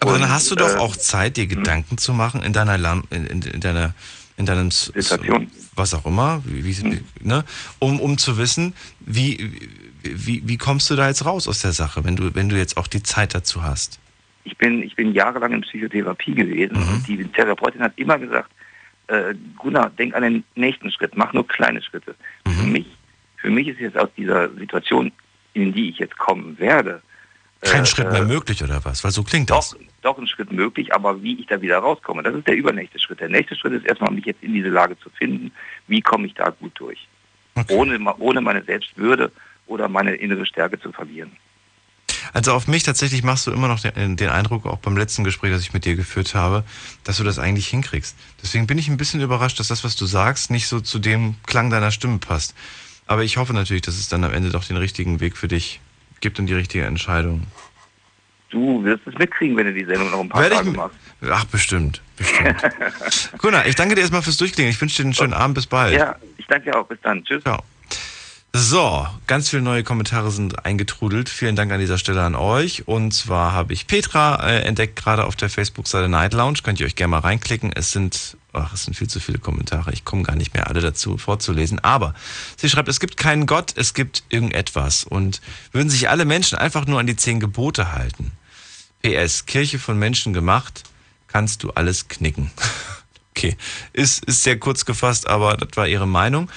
Aber Und, dann hast du doch äh, auch Zeit, dir Gedanken zu machen in deiner Lam in, in, in deiner in deinem Situation, was auch immer, wie, wie, ne, um um zu wissen, wie, wie wie kommst du da jetzt raus aus der Sache, wenn du wenn du jetzt auch die Zeit dazu hast. ich bin, ich bin jahrelang in Psychotherapie gewesen und die Therapeutin hat immer gesagt, äh, Gunnar, denk an den nächsten Schritt, mach nur kleine Schritte. Für mich, für mich ist jetzt aus dieser Situation, in die ich jetzt kommen werde, Kein äh, Schritt mehr äh, möglich oder was? Weil so klingt doch, das. doch ein Schritt möglich, aber wie ich da wieder rauskomme, das ist der übernächste Schritt. Der nächste Schritt ist erstmal, mich jetzt in diese Lage zu finden, wie komme ich da gut durch, ohne, ma- ohne meine Selbstwürde oder meine innere Stärke zu verlieren. Also auf mich tatsächlich machst du immer noch den, den Eindruck, auch beim letzten Gespräch, das ich mit dir geführt habe, dass du das eigentlich hinkriegst. Deswegen bin ich ein bisschen überrascht, dass das, was du sagst, nicht so zu dem Klang deiner Stimme passt. Aber ich hoffe natürlich, dass es dann am Ende doch den richtigen Weg für dich gibt und die richtige Entscheidung. Du wirst es mitkriegen, wenn du die Sendung noch ein paar Werde Tage machst. Ach, bestimmt. bestimmt. Gunnar, ich danke dir erstmal fürs Durchklingen. Ich wünsche dir einen schönen Abend. Bis bald. Ja, ich danke dir auch. Bis dann. Tschüss. Ciao. So, ganz viele neue Kommentare sind eingetrudelt. Vielen Dank an dieser Stelle an euch. Und zwar habe ich Petra äh, entdeckt, gerade auf der Facebook-Seite Night Lounge. Könnt ihr euch gerne mal reinklicken. Es sind, ach, es sind viel zu viele Kommentare. Ich komme gar nicht mehr alle dazu vorzulesen. Aber sie schreibt, es gibt keinen Gott, es gibt irgendetwas. Und würden sich alle Menschen einfach nur an die zehn Gebote halten. PS, Kirche von Menschen gemacht, kannst du alles knicken. Okay, ist, ist sehr kurz gefasst, aber das war ihre Meinung.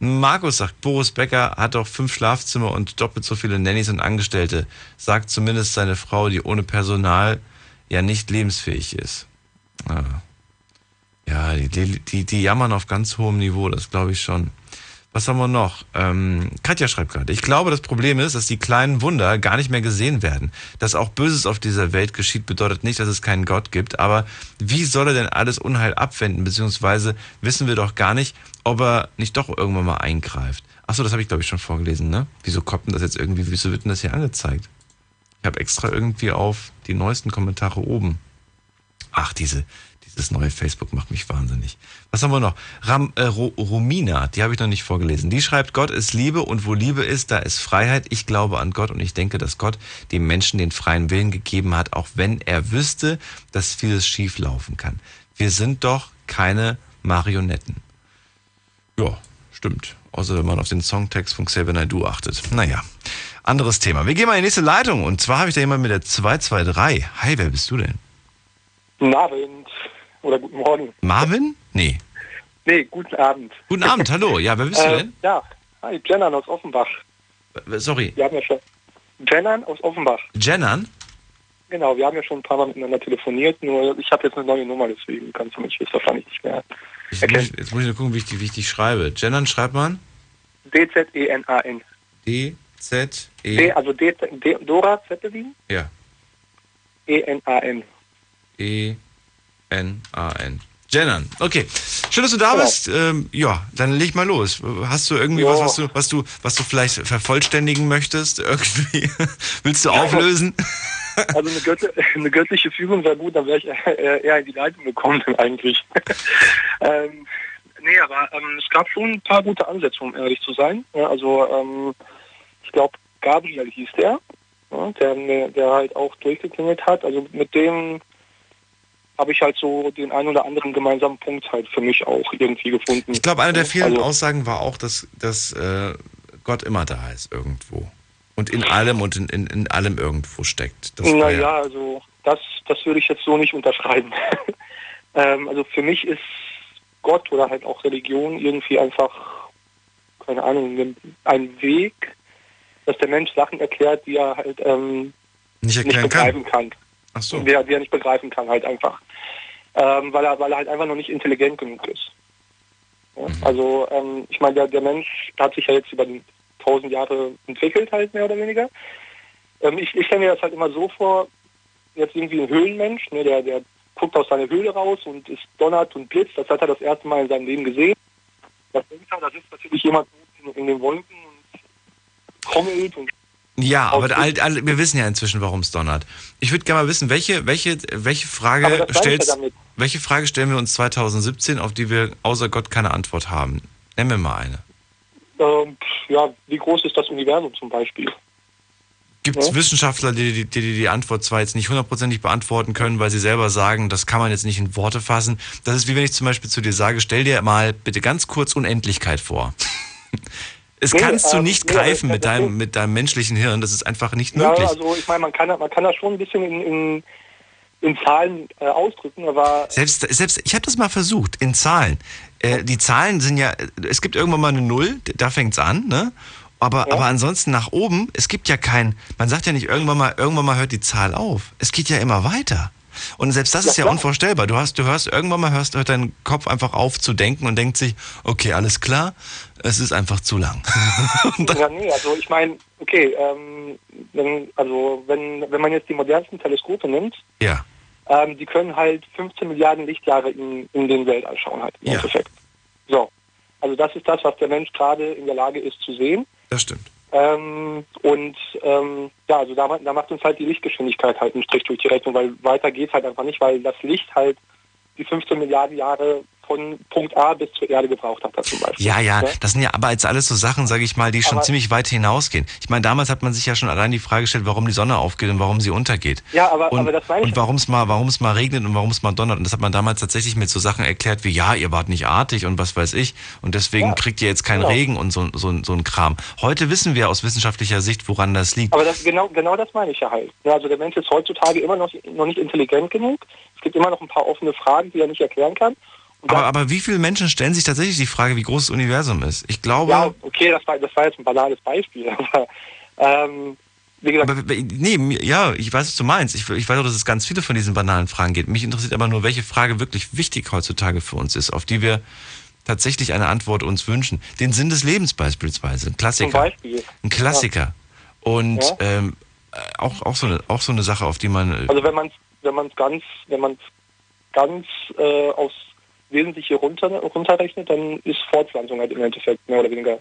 Markus sagt, Boris Becker hat doch fünf Schlafzimmer und doppelt so viele Nannies und Angestellte. Sagt zumindest seine Frau, die ohne Personal ja nicht lebensfähig ist. Ah. Ja, die, die, die jammern auf ganz hohem Niveau, das glaube ich schon. Was haben wir noch? Ähm, Katja schreibt gerade, ich glaube, das Problem ist, dass die kleinen Wunder gar nicht mehr gesehen werden. Dass auch Böses auf dieser Welt geschieht, bedeutet nicht, dass es keinen Gott gibt. Aber wie soll er denn alles Unheil abwenden? Beziehungsweise wissen wir doch gar nicht, ob er nicht doch irgendwann mal eingreift. Achso, das habe ich glaube ich schon vorgelesen, ne? Wieso kommt denn das jetzt irgendwie, wieso wird denn das hier angezeigt? Ich habe extra irgendwie auf die neuesten Kommentare oben. Ach, diese, das neue Facebook macht mich wahnsinnig. Was haben wir noch? Ram, äh, Romina, die habe ich noch nicht vorgelesen. Die schreibt, Gott ist Liebe und wo Liebe ist, da ist Freiheit. Ich glaube an Gott und ich denke, dass Gott dem Menschen den freien Willen gegeben hat, auch wenn er wüsste, dass vieles schief laufen kann. Wir sind doch keine Marionetten. Ja, stimmt. Außer wenn man auf den Songtext von Xavier Naidoo achtet. Naja, anderes Thema. Wir gehen mal in die nächste Leitung. Und zwar habe ich da jemanden mit der 223. Hi, wer bist du denn? Guten Abend oder guten Morgen. Marvin? Nee. Nee, guten Abend. Guten Abend, hallo. Ja, wer bist äh, du denn? Ja, hi, Jennan aus Offenbach. Sorry. Wir haben ja schon. Jennan aus Offenbach. Jennan? Genau, wir haben ja schon ein paar Mal miteinander telefoniert, nur ich habe jetzt eine neue Nummer, deswegen kannst du mich jetzt wahrscheinlich nicht mehr ich muss, jetzt muss ich nur gucken, wie ich, die, wie ich die schreibe. Jennan schreibt man? D-Z-E-N-A-N. D-Z-E... D, also D, D, Dora Zeppelin? Ja. E-N-A-N. E-N-A-N. Jennan, okay. Schön, dass du da Genau. bist. Ähm, ja, dann leg mal los. Hast du irgendwie Ja. was, was du, was du, was du vielleicht vervollständigen möchtest? Irgendwie? Willst du auflösen? Also eine, götte, eine göttliche Fügung wäre gut, dann wäre ich eher in die Leitung gekommen eigentlich. ähm, nee, aber ähm, es gab schon ein paar gute Ansätze, um ehrlich zu sein. Ja, also ähm, ich glaube, Gabriel hieß der, ja, der, der halt auch durchgeklingelt hat. Also mit dem habe ich halt so den einen oder anderen gemeinsamen Punkt halt für mich auch irgendwie gefunden. Ich glaube, eine der vielen also, Aussagen war auch, dass, dass äh, Gott immer da ist irgendwo. Und in allem und in, in, in allem irgendwo steckt. Naja, also das, das würde ich jetzt so nicht unterschreiben. ähm, also für mich ist Gott oder halt auch Religion irgendwie einfach, keine Ahnung, ein Weg, dass der Mensch Sachen erklärt, die er halt ähm, nicht nicht erklären begreifen kann. Ach so. Die, er- die er nicht begreifen kann halt einfach. Ähm, weil, er, weil er halt einfach noch nicht intelligent genug ist. Ja? Mhm. Also ähm, ich meine, der, der Mensch hat sich ja jetzt über die tausend Jahre entwickelt halt mehr oder weniger. Ähm, ich ich stelle mir das halt immer so vor, jetzt irgendwie ein Höhlenmensch, ne, der, der guckt aus seiner Höhle raus und es donnert und blitzt, das hat er das erste Mal in seinem Leben gesehen. Das denkt er, da sitzt natürlich jemand in, in den Wolken und trommelt und Ja, aber all, all, wir wissen ja inzwischen, warum es donnert. Ich würde gerne mal wissen, welche, welche, welche Frage ja stellst, welche Frage stellen wir uns 2017, auf die wir außer Gott keine Antwort haben? Nenn mir mal eine. ähm, ja, wie groß ist das Universum zum Beispiel? Gibt es Ja. Wissenschaftler, die die, die die Antwort zwar jetzt nicht hundertprozentig beantworten können, weil sie selber sagen, das kann man jetzt nicht in Worte fassen. Das ist wie wenn ich zum Beispiel zu dir sage, stell dir mal bitte ganz kurz Unendlichkeit vor. Es Nee, kannst du ähm, nicht nee, greifen aber mit deinem, mit deinem menschlichen Hirn. Das ist einfach nicht Ja, möglich. also ich meine, man kann, man kann das schon ein bisschen in, in, in Zahlen äh, ausdrücken, aber Selbst, selbst ich habe das mal versucht, in Zahlen. Äh, die Zahlen sind ja, es gibt irgendwann mal eine Null, da fängt's an, ne? Aber, aber ansonsten nach oben, es gibt ja kein, man sagt ja nicht irgendwann mal, irgendwann mal hört die Zahl auf. Es geht ja immer weiter. Und selbst das Ja, ist ja klar. unvorstellbar. Du hast, du hörst irgendwann mal hörst, hört dein Kopf einfach auf zu denken und denkt sich, okay, alles klar, es ist einfach zu lang. ja, nee, also ich meine, okay, ähm, wenn, also wenn, wenn man jetzt die modernsten Teleskope nimmt, Ja. ähm, die können halt 15 Milliarden Lichtjahre in, in den Weltall schauen halt im Ja. Endeffekt. So, also das ist das, was der Mensch gerade in der Lage ist zu sehen. Das stimmt. Ähm, und ähm, ja, also da, da macht uns halt die Lichtgeschwindigkeit halt einen Strich durch die Rechnung, weil weiter geht's halt einfach nicht, weil das Licht halt die 15 Milliarden Jahre von Punkt A bis zur Erde gebraucht hat, zum Beispiel. Ja, ja, Ne? das sind ja aber jetzt alles so Sachen, sage ich mal, die schon Aber- ziemlich weit hinausgehen. Ich meine, damals hat man sich ja schon allein die Frage gestellt, warum die Sonne aufgeht und warum sie untergeht. Ja, aber, und, aber das meine ich und warum es mal, warum es mal regnet und warum es mal donnert. Und das hat man damals tatsächlich mit so Sachen erklärt wie, ja, ihr wart nicht artig und was weiß ich. Und deswegen Ja, kriegt ihr jetzt keinen genau. Regen und so, so, so ein Kram. Heute wissen wir aus wissenschaftlicher Sicht, woran das liegt. Aber das, genau, genau das meine ich ja halt. Ja, also der Mensch ist heutzutage immer noch, noch nicht intelligent genug. Es gibt immer noch ein paar offene Fragen, die er nicht erklären kann. Aber, aber wie viele Menschen stellen sich tatsächlich die Frage, wie groß das Universum ist? Ich glaube. Ja, okay, das war, das war jetzt ein banales Beispiel, aber ähm, wie gesagt. Aber, nee, ja, ich weiß, was du meinst. Ich, ich weiß auch, dass es ganz viele von diesen banalen Fragen geht. Mich interessiert aber nur, welche Frage wirklich wichtig heutzutage für uns ist, auf die wir tatsächlich eine Antwort uns wünschen. Den Sinn des Lebens beispielsweise, ein Zum Klassiker. Beispiel. Ein Klassiker. Und Ja. ähm, äh, auch, auch, so eine, auch so eine Sache, auf die man. äh, Also wenn man es wenn man's ganz, wenn man's ganz äh, aufs Wesentliche runter, runterrechnet, dann ist Fortpflanzung halt im Endeffekt mehr oder weniger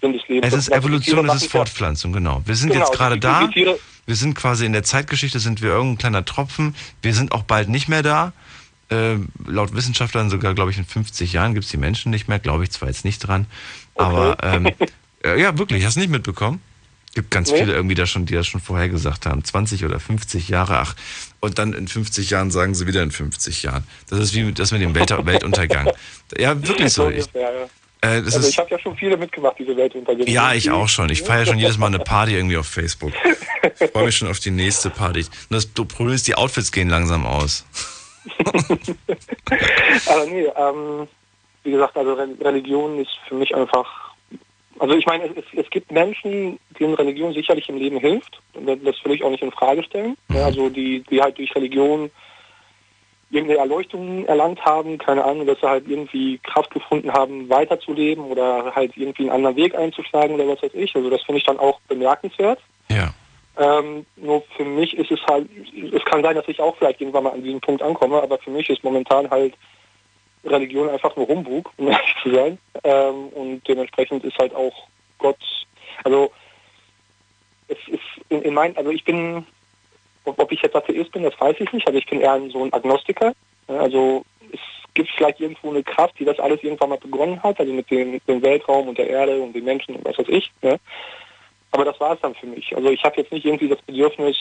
Sinn des Lebens. Es ist Evolution, es ist Fortpflanzung, genau. Wir sind Genau, jetzt gerade da. Wir sind quasi in der Zeitgeschichte, sind wir irgendein kleiner Tropfen. Wir sind auch bald nicht mehr da. Ähm, laut Wissenschaftlern sogar, glaube ich, in 50 Jahren gibt es die Menschen nicht mehr. Glaube ich zwar jetzt nicht dran. Aber ähm, äh, ja, wirklich, hast du nicht mitbekommen? Gibt ganz Nee. viele irgendwie da schon, die das schon vorher gesagt haben. 20 oder 50 Jahre, ach. Und dann in 50 Jahren sagen sie wieder in 50 Jahren. Das ist wie das mit dem Welt Weltuntergang. Ja, wirklich so. Ich, äh, Also ist, ich habe ja schon viele mitgemacht, diese Weltuntergänge. ja, ich auch schon. Ich feiere schon jedes Mal eine Party irgendwie auf Facebook. Ich freue mich schon auf die nächste Party. Nur das Problem ist, die Outfits gehen langsam aus. Aber nee, ähm, wie gesagt, also Re- Religion ist für mich einfach. Also ich meine, es, es gibt Menschen, denen Religion sicherlich im Leben hilft. Das- will ich auch nicht in Frage stellen. Ja, also die, die halt durch Religion irgendeine Erleuchtung erlangt haben, keine Ahnung, dass sie halt irgendwie Kraft gefunden haben, weiterzuleben oder halt irgendwie einen anderen Weg einzuschlagen oder was weiß ich. Also das finde ich dann auch bemerkenswert. Ja. Ähm, nur für mich ist es halt, es kann sein, dass ich auch vielleicht irgendwann mal an diesem Punkt ankomme, aber für mich ist momentan halt Religion einfach nur Humbug, um ehrlich zu sein. Ähm, und dementsprechend ist halt auch Gott, also es ist in, in mein, also ich bin, ob, ob ich jetzt Atheist bin, das weiß ich nicht. Also ich bin eher so ein Agnostiker. Also es gibt vielleicht irgendwo eine Kraft, die das alles irgendwann mal begonnen hat, also mit dem, mit dem Weltraum und der Erde und den Menschen und was weiß ich. Ja. Aber das war es dann für mich. Also ich habe jetzt nicht irgendwie das Bedürfnis,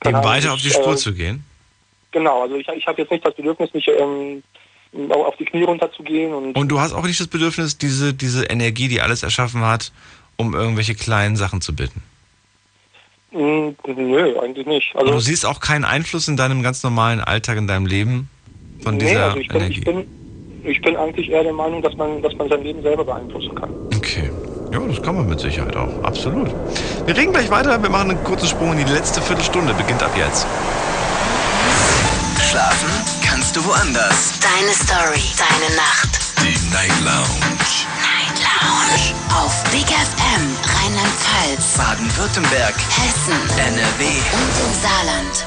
Ahnung, weiter auf die Spur äh, zu gehen. Genau, also ich, ich habe jetzt nicht das Bedürfnis, mich ähm, auf die Knie runterzugehen und Und du hast auch nicht das Bedürfnis, diese, diese Energie, die alles erschaffen hat, um irgendwelche kleinen Sachen zu bitten. mh, nö, eigentlich nicht. Und du Also siehst auch keinen Einfluss in deinem ganz normalen Alltag, in deinem Leben von nee, dieser also ich bin, Energie. ich bin ich bin eigentlich eher der Meinung, dass man dass man sein Leben selber beeinflussen kann. Okay. Ja, das kann man mit Sicherheit auch. Absolut. Wir reden gleich weiter. Wir machen einen kurzen Sprung in die letzte Viertelstunde. Beginnt ab jetzt. Schlafen kannst du woanders. Deine Story, deine Nacht. Die Night Lounge. Night Lounge. Auf Big FM, Rheinland-Pfalz, Baden-Württemberg. Hessen, NRW. und im Saarland.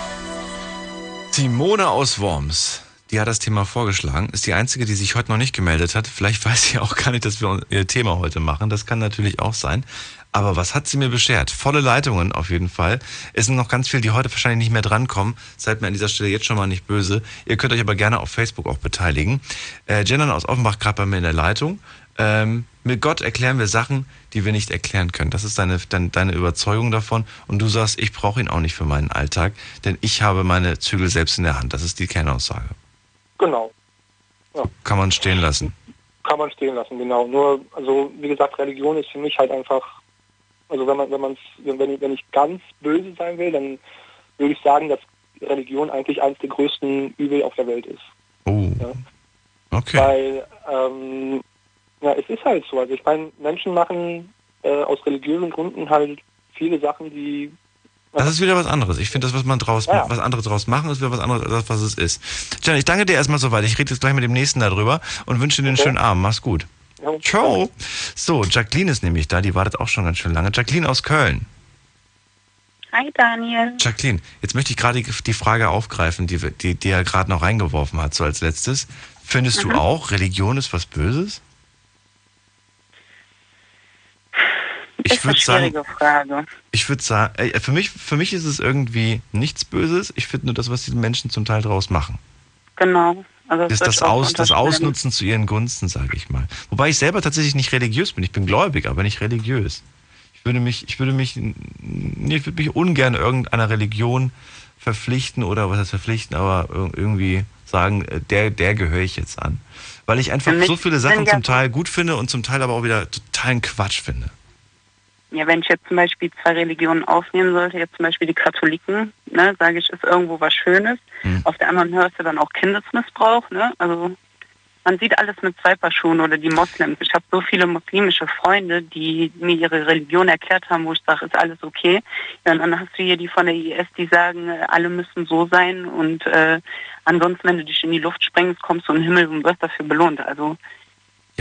Simone aus Worms, die hat das Thema vorgeschlagen, ist die einzige, die sich heute noch nicht gemeldet hat. Vielleicht weiß sie auch gar nicht, dass wir ihr Thema heute machen. Das kann natürlich auch sein. Aber was hat sie mir beschert? Volle Leitungen auf jeden Fall. Es sind noch ganz viele, die heute wahrscheinlich nicht mehr drankommen. Seid mir an dieser Stelle jetzt schon mal nicht böse. Ihr könnt euch aber gerne auf Facebook auch beteiligen. Äh, Jenna aus Offenbach gerade bei mir in der Leitung. Ähm, mit Gott erklären wir Sachen, die wir nicht erklären können. Das ist deine, deine, deine Überzeugung davon. Und du sagst, ich brauche ihn auch nicht für meinen Alltag, denn ich habe meine Zügel selbst in der Hand. Das ist die Kernaussage. Genau, Kann man stehen lassen. kann man stehen lassen, genau. Nur, also wie gesagt, Religion ist für mich halt einfach, also wenn man, wenn man wenn, ich- wenn ich ganz böse sein will, dann würde ich sagen, dass Religion eigentlich eines der größten Übel auf der Welt ist. Oh. Ja. Okay. Weil, ähm, ja, es ist halt so. Also ich meine, Menschen machen äh, aus religiösen Gründen halt viele Sachen, die Das ist wieder was anderes. Ich finde, das, was man draus, Ja. was anderes draus machen, ist wieder was anderes, als das, was es ist. Jan, ich danke dir erstmal soweit. Ich rede jetzt gleich mit dem nächsten darüber und wünsche dir einen Okay. schönen Abend. Mach's gut. Ja. Ciao. So, Jacqueline ist nämlich da. Die wartet auch schon ganz schön lange. Jacqueline aus Köln. Hi Daniel. Jacqueline, jetzt möchte ich gerade die- Frage aufgreifen, die, die, die er gerade noch reingeworfen hat, so als letztes. Findest Mhm. du auch, Religion ist was Böses? Ich ist eine würde sagen, schwierige Frage. ich würde sagen, äh, für mich, für mich ist es irgendwie nichts Böses. Ich finde nur das, was die Menschen zum Teil draus machen. Genau. Also Das, das, Aus, das. Ausnutzen zu ihren Gunsten, sage ich mal. Wobei ich selber tatsächlich nicht religiös bin. Ich bin gläubig, aber nicht religiös. Ich würde mich, ich würde mich, ich würde mich ungern irgendeiner Religion verpflichten oder was heißt verpflichten, aber ir- irgendwie sagen, äh, der, der gehöre ich jetzt an. Weil ich einfach so viele Sachen zum Teil gut finde und zum Teil aber auch wieder totalen Quatsch finde. Ja, wenn ich jetzt zum Beispiel zwei Religionen aufnehmen sollte, jetzt zum Beispiel die Katholiken, ne, sage ich, ist irgendwo was Schönes. Hm. Auf der anderen hörst du dann auch Kindesmissbrauch, ne? Also man sieht alles mit zwei Paar Schuhen oder die Moslems. Ich habe so viele muslimische Freunde, die mir ihre Religion erklärt haben, wo ich sage, ist alles okay. Ja, und dann hast du hier die von der IS, die sagen, äh, alle müssen so sein und äh, ansonsten, wenn du dich in die Luft sprengst, kommst du in den Himmel und wirst dafür belohnt. Also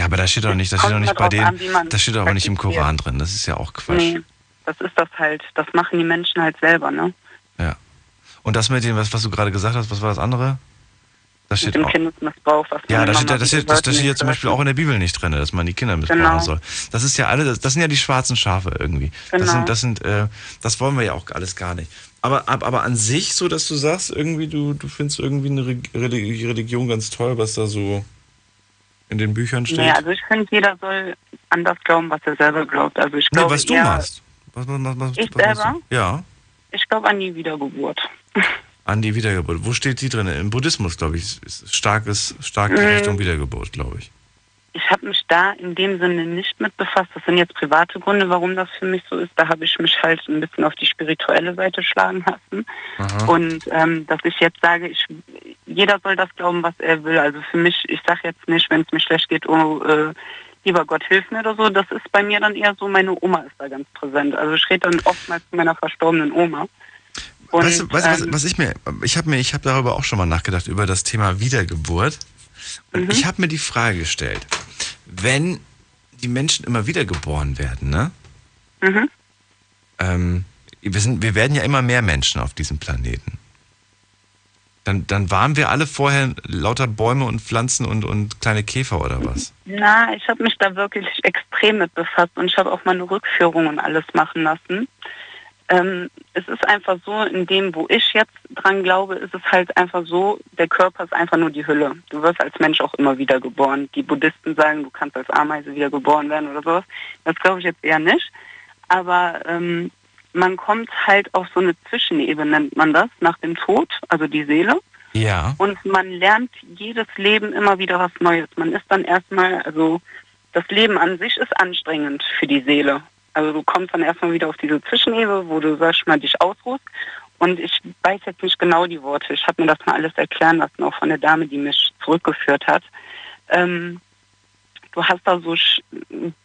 Ja, aber das steht doch nicht, das steht doch nicht immer bei denen, das steht doch aber nicht im. Koran drin. Das ist ja auch Quatsch. nee, das ist das halt. Das machen die Menschen halt selber, ne? Ja. Und das mit dem, was, was du gerade gesagt hast, was war das andere? Das Mit steht dem auch. Kindesmissbrauch, was Ja, das steht, das, steht, das, das steht ja zum Beispiel auch in der Bibel nicht drin, dass man die Kinder missbrauchen Genau. soll. Das ist ja alle, das, das sind ja die schwarzen Schafe irgendwie. Das Genau. sind, das sind, äh, das wollen wir ja auch alles gar nicht. Aber, ab- aber an sich, so dass du sagst, irgendwie, du, du findest irgendwie eine Re- Religi- Religion ganz toll, was da so in den Büchern steht. Nee, also ich finde, jeder soll an das glauben, was er selber glaubt. Also ich nee, glaube was du eher, machst. Was, was, was, Ich selber? Ja, Ich glaube an die Wiedergeburt. an die Wiedergeburt. Wo steht die drin? Im Buddhismus, glaube ich, ist starkes, stark in Mhm. Richtung Wiedergeburt, glaube ich. Ich habe mich da in dem Sinne nicht mit befasst. Das sind jetzt private Gründe, warum das für mich so ist. Da habe ich mich halt ein bisschen auf die spirituelle Seite schlagen lassen. Aha. Und ähm, dass ich jetzt sage, ich, jeder soll das glauben, was er will. Also für mich, ich sage jetzt nicht, wenn es mir schlecht geht, oh, äh, lieber Gott, hilf mir oder so. Das ist bei mir dann eher so, meine Oma ist da ganz präsent. Also ich rede dann oftmals zu meiner verstorbenen Oma. Und, weißt du, weißt du was, ähm, was ich mir, ich habe mir, ich habe darüber auch schon mal nachgedacht, über das Thema Wiedergeburt. Und Mhm. ich habe mir die Frage gestellt, wenn die Menschen immer wiedergeboren werden, ne? Mhm. Ähm, wir, sind, wir werden ja immer mehr Menschen auf diesem Planeten. Dann, dann waren wir alle vorher lauter Bäume und Pflanzen und, und kleine Käfer oder was? Na, ich habe mich da wirklich extrem mit befasst und ich habe auch mal eine Rückführung und alles machen lassen. Ähm, es ist einfach so, in dem, wo ich jetzt dran glaube, ist es halt einfach so, der Körper ist einfach nur die Hülle. Du wirst als Mensch auch immer wieder geboren. Die Buddhisten sagen, du kannst als Ameise wieder geboren werden oder sowas. Das glaube ich jetzt eher nicht. Aber ähm, man kommt halt auf so eine Zwischenebene, nennt man das, nach dem Tod, also die Seele. Ja. Und man lernt jedes Leben immer wieder was Neues. Man ist dann erstmal, also das Leben an sich ist anstrengend für die Seele. Also du kommst dann erstmal wieder auf diese Zwischenebene, wo du, sag ich mal, dich ausruhst. Und ich weiß jetzt nicht genau die Worte. Ich habe mir das mal alles erklären lassen, auch von der Dame, die mich zurückgeführt hat. Ähm, du hast da so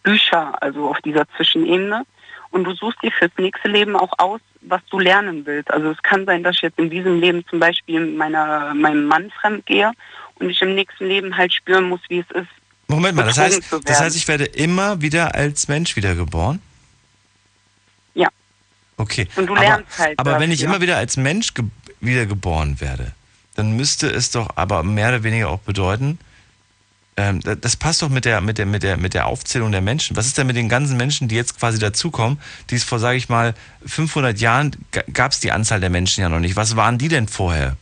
Bücher, also auf dieser Zwischenebene. Und du suchst dir fürs nächste Leben auch aus, was du lernen willst. Also es kann sein, dass ich jetzt in diesem Leben zum Beispiel meiner, meinem Mann fremd gehe und ich im nächsten Leben halt spüren muss, wie es ist. Moment mal, das heißt, das heißt, ich werde immer wieder als Mensch wiedergeboren? Ja. Okay. Und du aber, lernst halt Aber wenn ich dafür. immer wieder als Mensch ge wiedergeboren werde, dann müsste es doch aber mehr oder weniger auch bedeuten, ähm, da- das passt doch mit der, mit, der, mit, der, mit der Aufzählung der Menschen. Was ist denn mit den ganzen Menschen, die jetzt quasi dazukommen, die es vor, sage ich mal, 500 Jahren gab es die Anzahl der Menschen ja noch nicht. Was waren die denn vorher?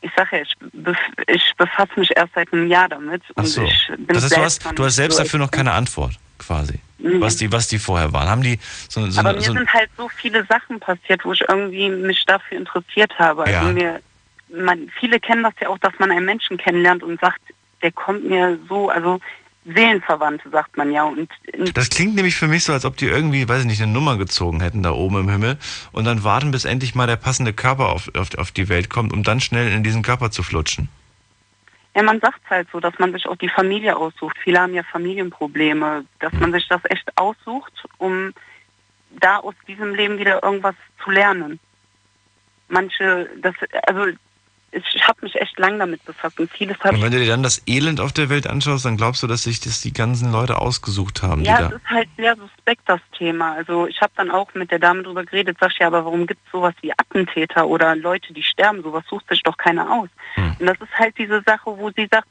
Ich sage ja, ich, bef ich befasse mich erst seit einem Jahr damit. Ach so. ich bin Das heißt, du hast, du hast selbst so dafür noch keine Antwort, quasi. Mhm. Was, die, was die vorher waren. Haben die so, so, Aber eine- mir so sind halt so viele Sachen passiert, wo ich irgendwie mich dafür interessiert habe. Also Ja. mir, man, viele kennen das ja auch, dass man einen Menschen kennenlernt und sagt, der kommt mir so, also Seelenverwandte, sagt man ja. Und Das klingt nämlich für mich so, als ob die irgendwie, weiß ich nicht, eine Nummer gezogen hätten da oben im Himmel und dann warten, bis endlich mal der passende Körper auf, auf, auf die Welt kommt, um dann schnell in diesen Körper zu flutschen. Ja, man sagt halt so, dass man sich auch die Familie aussucht. Viele haben ja Familienprobleme, dass man sich das echt aussucht, um da aus diesem Leben wieder irgendwas zu lernen. Manche, das, also ich habe mich echt lang damit befasst und vieles habe Und wenn du dir dann das Elend auf der Welt anschaust, dann glaubst du, dass sich das die ganzen Leute ausgesucht haben, Ja, die es da. ist halt sehr suspekt, das Thema. Also ich habe dann auch mit der Dame drüber geredet, sag ja, aber warum gibt es sowas wie Attentäter oder Leute, die sterben? Sowas sucht sich doch keiner aus. Hm. Und das ist halt diese Sache, wo sie sagt,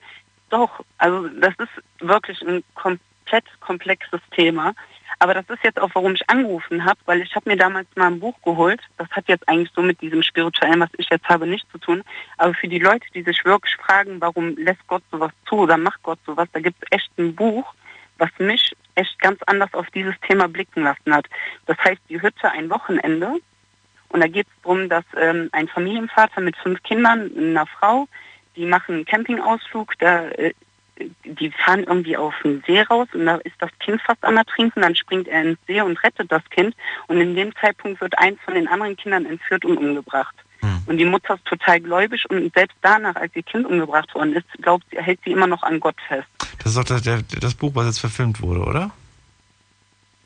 doch, also das ist wirklich ein komplett komplexes Thema. Aber das ist jetzt auch, warum ich angerufen habe, weil ich habe mir damals mal ein Buch geholt. Das hat jetzt eigentlich so mit diesem Spirituellen, was ich jetzt habe, nichts zu tun. Aber für die Leute, die sich wirklich fragen, warum lässt Gott sowas zu oder macht Gott sowas, da gibt es echt ein Buch, was mich echt ganz anders auf dieses Thema blicken lassen hat. Das heißt, die Hütte ein Wochenende. Und da geht es darum, dass ähm, ein Familienvater mit fünf Kindern, einer Frau, die machen einen Campingausflug, da, äh, die fahren irgendwie auf den See raus und da ist das Kind fast am Ertrinken, dann springt er ins See und rettet das Kind und in dem Zeitpunkt wird eins von den anderen Kindern entführt und umgebracht. Und die Mutter ist total gläubig und selbst danach, als ihr Kind umgebracht worden ist, glaubt sie, hält sie immer noch an Gott fest. Das ist doch das, das Buch, was jetzt verfilmt wurde, oder?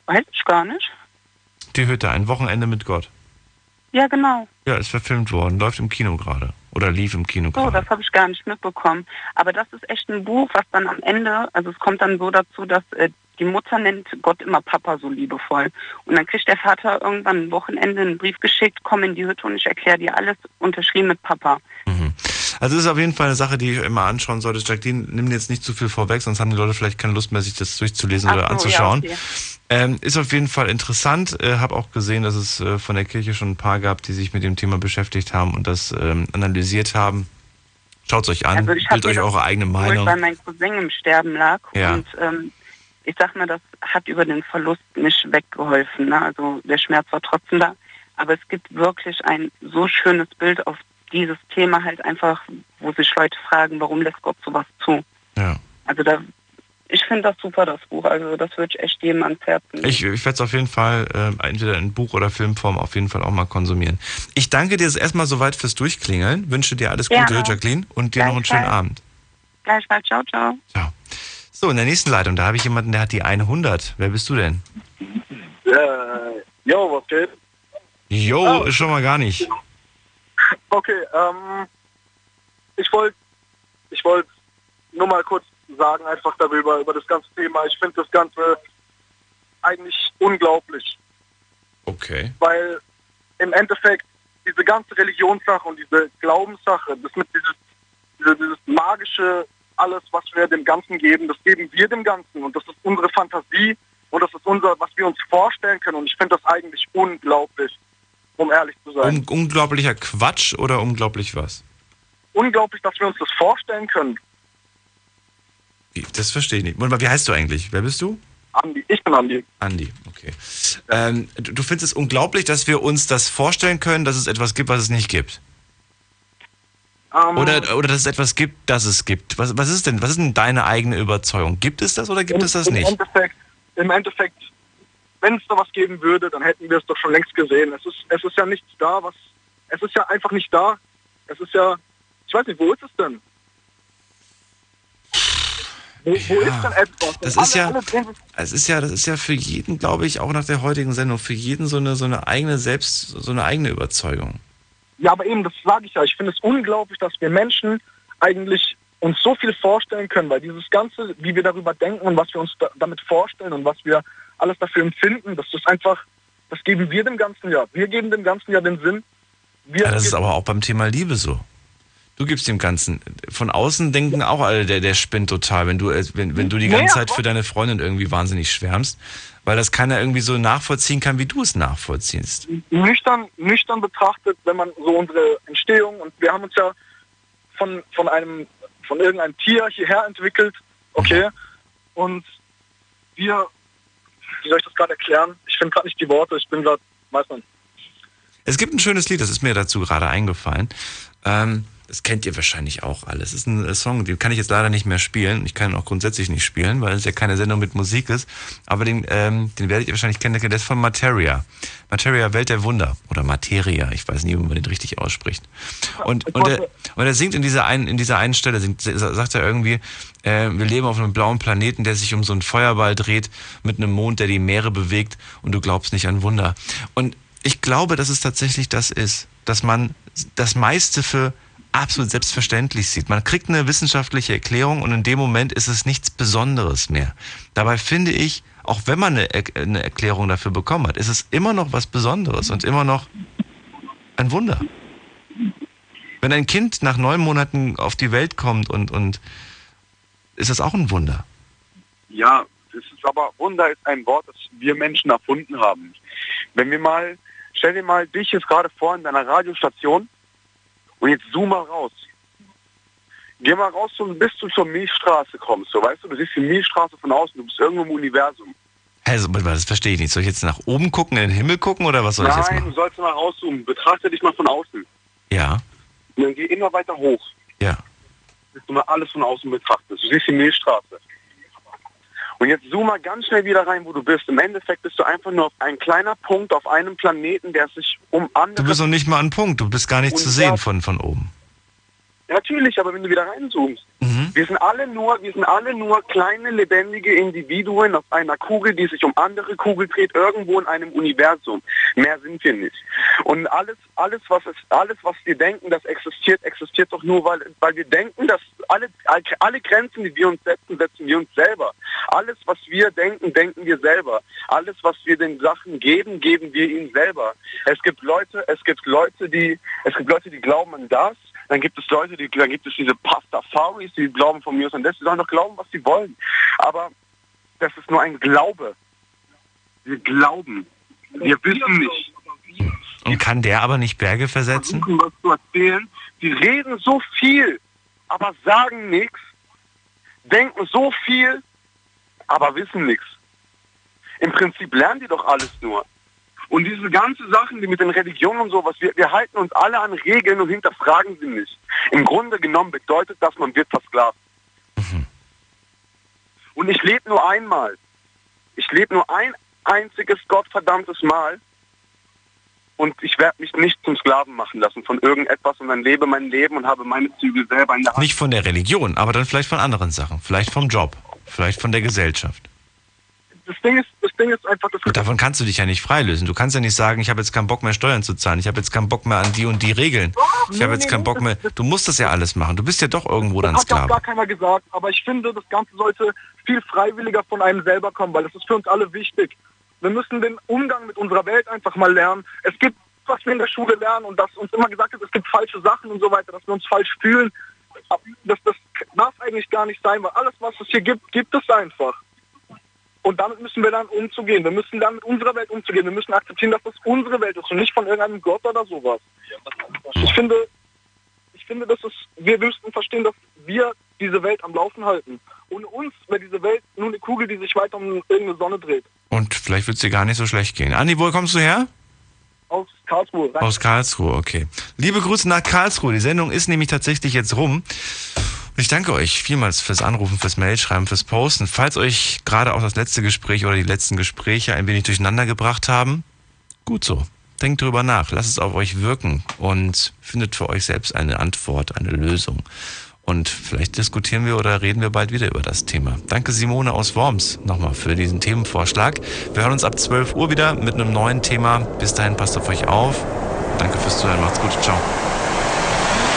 Weiß ich gar nicht. Die Hütte, ein Wochenende mit Gott. Ja, genau. Ja, ist verfilmt worden, läuft im Kino gerade. Oder lief im Kino So, gerade. das habe ich gar nicht mitbekommen. Aber das ist echt ein Buch, was dann am Ende, also es kommt dann so dazu, dass äh, die Mutter nennt Gott immer Papa so liebevoll. Und dann kriegt der Vater irgendwann ein Wochenende einen Brief geschickt, komm in die Hütte und ich erkläre dir alles, unterschrieben mit Papa. Also es ist auf jeden Fall eine Sache, die ich immer anschauen sollte. Jacqueline, nimm jetzt nicht zu viel vorweg, sonst haben die Leute vielleicht keine Lust mehr, sich das durchzulesen Ach oder anzuschauen. ja, okay. ähm, ist auf jeden Fall interessant. Äh, habe auch gesehen, dass es äh, von der Kirche schon ein paar gab, die sich mit dem Thema beschäftigt haben und das ähm, analysiert haben. Schaut es euch an, Also bildet euch eure eigene Meinung. Weil mein Cousin im Sterben lag Ja. und ähm, ich sag mal, das hat über den Verlust nicht weggeholfen. Ne? Also der Schmerz war trotzdem da. Aber es gibt wirklich ein so schönes Bild auf dieses Thema halt einfach, wo sich Leute fragen, warum lässt Gott sowas zu? Ja. Also da, ich finde das super, das Buch. Also das würde ich echt jedem ans Herz legen. Ich, ich werde es auf jeden Fall äh, entweder in Buch- oder Filmform auf jeden Fall auch mal konsumieren. Ich danke dir jetzt erstmal soweit fürs Durchklingeln, wünsche dir alles Gute, Gerne. Jacqueline, und dir noch einen schönen. Abend. Gleichfalls, ciao, ciao. So, in der nächsten Leitung, da habe ich jemanden, der hat die 100. Wer bist du denn? Äh, jo, was geht? Jo, ist schon mal gar nicht. Okay, ähm, ich wollte ich wollt nur mal kurz sagen, einfach darüber, über das ganze Thema. Ich finde das Ganze eigentlich unglaublich, Okay. weil im Endeffekt diese ganze Religionssache und diese Glaubenssache, das mit dieses, diese, dieses magische, alles, was wir dem Ganzen geben, das geben wir dem Ganzen und das ist unsere Fantasie und das ist unser, was wir uns vorstellen können und ich finde das eigentlich unglaublich, um ehrlich zu sein. Un unglaublicher Quatsch oder unglaublich was? unglaublich, dass wir uns das vorstellen können. Das verstehe ich nicht. Moment mal, wie heißt du eigentlich? Wer bist du? Andi, ich bin Andi. Andi, okay. Ähm, du, du findest es unglaublich, dass wir uns das vorstellen können, dass es etwas gibt, was es nicht gibt? Ähm, Oder, oder dass es etwas gibt, das es gibt. Was, was ist denn, was ist denn deine eigene Überzeugung? Gibt es das oder gibt im, es das im nicht? Endeffekt, Im Endeffekt, wenn es da was geben würde, dann hätten wir es doch schon längst gesehen. Es ist, es ist ja nichts da, was. Es ist ja einfach nicht da. Es ist ja. Ich weiß nicht, wo ist es denn? Wo, wo ist denn etwas? Das ist ja, alle sich- es ist ja, das ist ja für jeden, glaube ich, auch nach der heutigen Sendung, für jeden so eine, so eine eigene Selbst, so eine eigene Überzeugung. Ja, aber eben, das sage ich ja. Ich finde es unglaublich, dass wir Menschen eigentlich uns so viel vorstellen können, weil dieses Ganze, wie wir darüber denken und was wir uns da, damit vorstellen und was wir alles dafür empfinden, das ist einfach, das geben wir dem Ganzen ja. Wir geben dem Ganzen ja den Sinn. Ja, das ist aber auch beim Thema Liebe so. Du gibst dem Ganzen. Von außen denken auch alle, der, der spinnt total, wenn du, äh, wenn, wenn du die ganze Zeit für deine Freundin irgendwie wahnsinnig schwärmst, weil das keiner irgendwie so nachvollziehen kann, wie du es nachvollziehst. nüchtern, nüchtern betrachtet, wenn man so unsere Entstehung und wir haben uns ja von, von einem, von irgendeinem Tier hierher entwickelt, okay, und wir, wie soll ich das gerade erklären? Ich finde gerade nicht die Worte, ich bin gerade, weiß man. Es gibt ein schönes Lied, das ist mir dazu gerade eingefallen. Ähm, das kennt ihr wahrscheinlich auch alles. Es ist ein äh, Song, den kann ich jetzt leider nicht mehr spielen. Ich kann ihn auch grundsätzlich nicht spielen, weil es ja keine Sendung mit Musik ist. Aber den, ähm, den werdet ihr wahrscheinlich kennen. Der ist von Materia. Materia, Welt der Wunder. Oder Materia. Ich weiß nie, wie man den richtig ausspricht. Und, und, er, und er singt in dieser einen, in dieser einen Stelle, singt, sagt er irgendwie, äh, wir leben auf einem blauen Planeten, der sich um so einen Feuerball dreht, mit einem Mond, der die Meere bewegt und du glaubst nicht an Wunder. Und ich glaube, dass es tatsächlich das ist, dass man das meiste für absolut selbstverständlich sieht. Man kriegt eine wissenschaftliche Erklärung und in dem Moment ist es nichts Besonderes mehr. Dabei finde ich, auch wenn man eine, eine Erklärung dafür bekommen hat, ist es immer noch was Besonderes und immer noch ein Wunder. Wenn ein Kind nach neun Monaten auf die Welt kommt und, und ist das auch ein Wunder. Ja, das ist aber Wunder ist ein Wort, das wir Menschen erfunden haben. Wenn wir mal, stell dir mal dich jetzt gerade vor in deiner Radiostation und jetzt zoom mal raus. Geh mal raus und bis du zur Milchstraße kommst. So, weißt du, du siehst die Milchstraße von außen, du bist irgendwo im Universum. Hä, so, warte mal, das verstehe ich nicht. Soll ich jetzt nach oben gucken, in den Himmel gucken oder was soll ich jetzt Nein, machen? du sollst mal rauszoomen. Betrachte dich mal von außen. Ja, Und dann geh immer weiter hoch. ja. Bis du mal alles von außen betrachtest. Du siehst die Milchstraße. Und jetzt zoom mal ganz schnell wieder rein, wo du bist. Im Endeffekt bist du einfach nur auf ein kleiner Punkt auf einem Planeten, der sich um andere... Du bist noch nicht mal an Punkt, du bist gar nicht zu sehen von, von oben. Natürlich, aber wenn du wieder reinzoomst. Mhm. Wir sind alle nur, wir sind alle nur kleine lebendige Individuen auf einer Kugel, die sich um andere Kugel dreht, irgendwo in einem Universum. Mehr sind wir nicht. Und alles, alles, was es, alles, was wir denken, das existiert, existiert doch nur, weil, weil wir denken, dass alle, alle Grenzen, die wir uns setzen, setzen wir uns selber. Alles, was wir denken, denken wir selber. Alles, was wir den Sachen geben, geben wir ihnen selber. Es gibt Leute, es gibt Leute, die, es gibt Leute, die glauben an das. Dann gibt es Leute, die, dann gibt es diese Pastafaris, die glauben von mir aus an das. Die sollen doch glauben, was sie wollen. Aber das ist nur ein Glaube. Wir glauben. Wir wissen nicht. Und kann der aber nicht Berge versetzen? Versuchen, was zu erzählen. Die reden so viel, aber sagen nichts. Denken so viel, aber wissen nichts. Im Prinzip lernen die doch alles nur. Und diese ganzen Sachen, die mit den Religionen und sowas, wir, wir halten uns alle an Regeln und hinterfragen sie nicht. Im Grunde genommen bedeutet das, man wird versklavt. Und ich lebe nur einmal. Ich lebe nur ein einziges gottverdammtes Mal. Und ich werde mich nicht zum Sklaven machen lassen von irgendetwas, sondern lebe mein Leben und habe meine Zügel selber in der Hand. Nicht von der Religion, aber dann vielleicht von anderen Sachen. Vielleicht vom Job, vielleicht von der Gesellschaft. Das Ding ist, das Ding ist einfach, das Und davon kannst du dich ja nicht freilösen. Du kannst ja nicht sagen, ich habe jetzt keinen Bock mehr Steuern zu zahlen, ich habe jetzt keinen Bock mehr an die und die Regeln. Ich habe nee, jetzt nee, keinen Bock mehr. Du musst das ja alles machen. Du bist ja doch irgendwo dann Das hat auch Sklave. gar keiner gesagt, aber ich finde, das Ganze sollte viel freiwilliger von einem selber kommen, weil das ist für uns alle wichtig. Wir müssen den Umgang mit unserer Welt einfach mal lernen. Es gibt, was wir in der Schule lernen und dass uns immer gesagt wird, es gibt falsche Sachen und so weiter, dass wir uns falsch fühlen. Das, das darf eigentlich gar nicht sein, weil alles, was es hier gibt, gibt es einfach. Und damit müssen wir dann umzugehen. Wir müssen dann mit unserer Welt umzugehen. Wir müssen akzeptieren, dass das unsere Welt ist und nicht von irgendeinem Gott oder sowas. Ich finde, ich finde, dass es, wir müssten verstehen, dass wir diese Welt am Laufen halten. Ohne uns wäre diese Welt nur eine Kugel, die sich weiter um irgendeine Sonne dreht. Und vielleicht wird es dir gar nicht so schlecht gehen. Andi, wo kommst du her? Aus Karlsruhe. Aus Karlsruhe, okay. Liebe Grüße nach Karlsruhe. Die Sendung ist nämlich tatsächlich jetzt rum. Ich danke euch vielmals fürs Anrufen, fürs Mailschreiben, fürs Posten. Falls euch gerade auch das letzte Gespräch oder die letzten Gespräche ein wenig durcheinander gebracht haben, gut so. Denkt drüber nach, lasst es auf euch wirken und findet für euch selbst eine Antwort, eine Lösung. Und vielleicht diskutieren wir oder reden wir bald wieder über das Thema. Danke Simone aus Worms nochmal für diesen Themenvorschlag. Wir hören uns ab 12 Uhr wieder mit einem neuen Thema. Bis dahin passt auf euch auf. Danke fürs Zuhören, macht's gut, ciao.